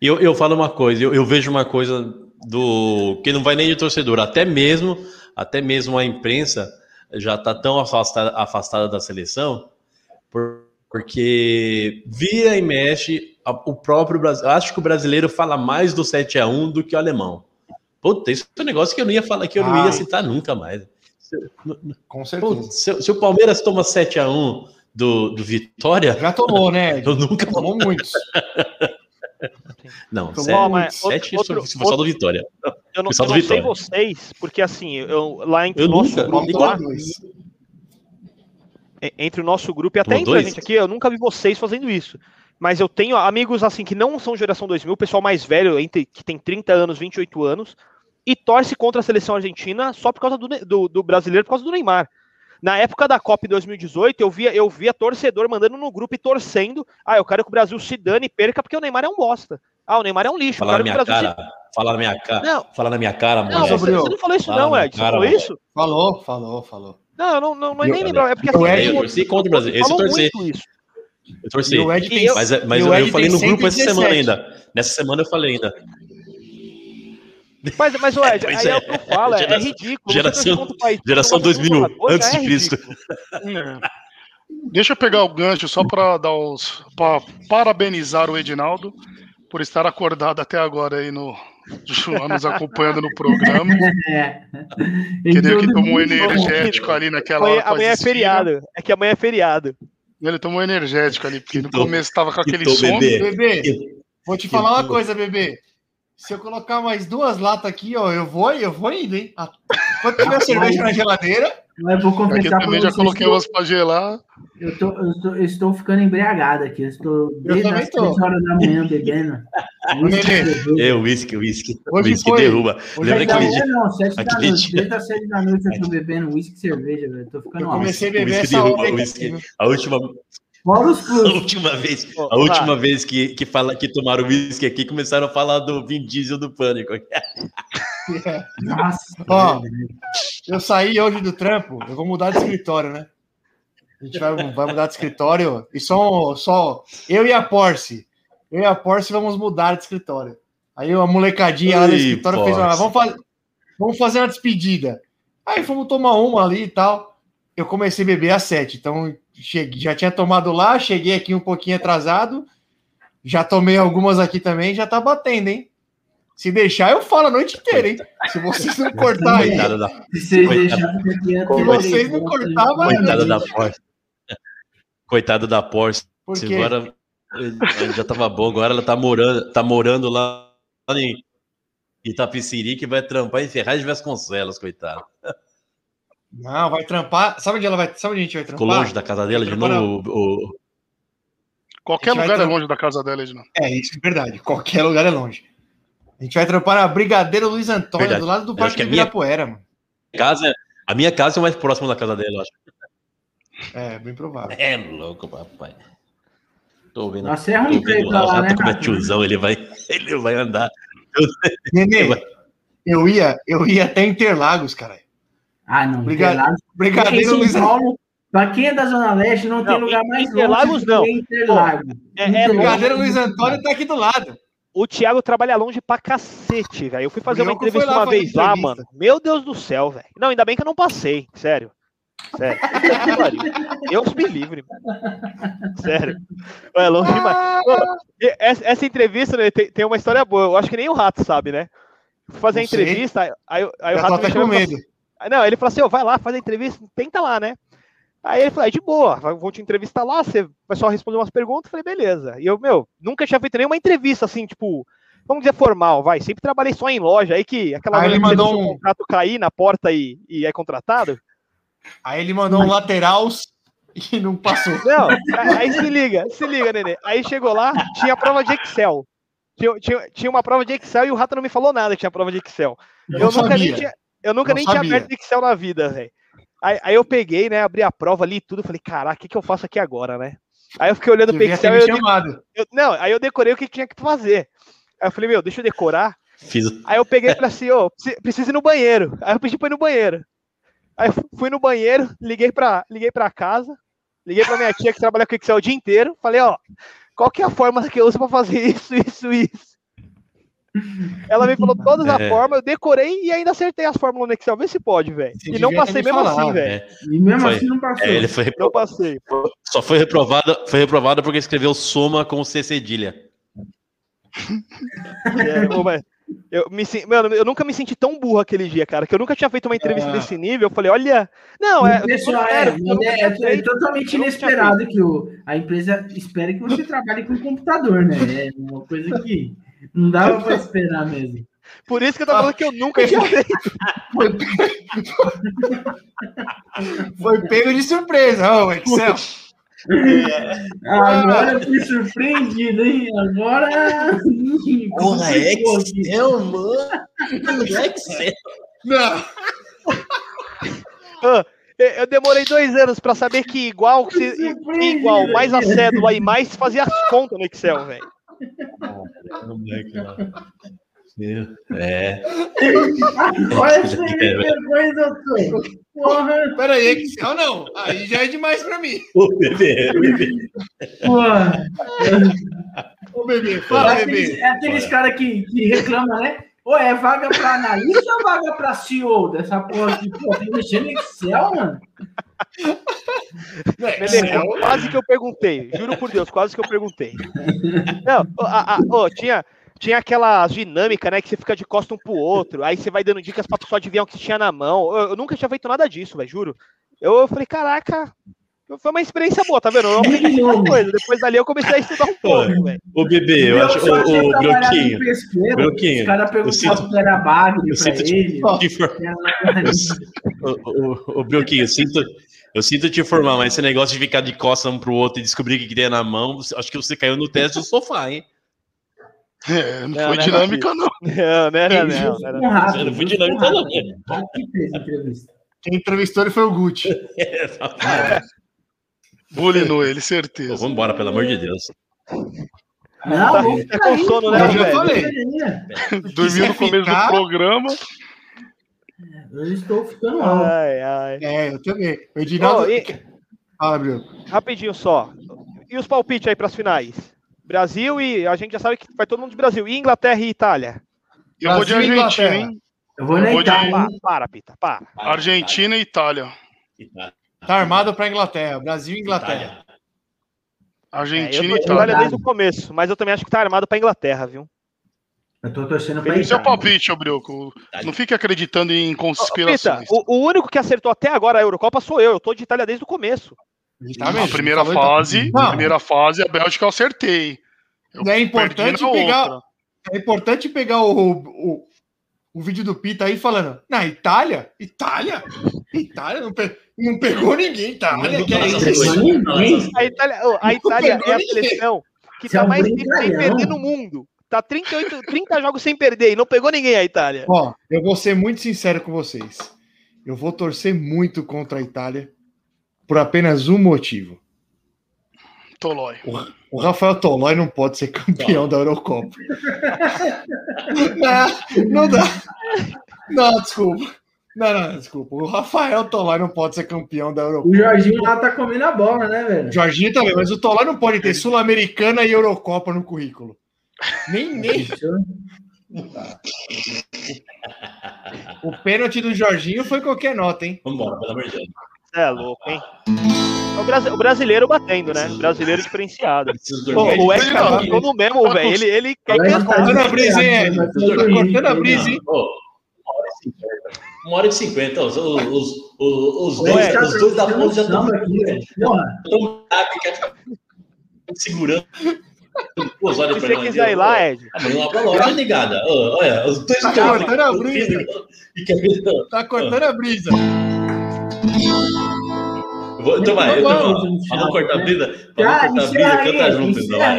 E Eu, eu falo uma coisa, eu, eu vejo uma coisa do que não vai nem de torcedor, até mesmo, até mesmo a imprensa já está tão afastada, afastada da seleção, por- porque vira e mexe o próprio Brasil. Acho que o brasileiro fala mais do 7 a 1 do que o alemão. Puta, isso é um negócio que eu não ia falar, que eu não Ah. ia citar nunca mais. Com certeza. Putz, se, se o Palmeiras toma 7 a 1 do, do Vitória, Já tomou, né? Eu nunca. Tomou muitos. Não, Tomou sério, mas 7 outro- se for só do Vitória. Eu não, eu não sei vocês, porque assim, eu, lá entre Eu o nosso nunca, grupo lá, e- entre o nosso grupo e até entre a gente aqui, eu nunca vi vocês fazendo isso. Mas eu tenho amigos assim que não são geração 2000, pessoal mais velho, entre, que tem 30 anos, 28 anos, e torce contra a seleção argentina só por causa do, do, do brasileiro, por causa do Neymar. Na época da Copa em 2018, eu via, eu via torcedor mandando no grupo e torcendo. Ah, eu quero que o Brasil se dane e perca porque o Neymar é um bosta. Ah, o Neymar é um lixo. Falar eu na quero que minha o Brasil cara, falar na minha cara, Não. falar na minha cara, se... Não, você, você não falou isso Fala não, Ed. Você falou mano. isso? Falou, falou, falou. Não, eu não, não, não é Eu nem lembrar. É porque Eu assim, Ed- Eu torci contra o Brasil. Esse eu muito isso. Eu torci. E Ed tem, Mas, mas eu, eu falei no grupo essa 117. semana ainda. Nessa semana eu falei ainda. Mas, mas o Ed, Pois aí é. é o que eu falo, é, é ridículo. Geração- país, Geração você gosta de um 2000, jogador, já antes é de Cristo. Deixa eu pegar o gancho só para dar os. para parabenizar o Edinaldo por estar acordado até agora aí no. nos acompanhando no programa. É. Queria que Ele tomou um energético ali naquela Amanhã, hora. amanhã é feriado. É que amanhã é feriado. Ele tomou energético ali, porque no Então- começo tava com aquele sono. bebê. Bebê, vou te falar uma coisa, bebê. Se eu colocar mais duas latas aqui, ó, eu vou, eu vou indo, hein? Ah, Quando tiver cerveja na geladeira, Mas eu vou Aqui eu confessar pra também já coloquei que eu- umas pra gelar. Eu, tô, eu, tô- eu estou ficando embriagado aqui. Eu estou desde também as tô. 3 horas da manhã bebendo. É, whisky, whisky. Hoje Whisky foi. derruba. Hoje Lembra aquele dia? não, sete da noite. Desde as sete da noite eu tô bebendo uísque e cerveja, velho. Tô ficando Eu alto. comecei a beber essa derruba, aqui, whisky. A última, a última vez, a última vez que, que, fala, que tomaram whisky aqui, começaram a falar do Vin Diesel do Pânico. Nossa. Ó. Eu saí hoje do trampo, eu vou mudar de escritório, né? A gente vai, vai mudar de escritório e só, só eu e a Porsche. Eu e a Porsche vamos mudar de escritório. Aí a molecadinha lá do escritório fez uma, Porsche. vamos, fazer, vamos fazer uma despedida. Aí fomos tomar uma ali e tal. Eu comecei a beber às sete, então cheguei, já tinha tomado lá, cheguei aqui um pouquinho atrasado, já tomei algumas aqui também, já tá batendo, hein? Se deixar, eu falo a noite inteira, hein? Se vocês não cortar aí, da, Se vocês Coitado. Se vocês não cortar, vai- coitada da Porsche. Coitada da Porsche. porque Agora já tava bom, agora ela tá morando, tá morando lá em Itapiciri, que vai trampar em Ferraz de Vasconcelos, coitado. Não, vai trampar. Sabe onde ela vai? Sabe onde a gente vai Ficou trampar? longe da casa dela de novo. O, Qualquer lugar é longe da casa dela, Edna. É, isso é verdade. Qualquer lugar é longe. A gente vai trampar na Brigadeiro Luiz Antônio, Verdade. do lado do Parque que de a minha- Ibirapuera, mano. casa, a minha casa é o mais próximo da casa dela, eu acho. É, bem provável. É louco, papai. Tô vendo. É pra ir vendo pra lá, lá, já né, Rafa? tiozão, ele vai, ele vai andar. Nenê, eu ia, eu ia até Interlagos, cara. Ah, não. Obrigado. Interlagos. Em Brigadeiro Luiz Antônio. Paulo, pra quem é da Zona Leste, não, tem Não, lugar mais Interlagos longe não. que Interlagos. É, é Interlagos- Brigadeiro Luiz Antônio tá aqui do lado. O Thiago trabalha longe pra cacete, velho. Eu fui fazer uma entrevista lá uma vez lá, entrevista. mano. Meu Deus do céu, velho. Não, ainda bem que eu não passei, sério. Sério. Deus me livre. mano. Sério. É longe demais. E- essa, entrevista né, tem, tem uma história boa. Eu acho que nem o rato sabe, né? Fui fazer a Não sei. entrevista, aí, aí, aí o rato me chamou medo. Aí, Não, ele falou assim: ó, vai lá, faz a entrevista, tenta lá, né? Aí ele falou: é de boa, vou te entrevistar lá, você vai só responder umas perguntas. Eu falei: beleza. E eu, meu, nunca tinha feito nenhuma entrevista assim, tipo, vamos dizer formal, vai. Sempre trabalhei só em loja, aí que aquela Aí ele mandou o um- contrato cair na porta e, e é contratado. Aí ele mandou um lateral e não passou. Não, aí se liga, se liga, nenê. Aí chegou lá, tinha prova de Excel. Tinha, tinha, tinha uma prova de Excel e o Rato não me falou nada que tinha prova de Excel. Eu, Eu nunca nem sabia. tinha, eu nunca Não nem tinha aberto Excel na vida, velho. Aí, aí eu peguei, né, abri a prova ali e tudo, falei, caraca, o que, que eu faço aqui agora, né? Aí eu fiquei olhando me e eu, chamado. eu- não, aí eu decorei o que tinha que fazer. Aí eu falei, meu, deixa eu decorar. Fiz, Aí eu peguei e falei assim, ô, preci- preciso ir no banheiro. Aí eu pedi pra ir no banheiro. Aí fui no banheiro, liguei pra, liguei pra casa, liguei pra minha tia que trabalha com Excel o dia inteiro, falei, ó, qual que é a fórmula que eu uso pra fazer isso, isso, isso? Ela me falou todas as É. formas, eu decorei e ainda acertei as fórmulas no Excel. Vê se pode, velho. E não passei me mesmo falado. assim, velho. é, E mesmo Foi. assim não passou. é, ele foi Não reprovado, passei. só foi reprovado, foi reprovado porque escreveu soma com C cedilha. É, mas eu, me, mano, eu nunca me senti tão burro aquele dia, cara, que eu nunca tinha feito uma entrevista Ah. desse nível. Eu falei, olha. Não, é. Pessoal, é, é, é feito. totalmente inesperado que o, a empresa espere que você trabalhe com computador, né? É uma coisa que não dava para esperar mesmo. Por isso que eu tô falando que eu nunca tinha feito. Foi, Foi pego de surpresa, ô Excel. Agora eu fui surpreendido, hein? Agora. Porra, é. Excel, mano. Excel. Não, Ah, eu- demorei dois anos pra saber que igual, que igual mais a velho. cédula e mais fazia as contas no Excel, velho. É. Olha essa vergonha, doutor. Porra, peraí, Excel não. Aí já é demais pra mim. O bebê, o bebê. porra. Ô, bebê, É fala, aqueles, bebê. é aqueles caras que, que reclamam, né? Ou é vaga pra analista ou vaga pra CEO dessa porra tem que mexer no Excel, mano? Excel, quase que eu perguntei. Juro por Deus, quase que eu perguntei. Não, a- a- tinha, tinha aquela dinâmica, né? Que você fica de costa um pro outro. Aí você vai dando dicas pra pessoa adivinhar o que tinha na mão. Eu, eu nunca tinha feito nada disso, velho, juro. Eu, eu falei, caraca. Foi uma experiência boa, tá vendo? Eu aprendi muita coisa. Depois dali eu comecei a estudar um pouco, velho. O bebê, eu acho. O, o Broquinho. Broquinho, Os caras perguntavam se era bagre pra ele. for- O, o, o Broquinho, eu sinto, eu sinto te informar, mas esse negócio de ficar de costas um pro outro e descobrir o que que tem na mão, acho que você caiu no teste do sofá, hein? É, não, Não, foi não dinâmica, não. Não, não era, não. não não fui dinâmico, não. Rápido fez a entrevista. Quem entrevistou ele foi o Gucci. Bulinou ele, certeza. Vamos embora, pelo amor de Deus. Não, Tá- tá com sono, né, Eu já falei. Dormiu no começo do programa. Eu estou ficando alto. Ai, ai. É, eu também. O Edinaldo. Ô, e- Fala, Bruno. rapidinho só. E os palpites aí para as finais? Brasil e a gente já sabe que vai todo mundo de Brasil. E Inglaterra e Itália? Eu vou de Brasil e Argentina, hein? Eu vou na Eu vou de- Itália. Para, para, Pita, para. Argentina e Itália. Itália. Tá armado pra Inglaterra. Brasil e Inglaterra. Itália. É, Argentina eu e de Itália. Itália desde o começo, mas eu também acho que tá armado para Inglaterra, viu? Eu tô torcendo pra Esse é o Itália. palpite, ô Brioco. Não fique acreditando em Ô, Pita, conspirações. o, o único que acertou até agora a Eurocopa sou eu. Eu tô de Itália desde o começo. Tá mesmo? primeira então. fase, Não. primeira fase, a Bélgica eu acertei. Eu É importante pegar. outra. É importante pegar o, o, o vídeo do Pita aí falando. Na Itália? Itália? Itália não, pe- não pegou ninguém, Itália. Não Que é isso? essas A Itália, a Itália é a seleção que tá um mais tempo sem perder no mundo. Tá 38, 30 jogos sem perder e não pegou ninguém a Itália. Ó, eu vou ser muito sincero com vocês. Eu vou torcer muito contra a Itália por apenas um motivo. Tolói. O Rafael Tolói não pode ser campeão da Eurocopa. não, não dá. Não, desculpa. Não, não, desculpa. O Rafael Tolói não pode ser campeão da Eurocopa. O Jorginho lá tá comendo a bola, né, velho? O Jorginho também, mas o Tolói não pode ter Sul-Americana e Eurocopa no currículo. Nem, nem. O pênalti do Jorginho foi qualquer nota, hein? Vamos embora, pelo amor de Deus. É louco, hein? O, brasi- o brasileiro batendo, né? O brasileiro diferenciado. Pô, o não- ficou no mesmo, velho. Ele, ele quer que ele tá cortando a brisa, hein, Ed? vai Tá cortando a brisa, hein? Uma hora e cinquenta. Uma hora e cinquenta. Os, os, os, dois, tá os dois da ponta já estão velho. Porra, segurando. Pô, Se você quiser ir lá, Ed, Amanhã lá pra loja ligada. Olha, os dois Tá cortando a brisa. E? Tá cortando a brisa. Vou- Então vai, então Vamos, chato, cortar a brisa, Já, cortar a brisa, encerra aí, canta junto, então vai.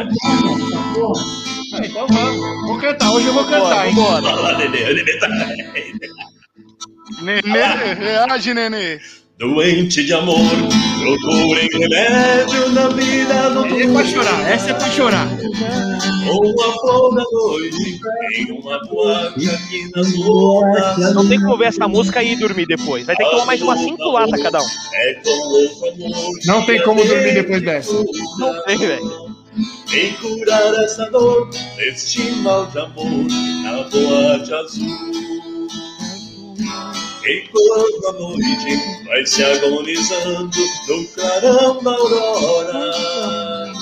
Ah, então vamos. Vou cantar. Hoje eu vou cantar, hein? bora. Vai lá, Nenê. Nenê tá Nenê, reage, Nenê. Doente de amor. Procurem remédio na vida Essa é pra chorar. Essa é pra chorar. Ou a flor da noite em uma boate aqui ruas. Não tem como ver essa música e ir dormir depois. Vai ter que tomar mais umas 5 latas cada um. É com louco amor. Não tem como dormir depois dessa. Não tem, velho. Vem curar essa dor, este mal de amor na boate azul. Enquanto a noite vai se agonizando no clarão da aurora,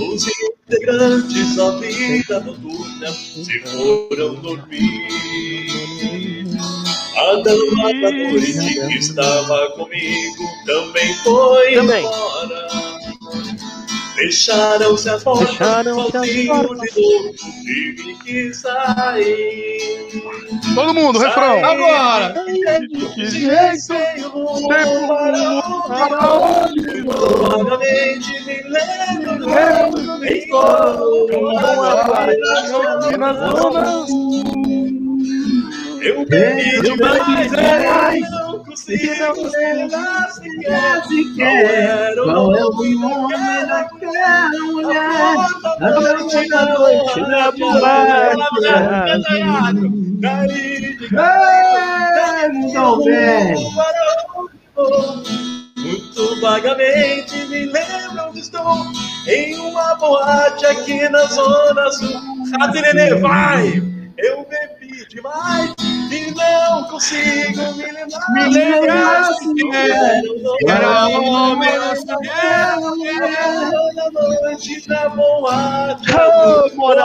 os integrantes da vida noturna se foram dormir. A dama da noite que estava comigo também foi Também. embora. Fecharam-se as portas, Fecharam-se as sozinho portas. de novo, tive que sair. Todo mundo, refrão. Agora! Novamente me lembro Eu bebi demais, mas não lembrar sequer sequer qual é o nome daquela mulher. A noite da noite da boate. Muito bem. Muito vagamente me lembro onde estou Em uma boate aqui na zona sul Rádio Nenê, vai! Eu bebi demais e não consigo me lembrar Me lembrar sequer Era homem, não Era na noite da Boa boa. noite! Boa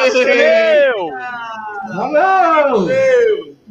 noite! Valeu! Valeu!